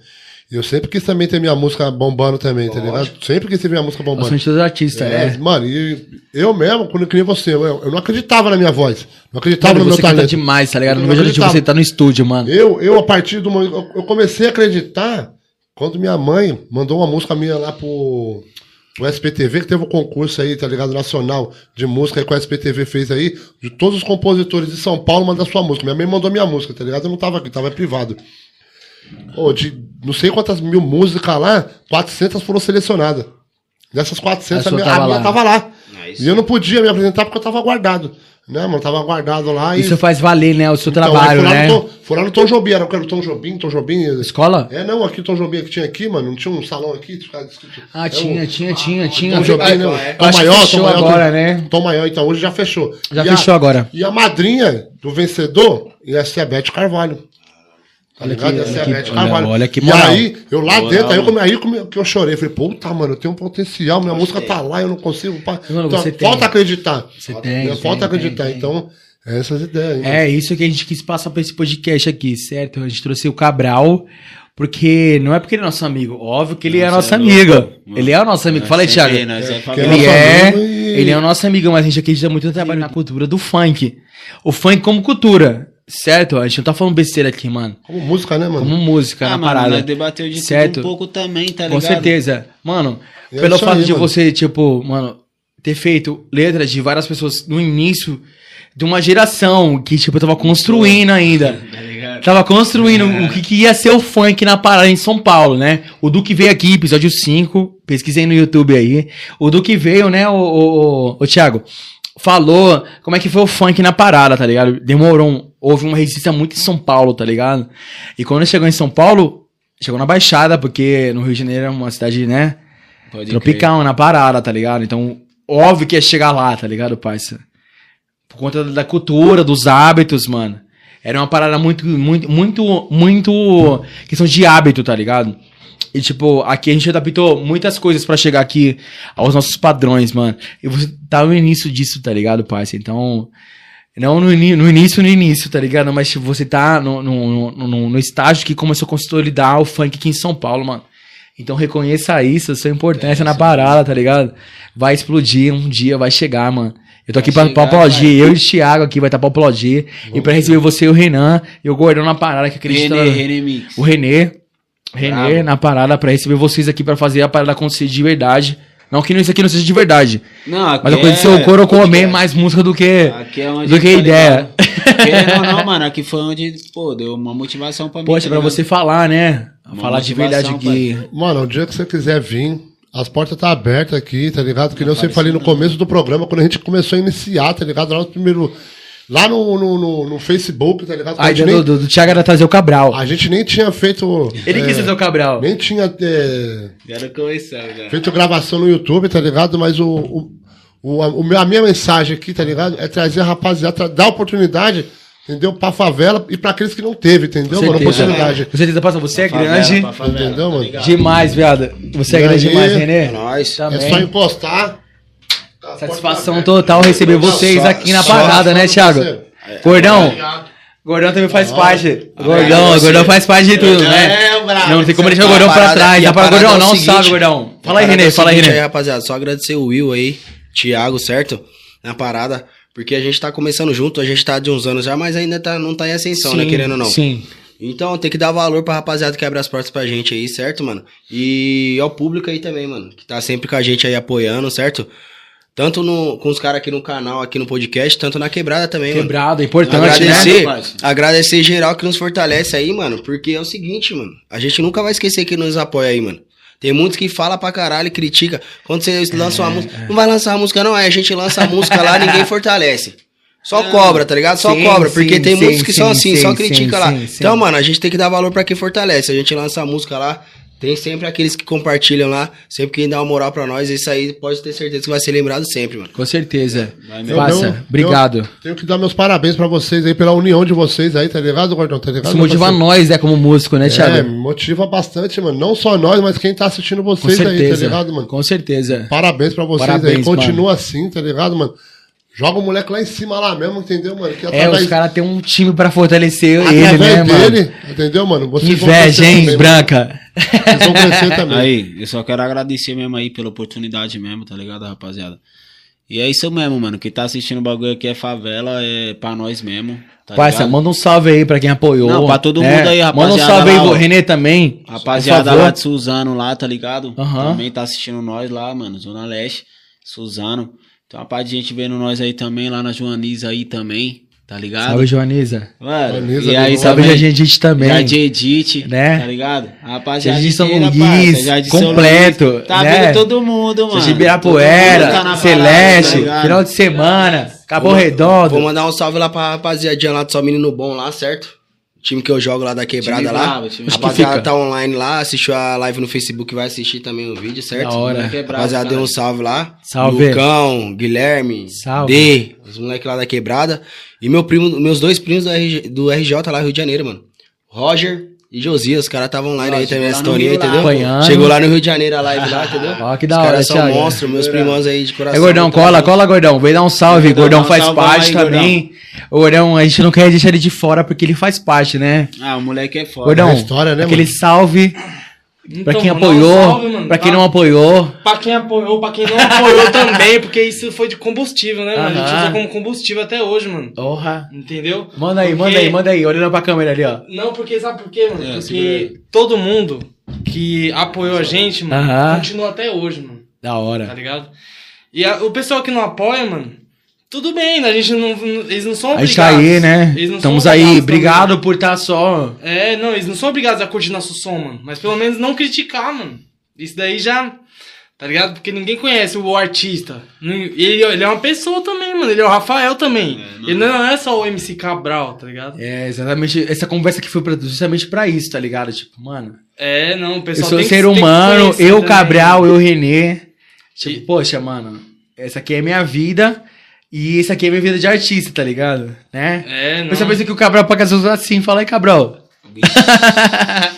E eu sempre quis também ter minha música bombando também, tá ligado? Sempre quis ter minha música bombando. Bastante dos artistas, É, né? Mano, e eu mesmo, quando eu criei você, eu, eu não acreditava na minha voz. Não acreditava Mano, no meu você talento. demais, tá ligado? Eu Não vejo de acreditava. você tá no estúdio, mano. Eu, eu, a partir do momento. Eu comecei a acreditar quando minha mãe mandou uma música minha lá pro, pro SPTV, que teve um concurso aí, tá ligado? Nacional de música que o SPTV fez aí. De todos os compositores de São Paulo mandar sua música. Minha mãe mandou minha música, tá ligado? Eu não tava aqui, tava privado. Ô, de não sei quantas mil músicas lá, 400 foram selecionadas. Dessas 400, A a, minha, tava a minha lá. tava lá. Nice. E eu não podia me apresentar porque eu tava guardado. Né, mano? Tava guardado lá. Isso e... faz valer, né? O seu Então, trabalho, fui né? no Tom- Fui lá no Tom Jobim, era o que era o Tom Jobim, Tom Jobim. Escola? É, não, aqui o Tom Jobim que tinha aqui, mano, não tinha um salão aqui? Ah, é tinha, o- tinha, tinha, tinha. Tom Jobim, não. Eu Tom Maior, fechou Tom Maior. agora, Tom- né? Tom Maior, então, hoje já fechou. Já E a- fechou agora. E a madrinha do vencedor ia ser a Beth Carvalho. Tá Olha ligado? que- Ia ser a olha que- Beth olha- Carvalho. olha que E moral. aí, eu lá Moral, dentro, aí, eu, come- aí come- que eu chorei. Falei, puta, mano, eu tenho um potencial, minha música tá lá, eu não consigo. pá. Mano, Então, você tem. falta acreditar. Você Né? tem, Falta tem, acreditar. tem. Então, é essas ideias. hein? É, isso que a gente quis passar pra esse podcast aqui, certo? A gente trouxe o Cabral, porque não é porque ele é nosso amigo, óbvio que ele é Nossa, nosso é amigo. Mano, Ele é o nosso amigo. nós Fala aí, Thiago. é é Ele é, e- ele é o nosso amigo, mas a gente acredita muito no trabalho na cultura do funk. O funk como cultura, certo? A gente não tá falando besteira aqui, mano. Como música, né, mano? Como música Ah, na mano, parada. nós debateu de Certo. tudo um pouco também, tá Com ligado? certeza. Mano, É pelo fato aí, de mano. você, tipo, mano, ter feito letras de várias pessoas no início de uma geração que, tipo, tava construindo ainda. Tá ligado? Tava construindo É. o que, que ia ser o funk na parada em São Paulo, né? O Duque veio aqui, episódio 5, pesquisei no YouTube aí. O Duque veio, né, o, o, o, o Thiago, falou como é que foi o funk na parada, tá ligado? Demorou, um, houve uma resistência muito em São Paulo, tá ligado? E quando chegou em São Paulo, chegou na Baixada, porque no Rio de Janeiro é uma cidade, né, Pode tropical na parada, tá ligado? Então, óbvio que ia chegar lá, tá ligado, parça? Por conta da cultura, dos hábitos, mano. Era uma parada muito, muito, muito, muito questão de hábito, tá ligado? E, tipo, aqui a gente adaptou muitas coisas pra chegar aqui aos nossos padrões, mano. E você tá no início disso, tá ligado, parça? Então, não no, no início, no início, tá ligado? Mas tipo, você tá no, no, no, no- estágio que começou a consolidar o funk aqui em São Paulo, mano. Então reconheça isso, a sua importância na parada, tá ligado? Vai explodir, um dia vai chegar, mano. Eu tô aqui pra, chegar, pra aplaudir, vai. eu e o Thiago aqui vai estar pra aplaudir. e pra receber você e o Renan, e o Gordão na parada que acredita. René, René Mix. O Renê. Renê Bravo. na parada pra receber vocês aqui pra fazer a parada acontecer de verdade. Não que isso aqui não seja de verdade. Não, aqui Mas eu conheci o Coro comer mais música do que, Aqui é onde do que tá ideia. ligado? Querendo ou não, mano, aqui foi onde, pô, deu uma motivação pra mim. Poxa, tá pra você falar, né? Uma falar de verdade aqui. Mano, o dia que você quiser vir, as portas tá abertas aqui, tá ligado? Que nem eu sempre falei no começo do programa, quando a gente começou a iniciar, tá ligado? Lá no primeiro. Lá no, no, no- no Facebook, tá ligado? A a, gente ideia nem, do, do, Thiago era trazer o Cabral. a gente nem tinha feito. Ele é, quis trazer o Cabral. Nem tinha é, já. feito gravação no YouTube, tá ligado? Mas o, o, o- a, a minha mensagem aqui, tá ligado? É trazer a rapaziada, dar oportunidade, entendeu? Pra favela e pra aqueles que não teve, entendeu, mano? Oportunidade. Com certeza, passa. Você é Favela, grande. pra favela, Entendeu, tá mano? Demais, viado. Você é grande aí? demais, Renê. É nóis. É Também. só encostar. Satisfação total receber vocês só- aqui na parada, né, Thiago? Gordão. Obrigado. Gordão também faz parte. Obrigado Gordão, você. Gordão faz parte de tudo, né? É, bravo. Não tem como deixar o tá Gordão pra trás. Dá para Gordão, é não seguinte, sabe, Gordão. Fala aí, Renê, é fala aí, Renê. rapaziada, só agradecer o Will aí, Thiago, certo? Na parada. Porque a gente tá começando junto, a gente tá de uns anos já, mas ainda tá, não tá em ascensão, né? Querendo ou não. Sim. Então tem que dar valor pra rapaziada que abre as portas pra gente aí, certo, mano? E ao público aí também, mano, que tá sempre com a gente aí apoiando, certo? Tanto no, com os caras aqui no canal, aqui no podcast, tanto na quebrada também, mano. Quebrado, é importante, agradecer, né? agradecer geral que nos fortalece aí, mano. Porque é o seguinte, mano. A gente nunca vai esquecer que nos apoia aí, mano. Tem muitos que fala pra caralho e critica. Quando você lança uma música. Não vai lançar uma música, não. Aí a gente lança a música lá ninguém fortalece. Só cobra, tá ligado? Só Sim, cobra. Porque sim, tem sim, muitos que são sim, assim, só critica sim, lá. sim, sim. Então, mano, a gente tem que dar valor pra quem fortalece. A gente lança a música lá. Tem sempre aqueles que compartilham lá. Sempre quem dá uma moral pra nós. Isso aí pode ter certeza que vai ser lembrado sempre, mano. Com certeza. Vai Eu Passa, dou- obrigado. eu Tenho que dar meus parabéns pra vocês aí, pela união de vocês aí, tá ligado, Gordão? Tá ligado? Isso motiva parceiro? nós, né, como músico, né, É, Thiago? motiva bastante, mano. Não só nós, mas quem tá assistindo vocês aí, tá ligado, mano? Com certeza. Parabéns pra vocês Parabéns, aí. Continua assim, tá ligado, mano? Joga o moleque lá em cima lá mesmo, entendeu, mano? Que É, os caras têm um time pra fortalecer ele, né, mano? dele, entendeu, mano? Vocês inveja, hein, também, Branca? Vocês vão crescer também. Aí, eu só quero agradecer mesmo aí pela oportunidade mesmo, tá ligado, rapaziada? E é isso mesmo, mano. Quem tá assistindo o bagulho aqui é favela, é pra nós mesmo. Tá Parça, ligado? manda um salve aí pra quem apoiou. Não, pra todo né? mundo aí, Manda um rapaziada, salve aí lá, pro ó. Renê também. Rapaziada lá de Suzano lá, tá ligado? Aham. Também tá assistindo nós lá, mano. Zona Leste, Suzano. Tem uma parte de gente vendo nós aí também, lá na Joaniza aí também, tá ligado? Salve, Joaniza. Mano, Joaniza, e aí Salve, também, Jadite também. Jardim Edit, Né? tá ligado? Rapaziada, Jardim São Luís, São completo, Luís. Tá né? vendo todo mundo, mano. Mundo Ibirapuera, tá Celeste, parada, tá final de semana, Cabo Vou- Redondo. Vou mandar um salve lá pra rapaziadinha lá do Só Menino Bom lá, certo? Time que eu jogo lá da quebrada Time lá. bravo, time rapaziada tá online lá, assistiu a live no Facebook, vai assistir também o vídeo, certo? Da hora. Rapaziada, deu um salve lá. Salve. Lucão, Guilherme, Salve. D, os moleques lá da quebrada. E meu primo, meus dois primos do, RG, do RJ lá, Rio de Janeiro, mano. Roger e Josias, os caras estavam online aí também, lá, entendeu? acompanhando. Chegou lá no Rio de Janeiro a live lá, entendeu? Ó, que da os hora, caras são monstros, meus primãos aí de coração. É, Gordão, cola, junto. cola, Gordão. Vem dar um salve. Gordão, Gordão um faz salvão parte aí, também. O Gordão, a gente não quer deixar ele de fora porque ele faz parte, né? Ah, o moleque é foda. Gordão, é história, né, aquele mano? salve Então, pra quem apoiou, salve, mano, pra quem pra- não apoiou. Pra quem apoiou, pra quem não apoiou também, porque isso foi de combustível, né, mano? A gente usa como combustível até hoje, mano. Porra. Entendeu? Manda aí, Porque- manda aí, manda aí. Olhando pra câmera ali, ó. Não, porque sabe por quê, mano? É, porque todo mundo que apoiou a gente, mano, continua até hoje, mano. Da Tá hora. ligado? E a- o pessoal que não apoia, mano, tudo bem, né? A gente não. não- Eles não são obrigados. tá aí, né? Eles não Estamos aí. obrigados Obrigado também. por estar só. É, não, eles não são obrigados a curtir nosso som, mano. Mas pelo menos não criticar, mano. Isso daí já. Tá ligado? Porque ninguém conhece o artista. Ele, ele é uma pessoa também, mano. Ele é o Rafael também. ele não é só o MC Cabral, tá ligado? É, exatamente. Essa conversa aqui foi pra- justamente pra isso, tá ligado? Tipo, mano. É, não, o Eu pessoal sou tem ser que- que humano, eu também. Cabral, eu Renê. Tipo, E- poxa, mano, essa aqui é minha vida e essa aqui é minha vida de artista, tá ligado? Né? É, não. Você pensa que o Cabral paga as assim, fala aí, Cabral.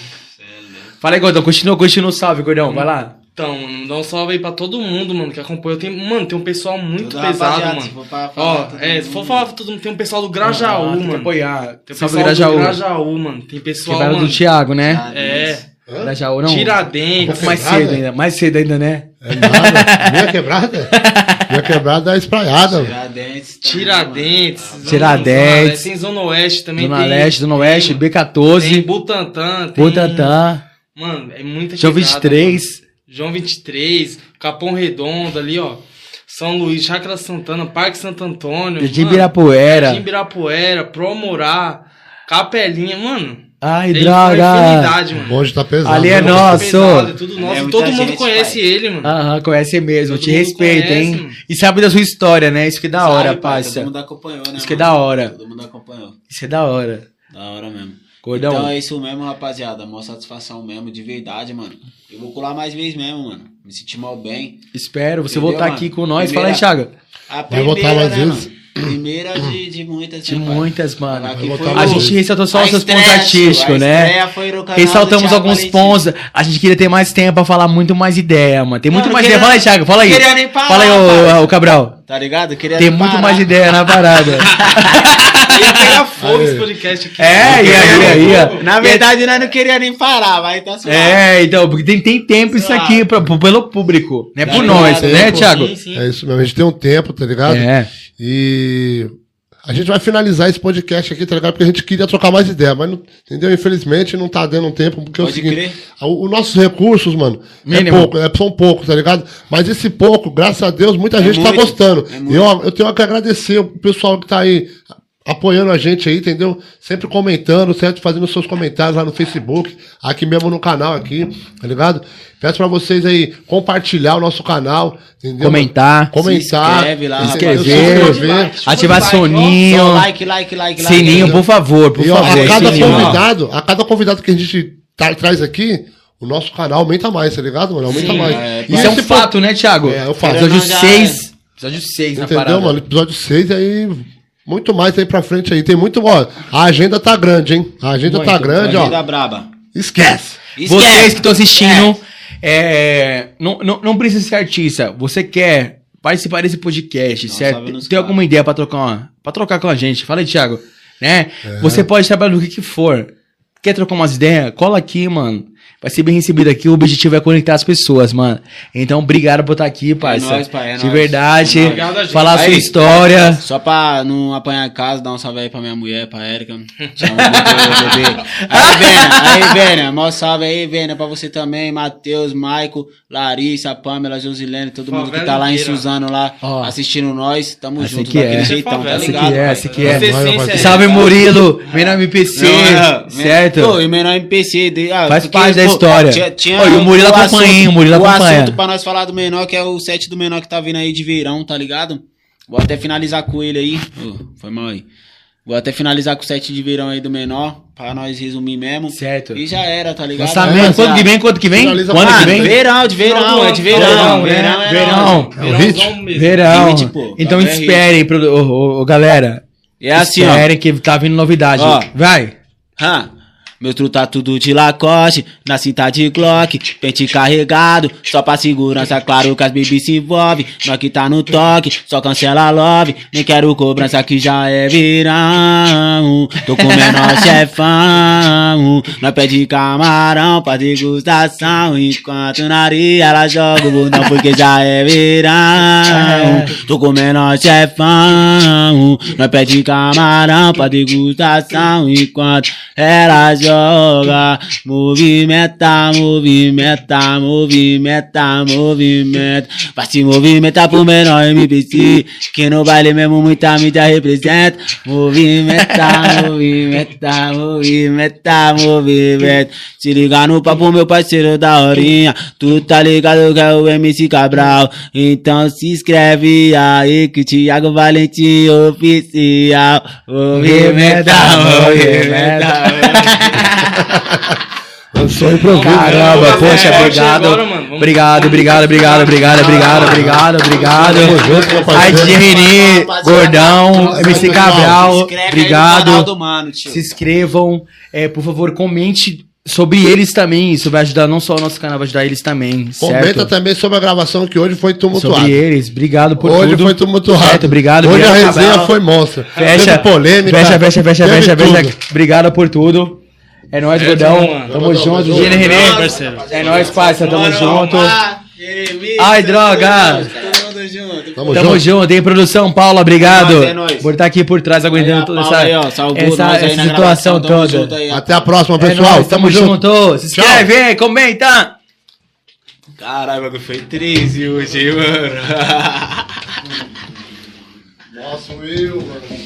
Fala aí, Gordão, continua, continua o salve, Gordão, vai lá. Então, mano, dá um salve aí pra todo mundo, mano, que acompanha. Tem, mano, tem um pessoal muito Toda pesado, rapaziada, se mano. for pra falar Ó, é, se for falar pra todo mundo, tem um pessoal do Grajaú, Ah, tem que mano. apoiar. Tem Salve, pessoal Grajaú. do Grajaú, mano. Tem pessoal, Quebrada mano. do Thiago, né? É, Grajaú, não. Um Tiradentes. pouco mais cedo ainda, mais cedo ainda, né? É nada. Minha quebrada? Quebrada é espraiada. Tiradentes. também, Tiradentes. Zona- Tiradentes. Zona- Tem Zona Oeste também. Zona tem, Leste, Zona Oeste, tem, B14, Tem Butantã. Tem, Butantã. Mano, é muita João quebrada, 23. mano. João 23, Capão Redondo ali, ó. São Luís, Chácara Santana, Parque Santo Antônio. Jardim mano, Ibirapuera. Jardim Ibirapuera, Promorá, Capelinha, mano. Ai, Ele droga. infinidade, O mano. bonde tá pesado. Ali é né? nosso. Pesado, é tudo nosso. É e muita todo mundo conhece pai. ele, mano. Aham, conhece mesmo. Todo Te respeita, conhece, hein? mano. E sabe da sua história, né? Isso que é da hora, Sabe, pai, parça. Todo mundo acompanhou, né? Isso que é mano? da hora. Todo mundo acompanhou. Isso é da hora. Da hora mesmo. Gordão. Então é isso mesmo, rapaziada. Mó satisfação mesmo, de verdade, mano. Eu vou colar mais vezes mesmo, mano. Me senti mal bem. Espero você Entendeu, voltar mano? aqui com nós. Primeira- Fala aí, Thiago. A Vai voltar mais né, vezes? mano? Primeira de, de muitas, De né, pai? muitas, mano. A gente ressaltou só a os seus pontos artísticos, a né? estreia foi no canal Ressaltamos alguns pontos. A gente queria ter mais tempo pra falar muito mais ideia, mano. Tem muito Mano, mais queria- ideia. Fala aí, Thiago. Fala aí. queria nem parar, Fala aí, ô, ô, Cabral. Tá ligado? Queria Tem muito parar. mais ideia na parada. Ia pegar fogo esse podcast aqui. É, e aí, e aí, ó. Na verdade, nós não queria nem parar, vai tá suave. É, então, porque tem, tem tempo isso aqui pra, pelo público. Não é Tá por ligado, nós, né. Thiago? Sim, sim. É isso mesmo, a gente tem um tempo, tá ligado? É. E a gente vai finalizar esse podcast aqui, tá ligado? Porque a gente queria trocar mais ideia, mas, não, entendeu? Infelizmente não tá dando tempo, porque é o Pode seguinte, crer. os nossos recursos, mano, Mínimo. é pouco, é, são poucos, tá ligado? Mas esse pouco, graças a Deus, muita gente tá muito, gostando. é muito. eu, eu tenho que agradecer o pessoal que tá aí apoiando a gente aí, entendeu? Sempre comentando, certo? Fazendo seus comentários lá no Facebook, aqui mesmo no canal aqui, tá ligado? Peço pra vocês aí compartilhar o nosso canal, entendeu? Comentar. Comentar, Se inscreve lá, entendeu? inscrever. inscrever. Ativar Like, ó. soninho. Só like, like, like, like. Sininho, por favor, por E ó, favor. a cada sininho. convidado, a cada convidado que a gente tra- traz aqui, o nosso canal aumenta mais, tá ligado, mano? Aumenta Sim, mais. é, E Isso é um esse fato, né, Thiago? É, é um fato. Episódio Já é. 6. Episódio 6 na Entendeu, parada. mano? Episódio 6 aí. Muito mais aí pra frente aí. Tem muito, ó. A agenda tá grande, hein? A agenda tá Muito. grande, Agenda ó. braba. Esquece. Vocês que estão assistindo, é, não, não, não precisa ser artista. Você quer participar desse podcast, Não, certo? Tem caras. alguma ideia pra trocar, uma, pra trocar com a gente? Fala aí, Thiago. Né? É. Você pode trabalhar no que, que for. Quer trocar umas ideias? Cola aqui, mano. Vai ser bem recebido aqui. O objetivo é conectar as pessoas, mano. Então, obrigado por estar aqui, parça. nóis, pai, é De nóis. verdade. A gente. Falar a sua Aí. história. Só pra não apanhar casa, dar um salve aí pra minha mulher, pra Erika. Aí, Vênia, aí, Vênia. Mó salve aí, Vênia, pra você também. Matheus, Maico, Larissa, Pamela, Josilene, todo mundo que tá lá em Favela Suzano lá, Ó. assistindo nós. Tamo Essa junto daquele é. jeitão, tá Favela. Essa ligado? que é, pai? essa que é. É- Salve Murilo, vem no MPC, certo? Pô, e menor MPC. ah, Faz parte da história. Tinha, tinha e o Murilo acompanha, assunto- hein, o Murilo O acompanha. assunto pra nós falar do menor, que é o set do menor que tá vindo aí de verão, tá ligado? Vou até finalizar com ele aí. Ô, foi mal aí. Vou até finalizar com o set de verão aí do menor, pra nós resumir mesmo. Certo. E já era, tá ligado? Lançamento, É, quando que vem? Quando que vem? Finaliza Quando que vem? verão, de verão, é de verão. verão, Verão, né? é Verão. nóis. É o hit? Verãozão mesmo. Verão. Hit, pô. Então Tá esperem, pro, ô, ô, ô, galera. É assim, ó. esperem que tá vindo novidade. Ó. Vai. Hã? Meu tru tá tudo de Lacoste, na cinta de Glock, pente carregado, só pra segurança, claro que as baby se envolve, nós que tá no toque, só cancela love, nem quero cobrança que já é verão, tô com menor chefão, nós pede camarão pra degustação, enquanto na areia ela joga o bundão porque já é verão, tô com menor chefão, nós pede camarão pra degustação, enquanto ela joga, movimenta, movimenta, movimenta, movimenta, vai se movimentar pro menor MPC, que no baile mesmo muita mídia representa, movimenta, movimenta, movimenta, movimenta, se ligar no papo meu parceiro da horinha, tu tá ligado que é o MC Cabral, então se inscreve aí que Thiago Valentim oficial, movimenta, movimenta, Lançou improviso. Caramba, Vamos fazer poxa, obrigado. Obrigado, obrigado, obrigado, obrigado, obrigado, obrigado, obrigado. Meu Aí. DJ Renê, Gordão, MC Cabral, Inscreve aí no canal obrigado. do mano, tio. Se inscrevam, é, por favor, comente sobre eles também. Isso vai ajudar não só o nosso canal, vai ajudar eles também, Comenta certo? também sobre a gravação que hoje foi tumultuada. Sobre eles, obrigado por Hoje tudo. foi tumultuado. Certo, obrigado. Hoje obrigado, a resenha Cabral. foi monstra. Fecha, Teve polêmica. fecha, fecha, fecha, fecha, fecha. Obrigado por tudo. É nóis, É, Gordão. tamo, mano. Tamo junto. tamo. Nossa, parceiro. É nóis, parça. Tamo junto. Ai, droga. mundo junto. Tamo Tamo junto. junto, hein, produção Paula, obrigado. É nóis, é nóis. Por estar aqui por trás aguentando Aí, a toda essa, aí, ó, essa, essa situação tamo toda. junto aí. Até a próxima, É pessoal. nóis, tamo junto. Se Tchau. inscreve, comenta. Caralho, o bagulho foi 13 hoje, mano. Nossa, eu, mano.